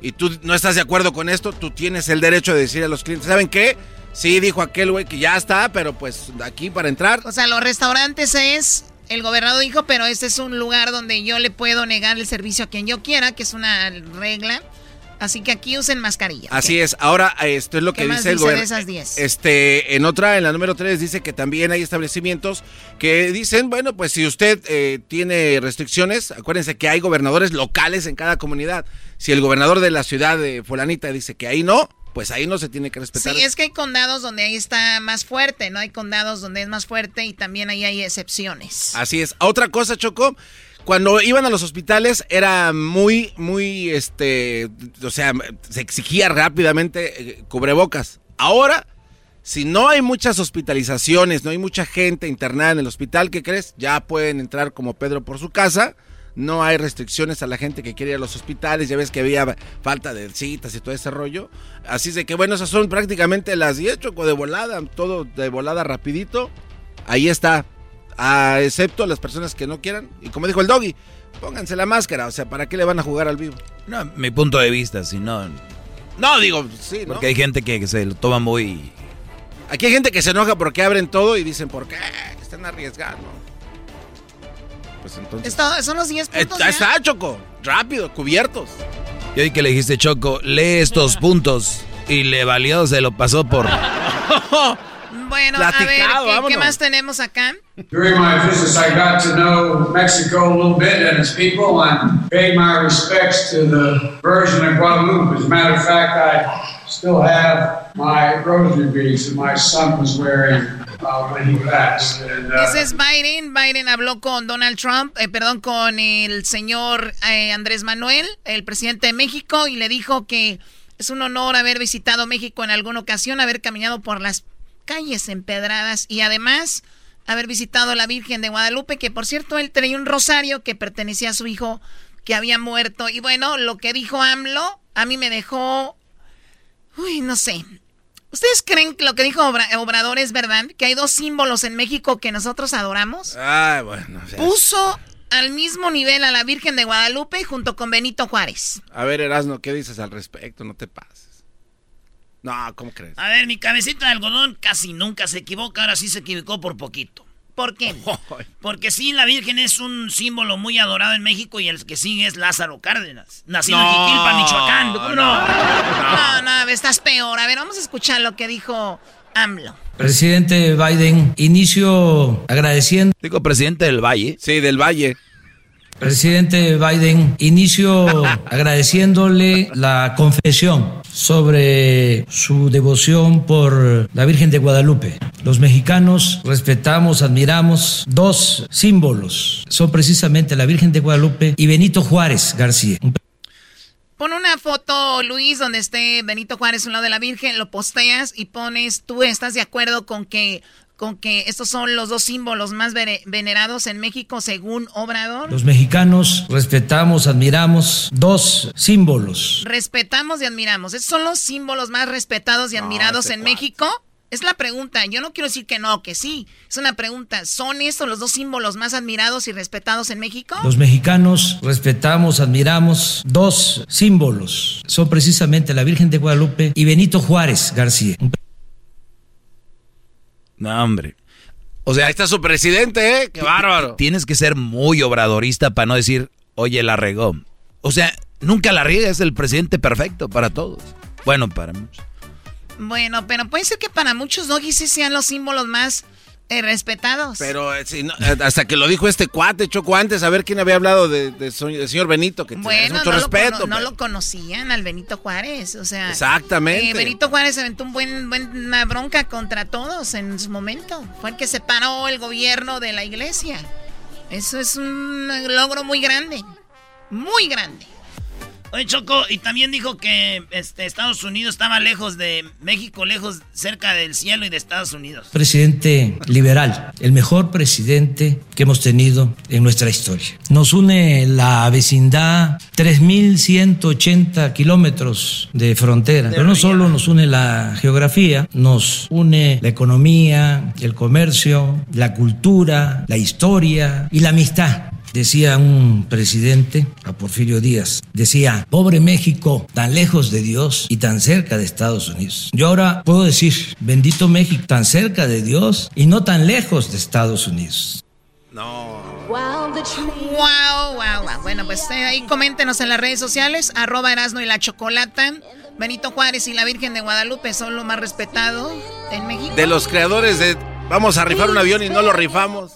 y tú no estás de acuerdo con esto, tú tienes el derecho de decir a los clientes, ¿saben qué? Sí, dijo aquel güey que ya está, pero pues aquí para entrar. O sea, los restaurantes es, el gobernador dijo, pero este es un lugar donde yo le puedo negar el servicio a quien yo quiera, que es una regla. Así que aquí usen mascarilla. Así es. Ahora, esto es lo ¿Qué que dice el gobierno. esas 10? Este, en otra, en la número 3, dice que también hay establecimientos que dicen, bueno, pues si usted eh, tiene restricciones, acuérdense que hay gobernadores locales en cada comunidad. Si el gobernador de la ciudad de Fulanita dice que ahí no, pues ahí no se tiene que respetar. Sí, es que hay condados donde ahí está más fuerte, ¿no? Hay condados donde es más fuerte y también ahí hay excepciones. Así es. Otra cosa, Choco, cuando iban a los hospitales era muy, muy, este, o sea, se exigía rápidamente eh, cubrebocas. Ahora, si no hay muchas hospitalizaciones, no hay mucha gente internada en el hospital, ¿qué crees? Ya pueden entrar como Pedro por su casa. No hay restricciones a la gente que quiere ir a los hospitales. Ya ves que había falta de citas y todo ese rollo. Así de que, bueno, esas son prácticamente las 10, Choco, de volada. Todo de volada rapidito. Ahí está. Ah, excepto las personas que no quieran. Y como dijo el doggy, pónganse la máscara. O sea, ¿para qué le van a jugar al vivo? No, mi punto de vista, si no... No, digo, sí, ¿no? Porque hay gente que, que se lo toma muy... Aquí hay gente que se enoja porque abren todo y dicen, ¿por qué? Están arriesgando. Pues entonces... Esto, son los 10 Eh, puntos. ya? está, Choco. Rápido, cubiertos. Y hoy que le dijiste, Choco, lee estos puntos y le valió, se lo pasó por... Bueno, a ver, ¿qué, más tenemos acá? During my visits, I got to know Mexico a little bit and its people and paid my respects to the Virgin of Guadalupe. As a matter of fact, I still have my rosary beads that my son was wearing uh, when he passed. And, uh, Ese es Biden. Biden habló con Donald Trump, eh, perdón, con el señor eh, Andrés Manuel, el presidente de México, y le dijo que es un honor haber visitado México en alguna ocasión, haber caminado por las calles empedradas y además haber visitado a la Virgen de Guadalupe, que por cierto él traía un rosario que pertenecía a su hijo que había muerto. Y bueno, lo que dijo AMLO a mí me dejó, uy, no sé. ¿Ustedes creen que lo que dijo Obra- Obrador es verdad? Que hay dos símbolos en México que nosotros adoramos. Ay, bueno. o sea, Puso al mismo nivel a la Virgen de Guadalupe junto con Benito Juárez. A ver, Erasno, ¿qué dices al respecto? No te pases. No, ¿cómo crees? A ver, mi cabecita de algodón casi nunca se equivoca, ahora sí se equivocó por poquito. ¿Por qué? Porque sí, la Virgen es un símbolo muy adorado en México y el que sigue es Lázaro Cárdenas, nacido en Jiquilpan, Michoacán. ¿Cómo no? No, no, estás peor. A ver, vamos a escuchar lo que dijo AMLO. Presidente Biden, inicio agradeciendo. Digo, presidente del Valle. Sí, del Valle. Presidente Biden, inicio agradeciéndole la confesión sobre su devoción por la Virgen de Guadalupe. Los mexicanos respetamos, admiramos dos símbolos. Son precisamente la Virgen de Guadalupe y Benito Juárez García. Pon una foto, Luis, donde esté Benito Juárez a un lado de la Virgen, lo posteas y pones, tú estás de acuerdo con que con que estos son los dos símbolos más venerados en México según Obrador? Los mexicanos respetamos, admiramos dos símbolos. Respetamos y admiramos. ¿Estos son los símbolos más respetados y admirados en México? Es la pregunta. Yo no quiero decir que no, que sí. Es una pregunta. ¿Son estos los dos símbolos más admirados y respetados en México? Los mexicanos respetamos, admiramos dos símbolos. Son precisamente la Virgen de Guadalupe y Benito Juárez García. No, hombre. O sea, Ahí está su presidente, ¿eh? Qué bárbaro. Tienes que ser muy obradorista para no decir, oye, la regó. O sea, nunca la riega, es el presidente perfecto para todos. Bueno, para muchos. Bueno, pero puede ser que para muchos doggies sí sean los símbolos más eh, respetados. Pero eh, eh, hasta que lo dijo este cuate, Choco, antes, a ver quién había hablado de, señor Benito, que bueno, mucho respeto. Lo, no lo conocían al Benito Juárez, o sea. Exactamente. Benito Juárez aventó un buen, buena bronca contra todos en su momento. Fue el que separó el gobierno de la iglesia. Eso es un logro muy grande. Muy grande. Oye, Choco, y también dijo que este, Estados Unidos estaba lejos de México, lejos cerca del cielo y de Estados Unidos. Presidente liberal, el mejor presidente que hemos tenido en nuestra historia. Nos une la vecindad, 3.180 kilómetros de frontera, pero no solo nos une la geografía, nos une la economía, el comercio, la cultura, la historia y la amistad. Decía un presidente, a Porfirio Díaz, decía, pobre México, tan lejos de Dios y tan cerca de Estados Unidos. Yo ahora puedo decir, bendito México, tan cerca de Dios y no tan lejos de Estados Unidos. No. Wow, wow, wow. Bueno, pues eh, ahí coméntenos en las redes sociales, arroba Erasno y la Chocolata. Benito Juárez y la Virgen de Guadalupe son lo más respetado en México. De los creadores de vamos a rifar un avión y no lo rifamos.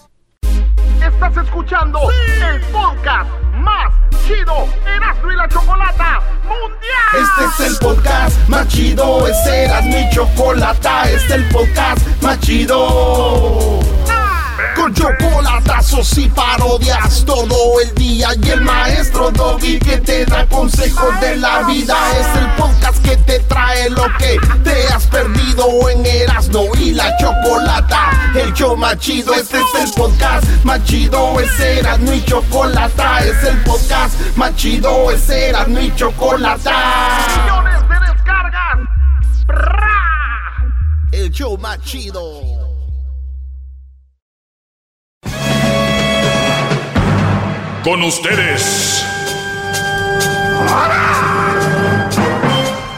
Estás escuchando el podcast más chido Erasmo y la Chocolata Mundial. Este es el podcast más chido, este es mi Chocolata, este es el podcast más chido con chocolatazos y parodias todo el día. Y el maestro Que te da consejos de la vida. Es el podcast que te trae lo que te has perdido en Erasmo y la Chocolata. El show más chido, este es el podcast más chido. Es Erasmo y Chocolata. Es el podcast más chido, es Erasmo y Chocolata. Millones de descargas. El show más chido. Con ustedes.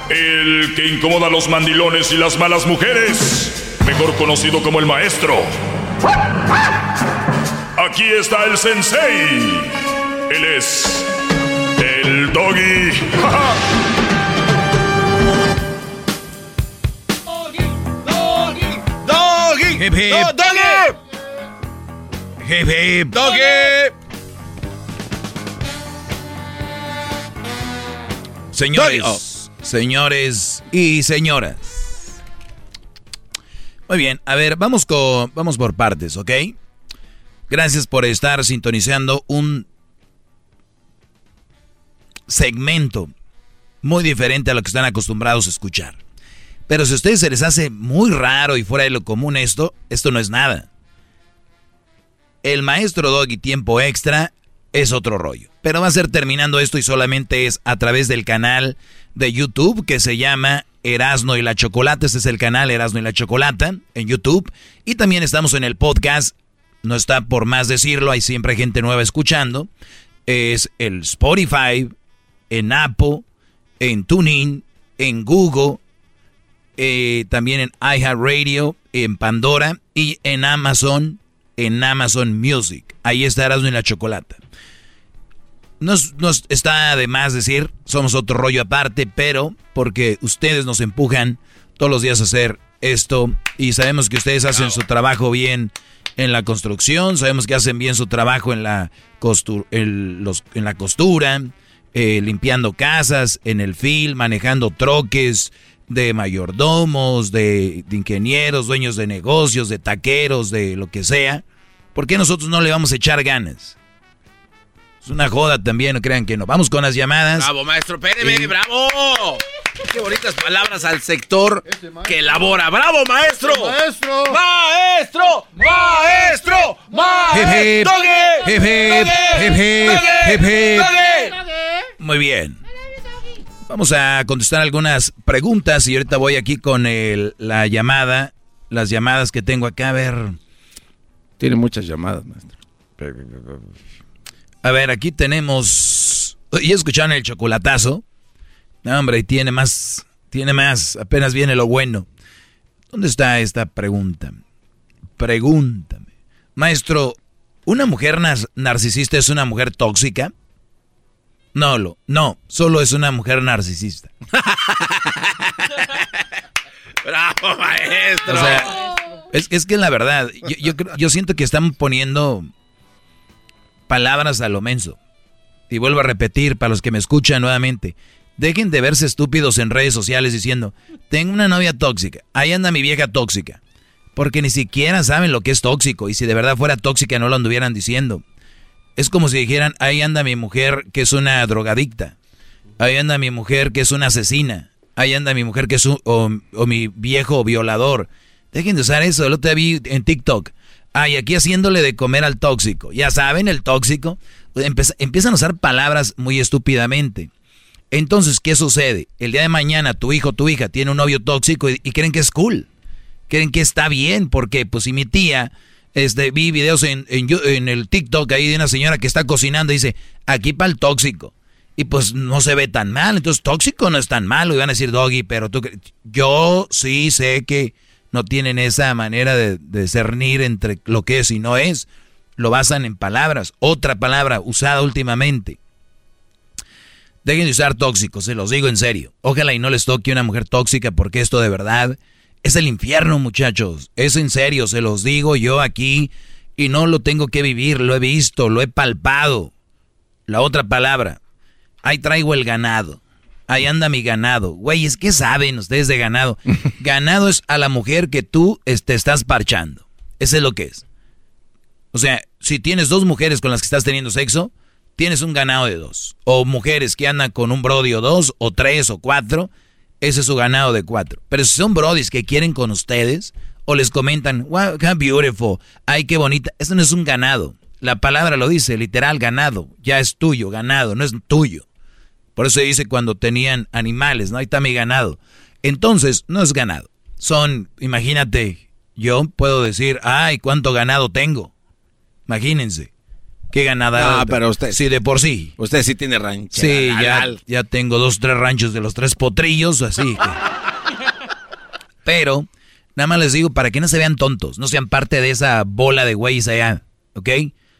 El que incomoda a los mandilones y las malas mujeres. Mejor conocido como el maestro. Aquí está el sensei. Él es el doggy. Doggy, doggy, doggy. Hip hip. Doggy. Señores, señores y señoras. Muy bien, a ver, vamos, con, vamos por partes, ¿ok? Gracias por estar sintonizando un segmento muy diferente a lo que están acostumbrados a escuchar. Pero si a ustedes se les hace muy raro y fuera de lo común esto, esto no es nada. El maestro Doggy Tiempo Extra es otro rollo. Pero va a ser terminando esto y solamente es a través del canal de YouTube que se llama Erasno y la Chocolata. Este es el canal Erasno y la Chocolata en YouTube. Y también estamos en el podcast. No está por más decirlo, hay siempre gente nueva escuchando. Es el Spotify, en Apple, en TuneIn, en Google, eh, también en iHeartRadio, en Pandora y en Amazon en Amazon Music. Ahí estarás en la chocolata. Nos, nos está de más decir, somos otro rollo aparte, pero porque ustedes nos empujan todos los días a hacer esto y sabemos que ustedes hacen su trabajo bien en la construcción, sabemos que hacen bien su trabajo en la, en la costura, eh, limpiando casas, en el film, manejando troques de mayordomos, de, de, ingenieros, dueños de negocios, de taqueros, de lo que sea. ¿Por qué nosotros no le vamos a echar ganas? Es una joda también, no crean que no. Vamos con las llamadas. Bravo, maestro, espéreme, bravo. Qué bonitas palabras al sector que elabora. ¡Bravo, maestro! ¡Maestro! ¡Maestro! ¡Maestro! ¡Maestro! Hip, hip, hip, hip, Muy bien. Vamos a contestar algunas preguntas y ahorita voy aquí con el, la llamada, las llamadas que tengo acá. A ver. Tiene muchas llamadas, maestro. A ver, aquí tenemos. ¿Y escucharon el chocolatazo? No, hombre, tiene más. Tiene más. Apenas viene lo bueno. ¿Dónde está esta pregunta? Pregúntame. Maestro, ¿una mujer narcisista es una mujer tóxica? No, lo, no, solo es una mujer narcisista. ¡Bravo, maestro! O sea, es, es que la verdad, yo, yo, yo siento que están poniendo palabras a lo menso. Y vuelvo a repetir para los que me escuchan nuevamente. Dejen de verse estúpidos en redes sociales diciendo, tengo una novia tóxica, ahí anda mi vieja tóxica. Porque ni siquiera saben lo que es tóxico y si de verdad fuera tóxica no lo anduvieran diciendo. Es como si dijeran, ahí anda mi mujer que es una drogadicta, ahí anda mi mujer que es una asesina, ahí anda mi mujer que es un, o, mi viejo violador. Dejen de usar eso, lo te vi en TikTok. Ay, aquí haciéndole de comer al tóxico. Ya saben, el tóxico. empiezan a usar palabras muy estúpidamente. Entonces, ¿qué sucede? El día de mañana tu hijo tu hija tiene un novio tóxico y, creen que es cool. Creen que está bien, porque pues si mi tía, este, vi videos en, en, el TikTok ahí de una señora que está cocinando y dice, aquí para el tóxico. Y pues no se ve tan mal, entonces tóxico no es tan malo. Y van a decir, Doggy, pero tú, yo sí sé que no tienen esa manera de, discernir entre lo que es y no es. Lo basan en palabras. Otra palabra usada últimamente. Dejen de usar tóxicos, se los digo en serio. Ojalá y no les toque una mujer tóxica porque esto de verdad es el infierno, muchachos. Es en serio, se los digo yo aquí y no lo tengo que vivir, lo he visto, lo he palpado. La otra palabra, ahí traigo el ganado ahí anda mi ganado. Güey, es que saben ustedes de ganado. ganado es a la mujer que tú te este, estás parchando. Eso es lo que es. O sea, si tienes dos mujeres con las que estás teniendo sexo, tienes un ganado de dos. O mujeres que andan con un brody o dos, o tres o cuatro, ese es su ganado de cuatro. Pero si son brodis que quieren con ustedes, o les comentan, wow, how beautiful, ay, qué bonita, eso no es un ganado. La palabra lo dice, literal, ganado. Ya es tuyo, ganado, no es tuyo. Por eso dice cuando tenían animales, ¿no? Ahí está mi ganado. Entonces, no es ganado. Son, imagínate, yo puedo decir, ay, cuánto ganado tengo. Imagínense. ¿Qué ganada? Ah, pero usted. Sí, de por sí. Usted sí tiene rancho. Sí, ya, ya tengo dos, tres ranchos de los tres potrillos, así que. pero, nada más les digo, para que no se vean tontos, no sean parte de esa bola de güeyes allá, ¿ok?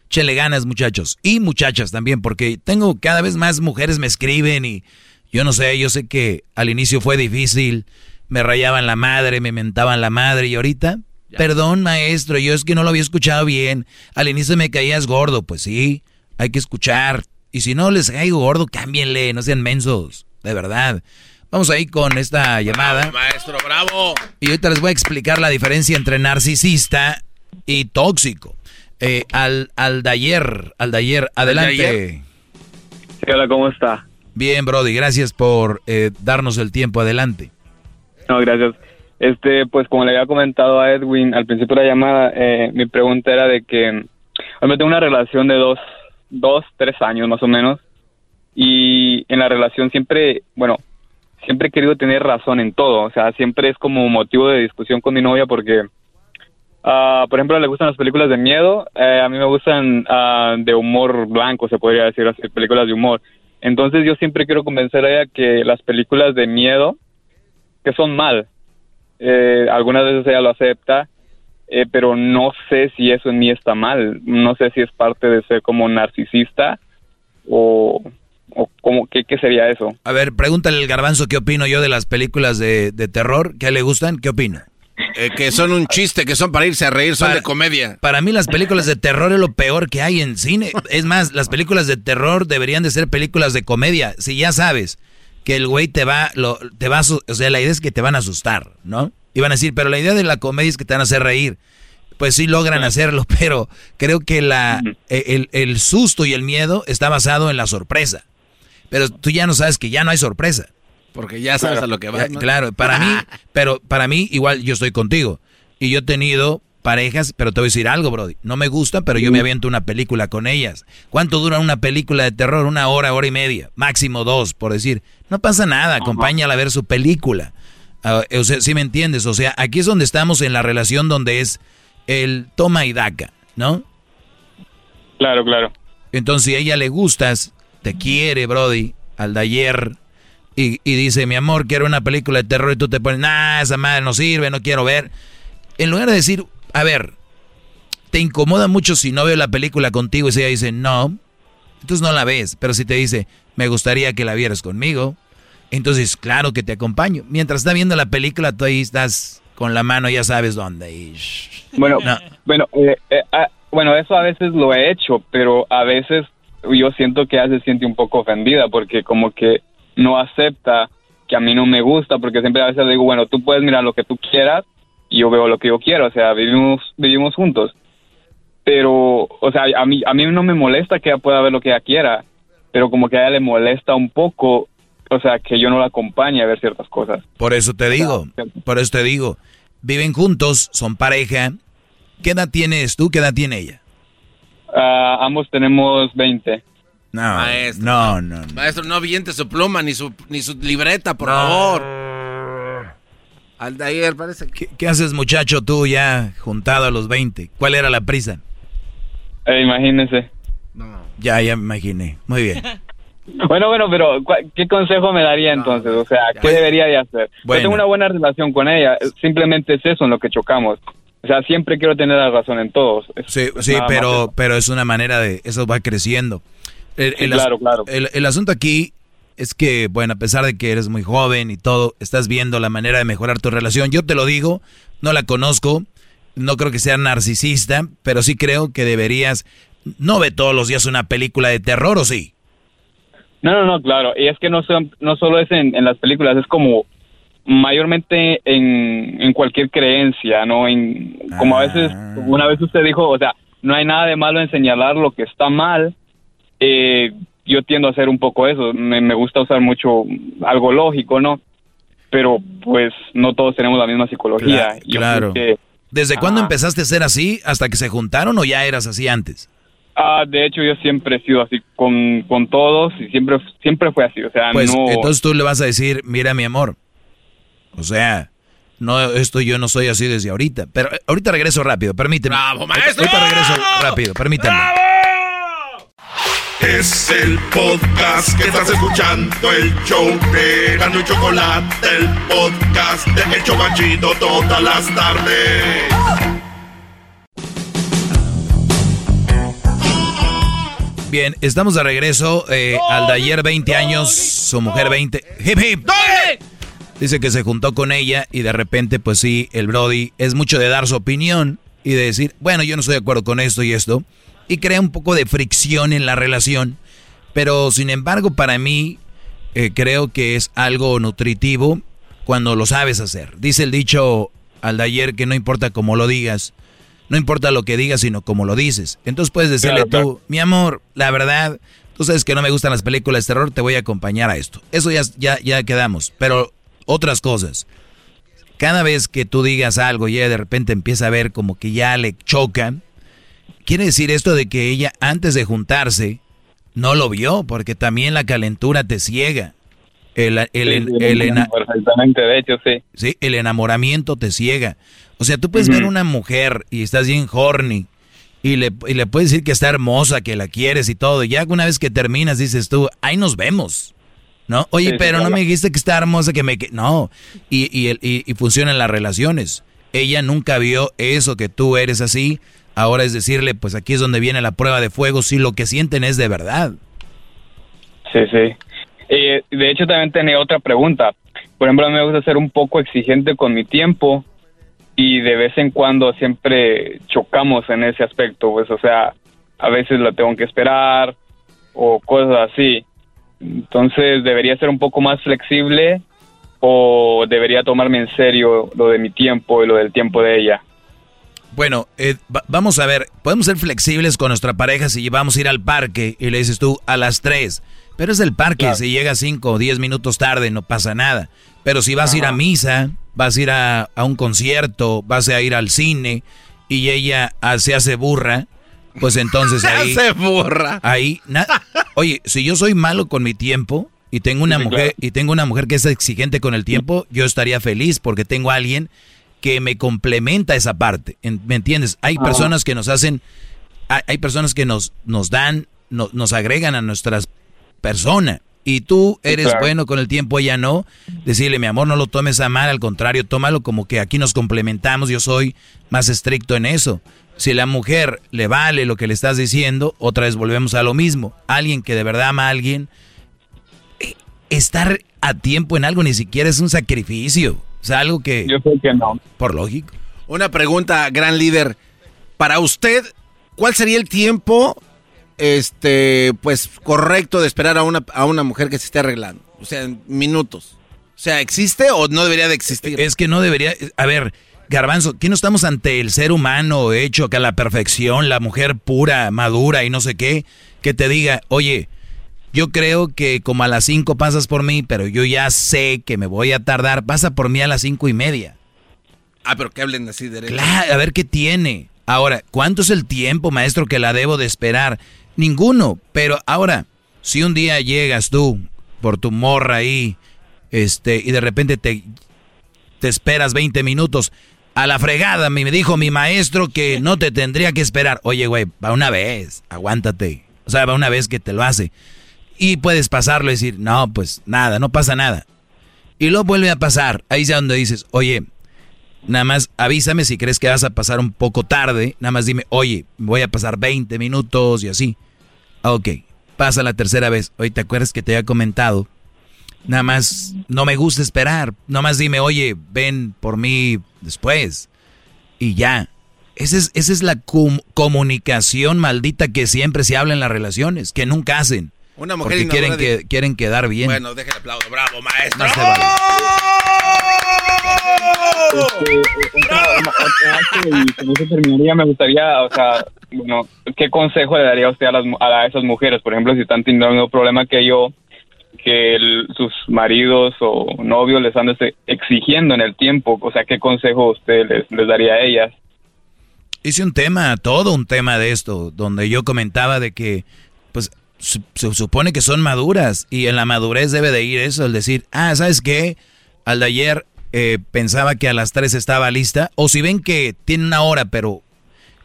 Chele ganas, muchachos. Y muchachas también, porque tengo cada vez más mujeres me escriben y yo no sé, yo sé que al inicio fue difícil, me rayaban la madre, me mentaban la madre y ahorita, perdón maestro, yo es que no lo había escuchado bien. Al inicio me caías gordo, pues sí, hay que escuchar. Y si no les caigo gordo, cámbienle, no sean mensos, de verdad. Vamos ahí con esta llamada. maestro, bravo. Y ahorita les voy a explicar la diferencia entre narcisista y tóxico. Eh, al, al de ayer, al de ayer, adelante. hola, ¿cómo está? Bien, Brody, gracias por eh, darnos el tiempo, adelante. No, gracias. Este, pues como le había comentado a Edwin al principio de la llamada, eh, mi pregunta era de que me tengo una relación de dos, dos, tres años más o menos, y en la relación siempre, bueno, siempre he querido tener razón en todo, o sea, siempre es como motivo de discusión con mi novia porque Ah, por ejemplo, le gustan las películas de miedo. Eh, a mí me gustan uh, de humor blanco, se podría decir, las películas de humor. Entonces yo siempre quiero convencer a ella que las películas de miedo, que son mal, eh, algunas veces ella lo acepta eh, pero no sé si eso en mí está mal. No sé si es parte de ser como narcisista o, o como, ¿qué, ¿qué sería eso? A ver, pregúntale al garbanzo qué opino yo de las películas de, de terror, ¿qué le gustan? ¿Qué opina? Eh, que son un chiste, que son para irse a reír, son de comedia. Para mí las películas de terror es lo peor que hay en cine. Es más, las películas de terror deberían de ser películas de comedia. Si ya sabes que el güey te va, lo, te va o sea, la idea es que te van a asustar, ¿no? Y van a decir, pero la idea de la comedia es que te van a hacer reír. Pues sí logran hacerlo, pero creo que la, e, el, el susto y el miedo está basado en la sorpresa. Pero tú ya no sabes que ya no hay sorpresa. Porque ya sabes a lo que va. Claro, para mí, pero para mí igual yo estoy contigo. Y yo he tenido parejas, pero te voy a decir algo, Brody. No me gusta, pero yo me aviento una película con ellas. ¿Cuánto dura una película de terror? Una hora, hora y media. Máximo dos, por decir. No pasa nada, acompáñala a ver su película. Ah, o sea, ¿sí me entiendes? O sea, aquí es donde estamos en la relación donde es el toma y daca, ¿no? Claro, claro. Entonces, si a ella le gustas, te quiere, Brody, al de ayer, y, y dice, mi amor, quiero una película de terror, y tú te pones, nah, esa madre no sirve, no quiero ver. En lugar de decir, a ver, te incomoda mucho si no veo la película contigo, y si ella dice, no, entonces no la ves. Pero si te dice, me gustaría que la vieras conmigo, entonces claro que te acompaño. Mientras está viendo la película, tú ahí estás con la mano, ya sabes dónde. y- Bueno, bueno, eh, eh, ah, bueno, eso a veces lo he hecho, pero a veces yo siento que ella se siente un poco ofendida porque como que no acepta que a mí no me gusta, porque siempre a veces le digo, bueno, tú puedes mirar lo que tú quieras yo veo lo que yo quiero, o sea, vivimos vivimos juntos. Pero, o sea, a mí a mí no me molesta que ella pueda ver lo que ella quiera, pero como que a ella le molesta un poco, o sea, que yo no la acompañe a ver ciertas cosas. Por eso te digo, por eso te digo, viven juntos, son pareja. ¿Qué edad tienes tú? ¿Qué edad tiene ella? Ah, ambos tenemos 20. No, Maestro. no, no. Maestro, no aviente su pluma ni su, ni su libreta, por favor. Aldair, parece que... ¿Qué, qué haces, muchacho, tú ya juntado a los 20? ¿Cuál era la prisa? Eh, imagínese. Ya, ya me imaginé. Muy bien. Bueno, bueno, pero ¿cuál- ¿qué consejo me daría entonces? O sea, ¿qué debería de hacer? Bueno. Yo tengo una buena relación con ella, simplemente es eso en lo que chocamos. O sea, siempre quiero tener la razón en todos. Es- Sí, es sí, pero, pero es una manera de... Eso va creciendo. El, Sí, el claro, claro. El, el asunto aquí es que, bueno, a pesar de que eres muy joven y todo, estás viendo la manera de mejorar tu relación. Yo te lo digo, no la conozco, no creo que sea narcisista, pero sí creo que deberías... No ve todos los días una película de terror, ¿o sí? No, no, no, claro. Y es que no, son, no solo es en, en las películas, es como mayormente en, en cualquier creencia, ¿no? En, como a veces, como una vez usted dijo, o sea, no hay nada de malo en señalar lo que está mal. Eh, yo tiendo a hacer un poco eso. Me, me gusta usar mucho algo lógico, ¿no? Pero pues no todos tenemos la misma psicología. Yo claro. que- ¿Desde cuándo Ah. empezaste a ser así? ¿Hasta que se juntaron o ya eras así antes? Ah, de hecho, yo siempre he sido así con, con todos y siempre, siempre fue así. O sea, Pues no. entonces tú le vas a decir, mira mi amor, o sea, no esto yo no soy así desde ahorita, pero ahorita regreso rápido, permíteme. ¡Bravo, maestro! Ahorita regreso rápido, permítame. Es el podcast que estás escuchando, el show de Gano y Chocolate, el podcast de El Chocachito todas las tardes. Bien, estamos de regreso eh, al de ayer 20 años, su mujer 20. Hip hip. Dice que se juntó con ella y de repente, pues sí, el Brody es mucho de dar su opinión y de decir, bueno, yo no estoy de acuerdo con esto y esto. Y crea un poco de fricción en la relación. Pero sin embargo, para mí, eh, creo que es algo nutritivo cuando lo sabes hacer. Dice el dicho al de ayer que no importa cómo lo digas, no importa lo que digas, sino cómo lo dices. Entonces puedes decirle Claro, tú, mi amor, la verdad, tú sabes que no me gustan las películas de terror, te voy a acompañar a esto. Eso ya, ya, ya quedamos. Pero otras cosas. Cada vez que tú digas algo y ella de repente empieza a ver como que ya le choca, quiere decir esto de que ella antes de juntarse no lo vio, porque también la calentura te ciega. El, el, el- de hecho, sí. Sí, el enamoramiento te ciega. O sea, tú puedes ver una mujer y estás bien horny y le, y le puedes decir que está hermosa, que la quieres y todo. Y ya una vez que terminas dices tú, ahí nos vemos. ¿No? Oye, Sí, sí, pero no claro. me dijiste que está hermosa, que me... que-". No, y, y, y, y funcionan las relaciones. ella nunca vio eso que tú eres así. Ahora es decirle, pues aquí es donde viene la prueba de fuego, si lo que sienten es de verdad. Sí, sí. Eh, de hecho, también tenía otra pregunta. Por ejemplo, me gusta ser un poco exigente con mi tiempo y de vez en cuando siempre chocamos en ese aspecto, pues, o sea, a veces la tengo que esperar o cosas así. Entonces, ¿debería ser un poco más flexible o debería tomarme en serio lo de mi tiempo y lo del tiempo de ella? Bueno, eh, vamos a ver, podemos ser flexibles con nuestra pareja si vamos a ir al parque y le dices tú a las 3, pero es el parque, si llega 5 o 10 minutos tarde no pasa nada. Pero si vas a ir a misa, vas a ir a, un concierto, vas a ir al cine y ella ah, se hace burra, pues entonces ahí... se burra. Ahí, oye, si yo soy malo con mi tiempo y tengo una mujer y tengo una mujer que es exigente con el tiempo, yo estaría feliz porque tengo a alguien que me complementa esa parte. ¿Me entiendes? Hay personas que nos hacen, hay, personas que nos, nos dan, nos agregan a nuestras personas. Y tú eres bueno con el tiempo, ella no. Decirle, mi amor, no lo tomes a mal, al contrario, tómalo como que aquí nos complementamos, yo soy más estricto en eso. Si la mujer le vale lo que le estás diciendo, otra vez volvemos a lo mismo. Alguien que de verdad ama a alguien, eh, estar a tiempo en algo ni siquiera es un sacrificio. O sea, algo que... Yo creo que no. Por lógico. Una pregunta, gran líder. Para usted, ¿cuál sería el tiempo este, pues correcto de esperar a una, a una mujer que se esté arreglando? O sea, en minutos. O sea, ¿existe o no debería de existir? Es que no debería. A ver, Garbanzo, ¿qué no estamos ante el ser humano hecho que a la perfección, la mujer pura, madura y no sé qué, que te diga, oye, yo creo que como a las cinco pasas por mí, pero yo ya sé que me voy a tardar, pasa por mí a las cinco y media. Ah, pero que hablen así derecho. Claro, a ver qué tiene. Ahora, ¿cuánto es el tiempo, maestro, que la debo de esperar? Ninguno. Pero ahora, si un día llegas tú por tu morra ahí, este, y de repente te, te esperas 20 minutos, a la fregada, me dijo mi maestro que no te tendría que esperar. Oye, güey, va una vez, aguántate. O sea, va una vez que te lo hace. Y puedes pasarlo y decir, no, pues nada, no pasa nada. Y luego vuelve a pasar. Ahí es donde dices, oye, nada más avísame si crees que vas a pasar un poco tarde. Nada más dime, oye, voy a pasar 20 minutos y así. Ok, pasa la tercera vez. Oye, ¿te acuerdas que te había comentado? Nada más, no me gusta esperar. Nada más dime, oye, ven por mí después. Y ya. Esa es, esa es la comunicación maldita que siempre se habla en las relaciones, que nunca hacen. Una mujer porque quieren, que, quieren quedar bien. Bueno, déjale aplauso. Bravo, maestro. con eso terminaría, me gustaría, o sea, bueno, ¿qué consejo le daría usted a, las, a esas mujeres? Por ejemplo, si están teniendo el mismo problema que yo, que sus maridos o novios les están exigiendo en el tiempo, o sea, ¿qué consejo usted les, les daría a ellas? Hice un tema, todo un tema de esto, donde yo comentaba de que, pues, se, supone que son maduras y en la madurez debe de ir eso, el decir, ah, ¿sabes qué? Al de ayer eh, pensaba que a las 3 estaba lista, o si ven que tiene una hora, pero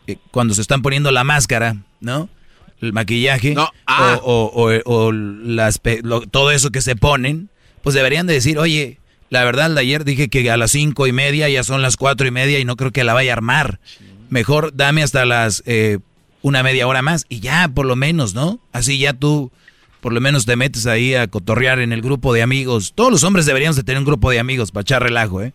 eh, cuando se están poniendo la máscara, ¿no? El maquillaje, ah. o, las, todo eso que se ponen, pues deberían de decir, oye, la verdad, el de ayer dije que a las cinco y media, ya son las cuatro y media y no creo que la vaya a armar. Mejor dame hasta las eh, una media hora más y ya, por lo menos, ¿no? Así ya tú por lo menos te metes ahí a cotorrear en el grupo de amigos. Todos los hombres deberíamos de tener un grupo de amigos para echar relajo, ¿eh?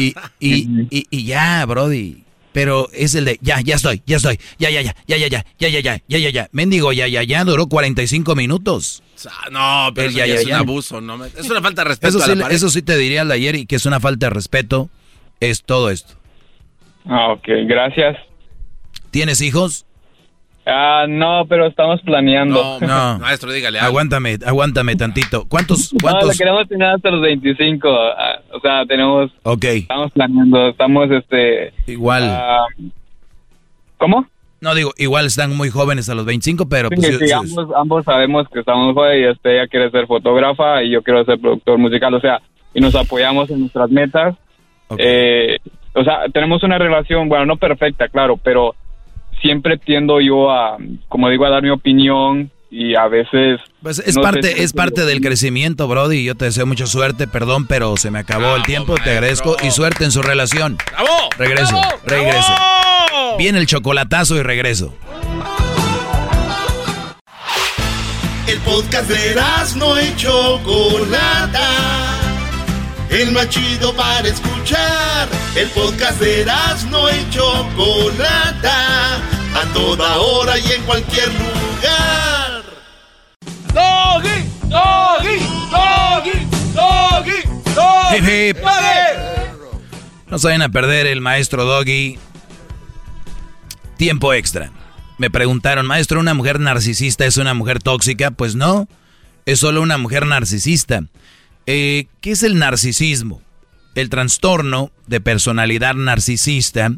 Y, y, y, ya, Brody. Pero es el de, ya, ya estoy, ya estoy, ya, ya, ya, ya, ya, ya, ya, ya, ya, ya, ya, ya. Mendigo, ya, ya, ya, duró 45 minutos. No, pero ya, ya, es un abuso, ¿no? Es una falta de respeto eso sí, Eso sí te diría al ayer y que es una falta de respeto, es todo esto. Ah, ok, gracias. ¿Tienes hijos? Ah, no, pero estamos planeando. No, no. maestro, dígale. Aguántame, aguántame tantito. ¿Cuántos, cuántos? No, lo queremos tener hasta los 25. Ah, o sea, tenemos... Ok. Estamos planeando, estamos, este... Igual. Ah, ¿Cómo? No, digo, igual están muy jóvenes a los 25, pero... Sí, pues, sí, ambos, ambos, sabemos que estamos jóvenes y este, ella quiere ser fotógrafa y yo quiero ser productor musical, o sea, y nos apoyamos en nuestras metas. Eh, o sea, tenemos una relación, bueno, no perfecta, claro, pero siempre tiendo yo a, como digo, a dar mi opinión y a veces... Pues es no parte, si es parte del crecimiento, Brody. Yo te deseo mucha suerte, perdón, pero se me acabó el tiempo. Te agradezco y suerte en su relación. ¡Bravo! Regreso, ¡Bravo! regreso. ¡Bravo! Viene el chocolatazo y regreso. El podcast de no y Chocolata. El más chido para escuchar. El podcast de no y Chocolata. A toda hora y en cualquier lugar. Doggy, doggy, doggy, doggy, Hip, doggy. hip. No se vayan a perder el maestro Doggy. Tiempo extra. Me preguntaron, maestro, ¿una mujer narcisista es una mujer tóxica? Pues no, es solo una mujer narcisista. Eh, ¿Qué es el narcisismo? El trastorno de personalidad narcisista,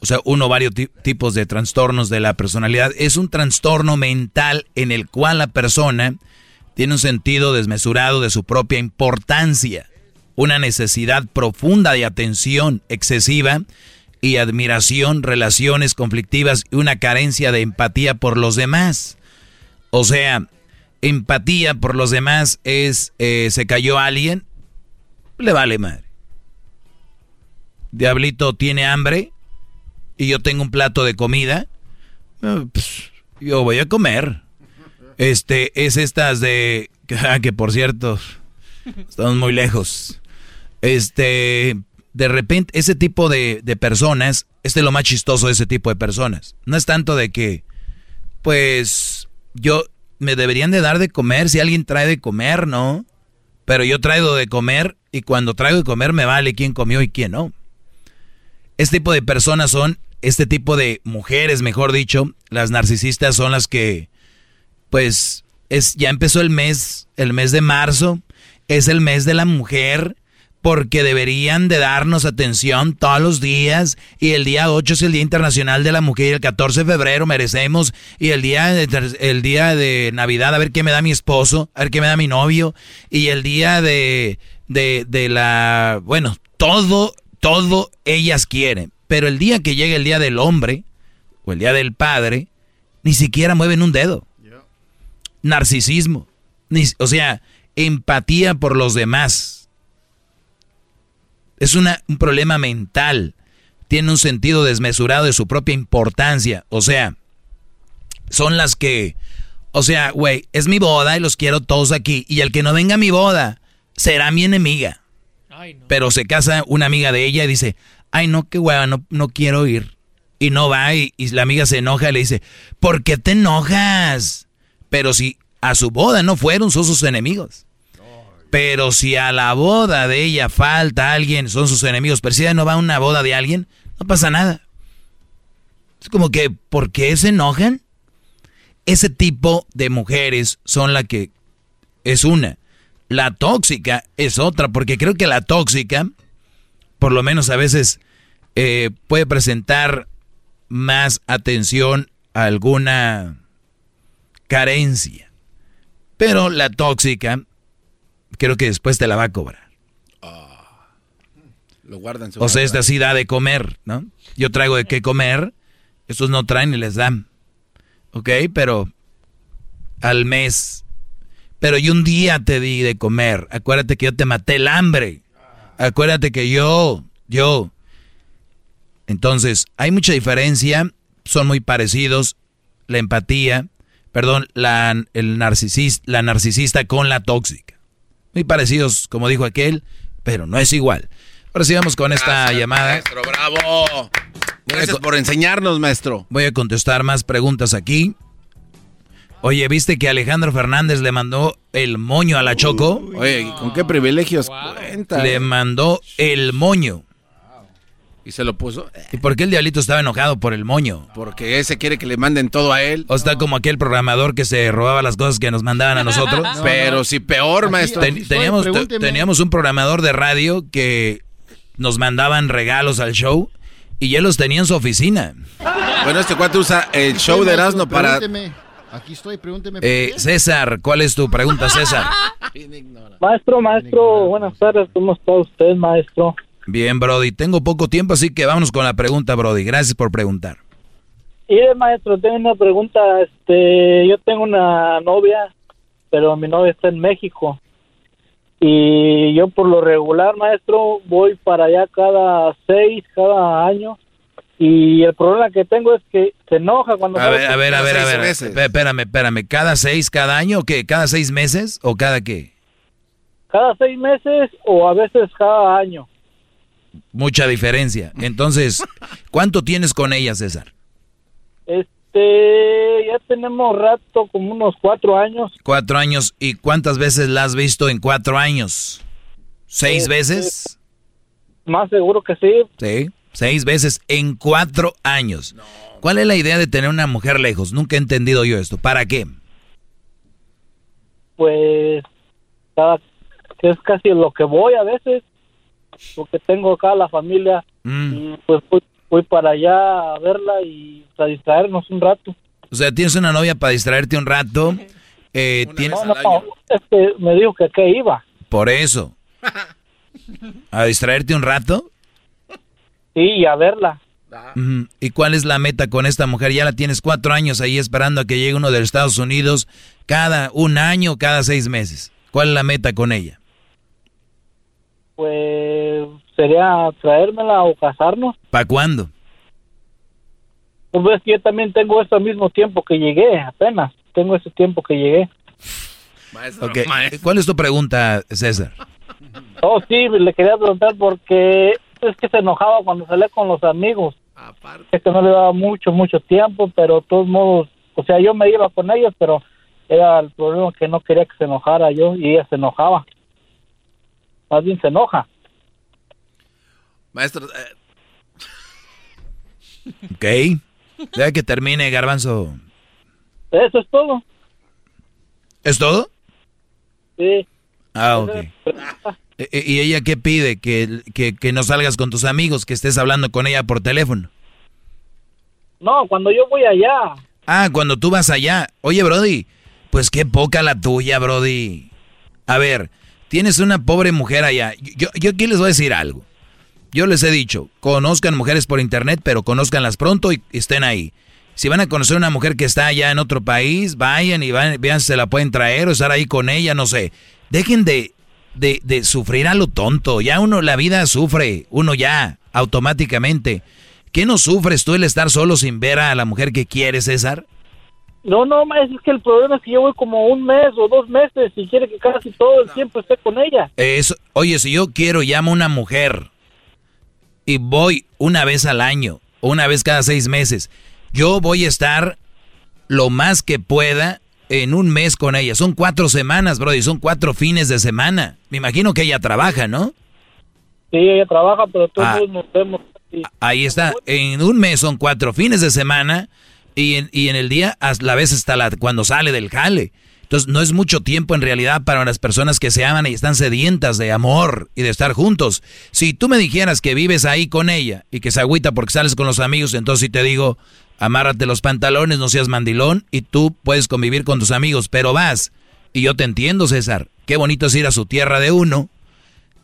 o sea, uno varios ti- tipos de trastornos de la personalidad, es un trastorno mental en el cual la persona tiene un sentido desmesurado de su propia importancia, una necesidad profunda de atención excesiva y admiración, relaciones conflictivas y una carencia de empatía por los demás. O sea, empatía por los demás es, eh, se cayó alguien, le vale madre. Diablito tiene hambre y yo tengo un plato de comida, eh, pues, yo voy a comer. Este, es estas de, ah, que por cierto, estamos muy lejos. Este, de repente, ese tipo de, de personas, este es lo más chistoso de ese tipo de personas. No es tanto de que, pues, yo, me deberían de dar de comer si alguien trae de comer, ¿no? Pero yo traigo de comer y cuando traigo de comer me vale quién comió y quién no. Este tipo de personas son, este tipo de mujeres, mejor dicho, las narcisistas son las que, pues, es, ya empezó el mes, el mes de marzo, es el mes de la mujer, porque deberían de darnos atención todos los días, y el día 8 es el Día Internacional de la Mujer, y el 14 de febrero merecemos, y el día de, el día de Navidad, a ver qué me da mi esposo, a ver qué me da mi novio, y el día de, de, de la, bueno, todo, todo ellas quieren, pero el día que llegue el Día del Hombre, o el Día del Padre, ni siquiera mueven un dedo. Narcisismo. Ni, o sea, empatía por los demás. Es una, un problema mental. Tiene un sentido desmesurado de su propia importancia. O sea, son las que... O sea, güey, es mi boda y los quiero todos aquí. Y el que no venga a mi boda será mi enemiga. Pero se casa una amiga de ella y dice, ay no, qué hueva, no, no quiero ir. Y no va y, y la amiga se enoja y le dice, ¿por qué te enojas? Pero si a su boda no fueron, son sus enemigos. Pero si a la boda de ella falta alguien, son sus enemigos. Pero si ella no va a una boda de alguien, no pasa nada. Es como que, ¿por qué se enojan? Ese tipo de mujeres son la que es una. La tóxica es otra, porque creo que la tóxica, por lo menos a veces, eh, puede presentar más atención a alguna carencia. Pero la tóxica, creo que después te la va a cobrar. Lo guardan O sea, esta sí da de comer, ¿no? Yo traigo de qué comer, estos no traen y les dan. ¿Ok? Pero al mes. Pero y un día te di de comer. Acuérdate que yo te maté el hambre. Acuérdate que yo, yo. Entonces, hay mucha diferencia. Son muy parecidos. La empatía, perdón, la, el narcisista, la narcisista con la tóxica. Muy parecidos, como dijo aquel, pero no es igual. Ahora sí vamos con esta Gracias, llamada. Maestro, bravo. Gracias por enseñarnos, maestro. Voy a contestar más preguntas aquí. Oye, ¿viste que Alejandro Fernández le mandó el moño a la Choco? Oye, ¿con qué privilegios cuenta? Le mandó el moño. ¿Y se lo puso? ¿Y por qué el diablito estaba enojado por el moño? Porque ese quiere que le manden todo a él. O está como aquel programador que se robaba las cosas que nos mandaban a nosotros. Pero si peor, maestro. Ten- teníamos, te- teníamos un programador de radio que nos mandaban regalos al show y él los tenía en su oficina. Bueno, este cuate usa el show de Erasmo para... Pregúnteme. Aquí estoy, pregúnteme. Eh, César, ¿cuál es tu pregunta, César? Maestro, maestro, buenas tardes, ¿cómo está usted, maestro? Bien, Brody. Tengo poco tiempo, así que vámonos con la pregunta, Brody. Gracias por preguntar. Y maestro, tengo una pregunta. Este, yo tengo una novia, pero mi novia está en México. Y yo por lo regular, maestro, voy para allá cada seis, cada año. Y el problema que tengo es que se enoja cuando... A ver, a ver, a ver, a ver. Espérame, espérame. ¿Cada seis, cada año o qué? ¿Cada seis meses o cada qué? Cada seis meses o a veces cada año. Mucha diferencia. Entonces, ¿cuánto tienes con ella, César? Este, ya tenemos rato, como unos cuatro años. Cuatro años. ¿Y cuántas veces la has visto en cuatro años? ¿Seis Este, veces? Más seguro que sí. Sí, seis veces en cuatro años. ¿Cuál es la idea de tener una mujer lejos? Nunca he entendido yo esto. ¿Para qué? Pues, cada, es casi lo que voy a veces, porque tengo acá la familia Mm. y pues voy, voy para allá a verla y para distraernos un rato. O sea, tienes una novia para distraerte un rato. eh, tienes No, no, es que me dijo que qué iba. por eso. ¿A distraerte un rato? Sí, y a verla. Ujú. ¿Y cuál es la meta con esta mujer? Ya la tienes cuatro años ahí esperando a que llegue uno de los Estados Unidos cada un año, cada seis meses. ¿Cuál es la meta con ella? Pues sería traérmela o casarnos. ¿Para cuándo? Pues ves que yo también tengo ese mismo tiempo que llegué, apenas. Tengo ese tiempo que llegué. Ok, ¿Cuál es tu pregunta, César? Oh, sí, le quería preguntar porque es que se enojaba cuando salía con los amigos. Es que no le daba mucho, mucho tiempo, pero de todos modos, o sea, yo me iba con ellos, pero era el problema que no quería que se enojara yo y ella se enojaba. Más bien se enoja. Maestro, eh, Ok. Deja que termine, Garbanzo. Eso es todo. ¿Es todo? Sí. Ah, ok. E- e- ¿Y ella qué pide? Que, que, que no salgas con tus amigos, que estés hablando con ella por teléfono. No, cuando yo voy allá. Ah, cuando tú vas allá. Oye, Brody, pues qué poca la tuya, Brody. A ver, tienes una pobre mujer allá. Yo, yo aquí les voy a decir algo. Yo les he dicho, conozcan mujeres por internet, pero conózcanlas pronto y estén ahí. Si van a conocer una mujer que está allá en otro país, vayan y van, vean si se la pueden traer o estar ahí con ella, no sé. Dejen de, de, de sufrir a lo tonto. Ya uno, la vida sufre, uno ya, automáticamente. ¿Qué no sufres tú el estar solo sin ver a la mujer que quieres, César? No, no, es que el problema es que yo voy como un mes o dos meses y quiere que casi todo el tiempo esté con ella. Eso, oye, si yo quiero, llamo a una mujer y voy una vez al año o una vez cada seis meses, yo voy a estar lo más que pueda en un mes con ella. Son cuatro semanas, Brody, son cuatro fines de semana. Me imagino que ella trabaja, ¿no? Sí, ella trabaja, pero todos Ah. nos vemos. así. Ahí está. En un mes son cuatro fines de semana y en, y en el día a la vez hasta la, cuando sale del jale. Entonces no es mucho tiempo en realidad para las personas que se aman y están sedientas de amor y de estar juntos. Si tú me dijeras que vives ahí con ella y que se agüita porque sales con los amigos, entonces sí te digo, amárrate los pantalones, no seas mandilón y tú puedes convivir con tus amigos, pero vas. Y yo te entiendo, César. Qué bonito es ir a su tierra de uno.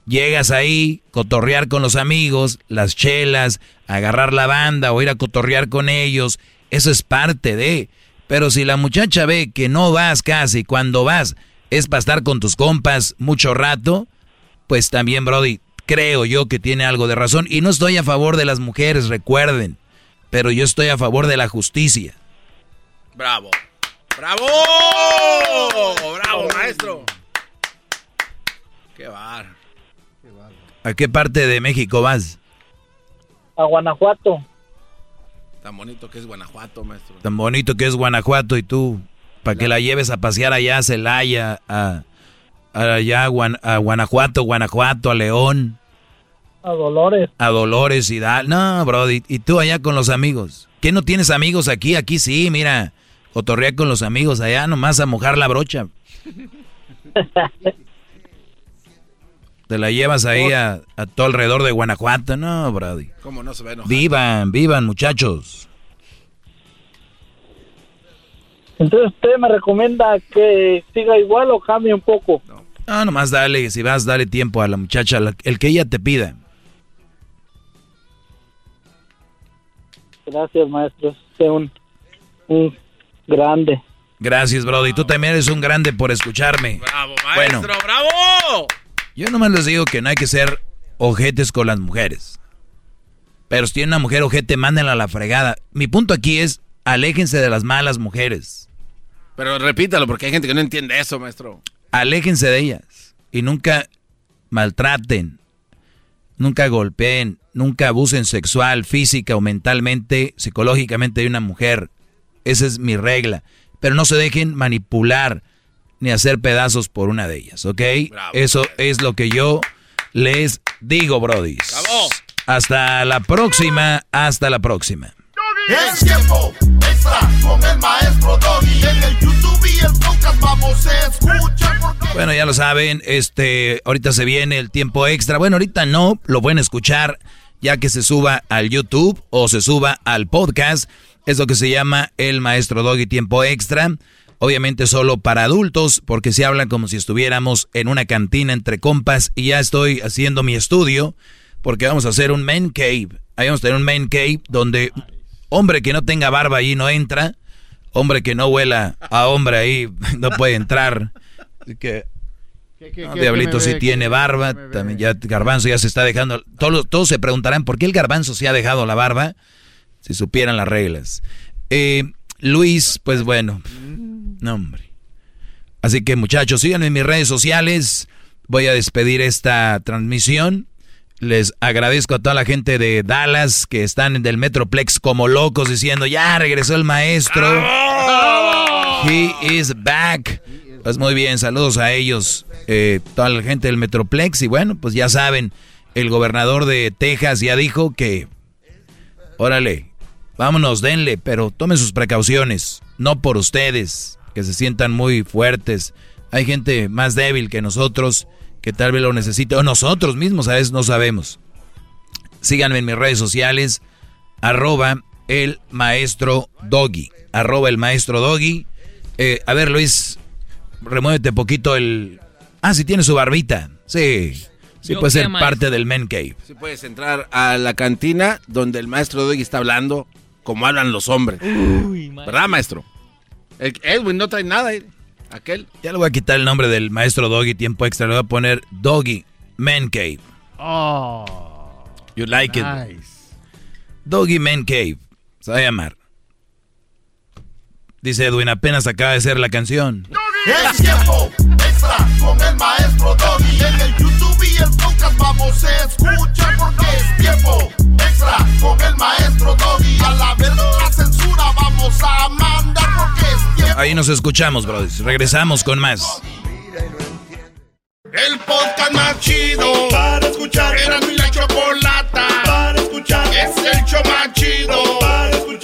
Llegas ahí, cotorrear con los amigos, las chelas, agarrar la banda o ir a cotorrear con ellos. Eso es parte de. Pero si la muchacha ve que no vas casi, cuando vas es para estar con tus compas mucho rato, pues también, Brody, creo yo que tiene algo de razón. Y no estoy a favor de las mujeres, recuerden, pero yo estoy a favor de la justicia. bravo. ¡Bravo! ¡Bravo, maestro! ¡Qué bar! ¿A qué parte de México vas? A Guanajuato. Tan bonito que es Guanajuato, maestro. Tan bonito que es Guanajuato y tú, para que la lleves a pasear allá a Celaya, a, a allá a, Guan- a Guanajuato, Guanajuato, a León, A Dolores. a Dolores y Dal. No, Brody, y tú allá con los amigos. ¿Qué no tienes amigos aquí? Aquí sí, mira, cotorrea con los amigos allá, nomás a mojar la brocha. Te la llevas ahí a, a todo alrededor de Guanajuato, no, Brody. ¿Cómo no se va a enojar? Vivan, vivan, muchachos. Entonces, ¿usted me recomienda que siga igual o cambie un poco? No, nomás dale, si vas, dale tiempo a la muchacha, la- el que ella te pida. Gracias, maestro. Es un Un grande. Gracias, Brody. Tú también eres un grande por escucharme. ¡Bravo, maestro! Bueno. ¡Bravo! Yo nomás les digo que no hay que ser ojetes con las mujeres. Pero si tiene una mujer ojete, mándenla a la fregada. Mi punto aquí es, aléjense de las malas mujeres. Pero repítalo, porque hay gente que no entiende eso, maestro. Aléjense de ellas. Y nunca maltraten. Nunca golpeen. Nunca abusen sexual, física o mentalmente, psicológicamente de una mujer. Esa es mi regla. Pero no se dejen manipular ni hacer pedazos por una de ellas, ¿ok? Eso es lo que yo les digo, brodis. Hasta la próxima, hasta la próxima. Es tiempo extra con el maestro Doggy. En el YouTube y el podcast vamos a escuchar. Porque... Bueno, ya lo saben, este, ahorita se viene el tiempo extra. Bueno, ahorita no, lo pueden escuchar ya que se suba al YouTube o se suba al podcast. Es lo que se llama el maestro Doggy tiempo extra. Obviamente solo para adultos, porque se habla como si estuviéramos en una cantina entre compas y ya estoy haciendo mi estudio, porque vamos a hacer un man cave. Ahí vamos a tener un man cave donde hombre que no tenga barba ahí no entra, hombre que no huela a hombre ahí no puede entrar. Así que no, Diablito sí tiene barba, también ya Garbanzo ya se está dejando. Todos, todos se preguntarán por qué el Garbanzo se ha dejado la barba, si supieran las reglas. Eh, Luis, pues bueno, no hombre. Así que muchachos, síganme en mis redes sociales. Voy a despedir esta transmisión. Les agradezco a toda la gente de Dallas que están en el Metroplex como locos diciendo, ya regresó el maestro. He is back. Pues muy bien, saludos a ellos, eh, toda la gente del Metroplex. Y bueno, pues ya saben, el gobernador de Texas ya dijo que, órale, vámonos, denle, pero tomen sus precauciones, no por ustedes, que se sientan muy fuertes. Hay gente más débil que nosotros que tal vez lo necesite, o nosotros mismos a veces no sabemos. Síganme en mis redes sociales, arroba el maestro Doggy, arroba el maestro Doggy. Eh, a ver, Luis, remuévete poquito el... Ah, sí tiene su barbita. Sí, sí puede ser maestro. parte del men cave. Si puedes entrar a la cantina donde el maestro Doggy está hablando como hablan los hombres. ¿Verdad, maestro? El Edwin no trae nada. eh. Aquel. Ya le voy a quitar el nombre del maestro Doggy tiempo extra, le voy a poner Doggy Man Cave. Oh. You like it. Nice. Doggy Man Cave. Se va a llamar. Dice Edwin, apenas acaba de ser la canción. Es tiempo extra con el maestro Doggy. En el YouTube y el podcast vamos a escuchar porque es tiempo extra con el maestro Doggy. A la verga la censura vamos a tiempo. Ahí nos escuchamos, brothers. Regresamos con más. El podcast más chido para escuchar. Era mi la chocolata para escuchar. Es el show más chido para escuchar.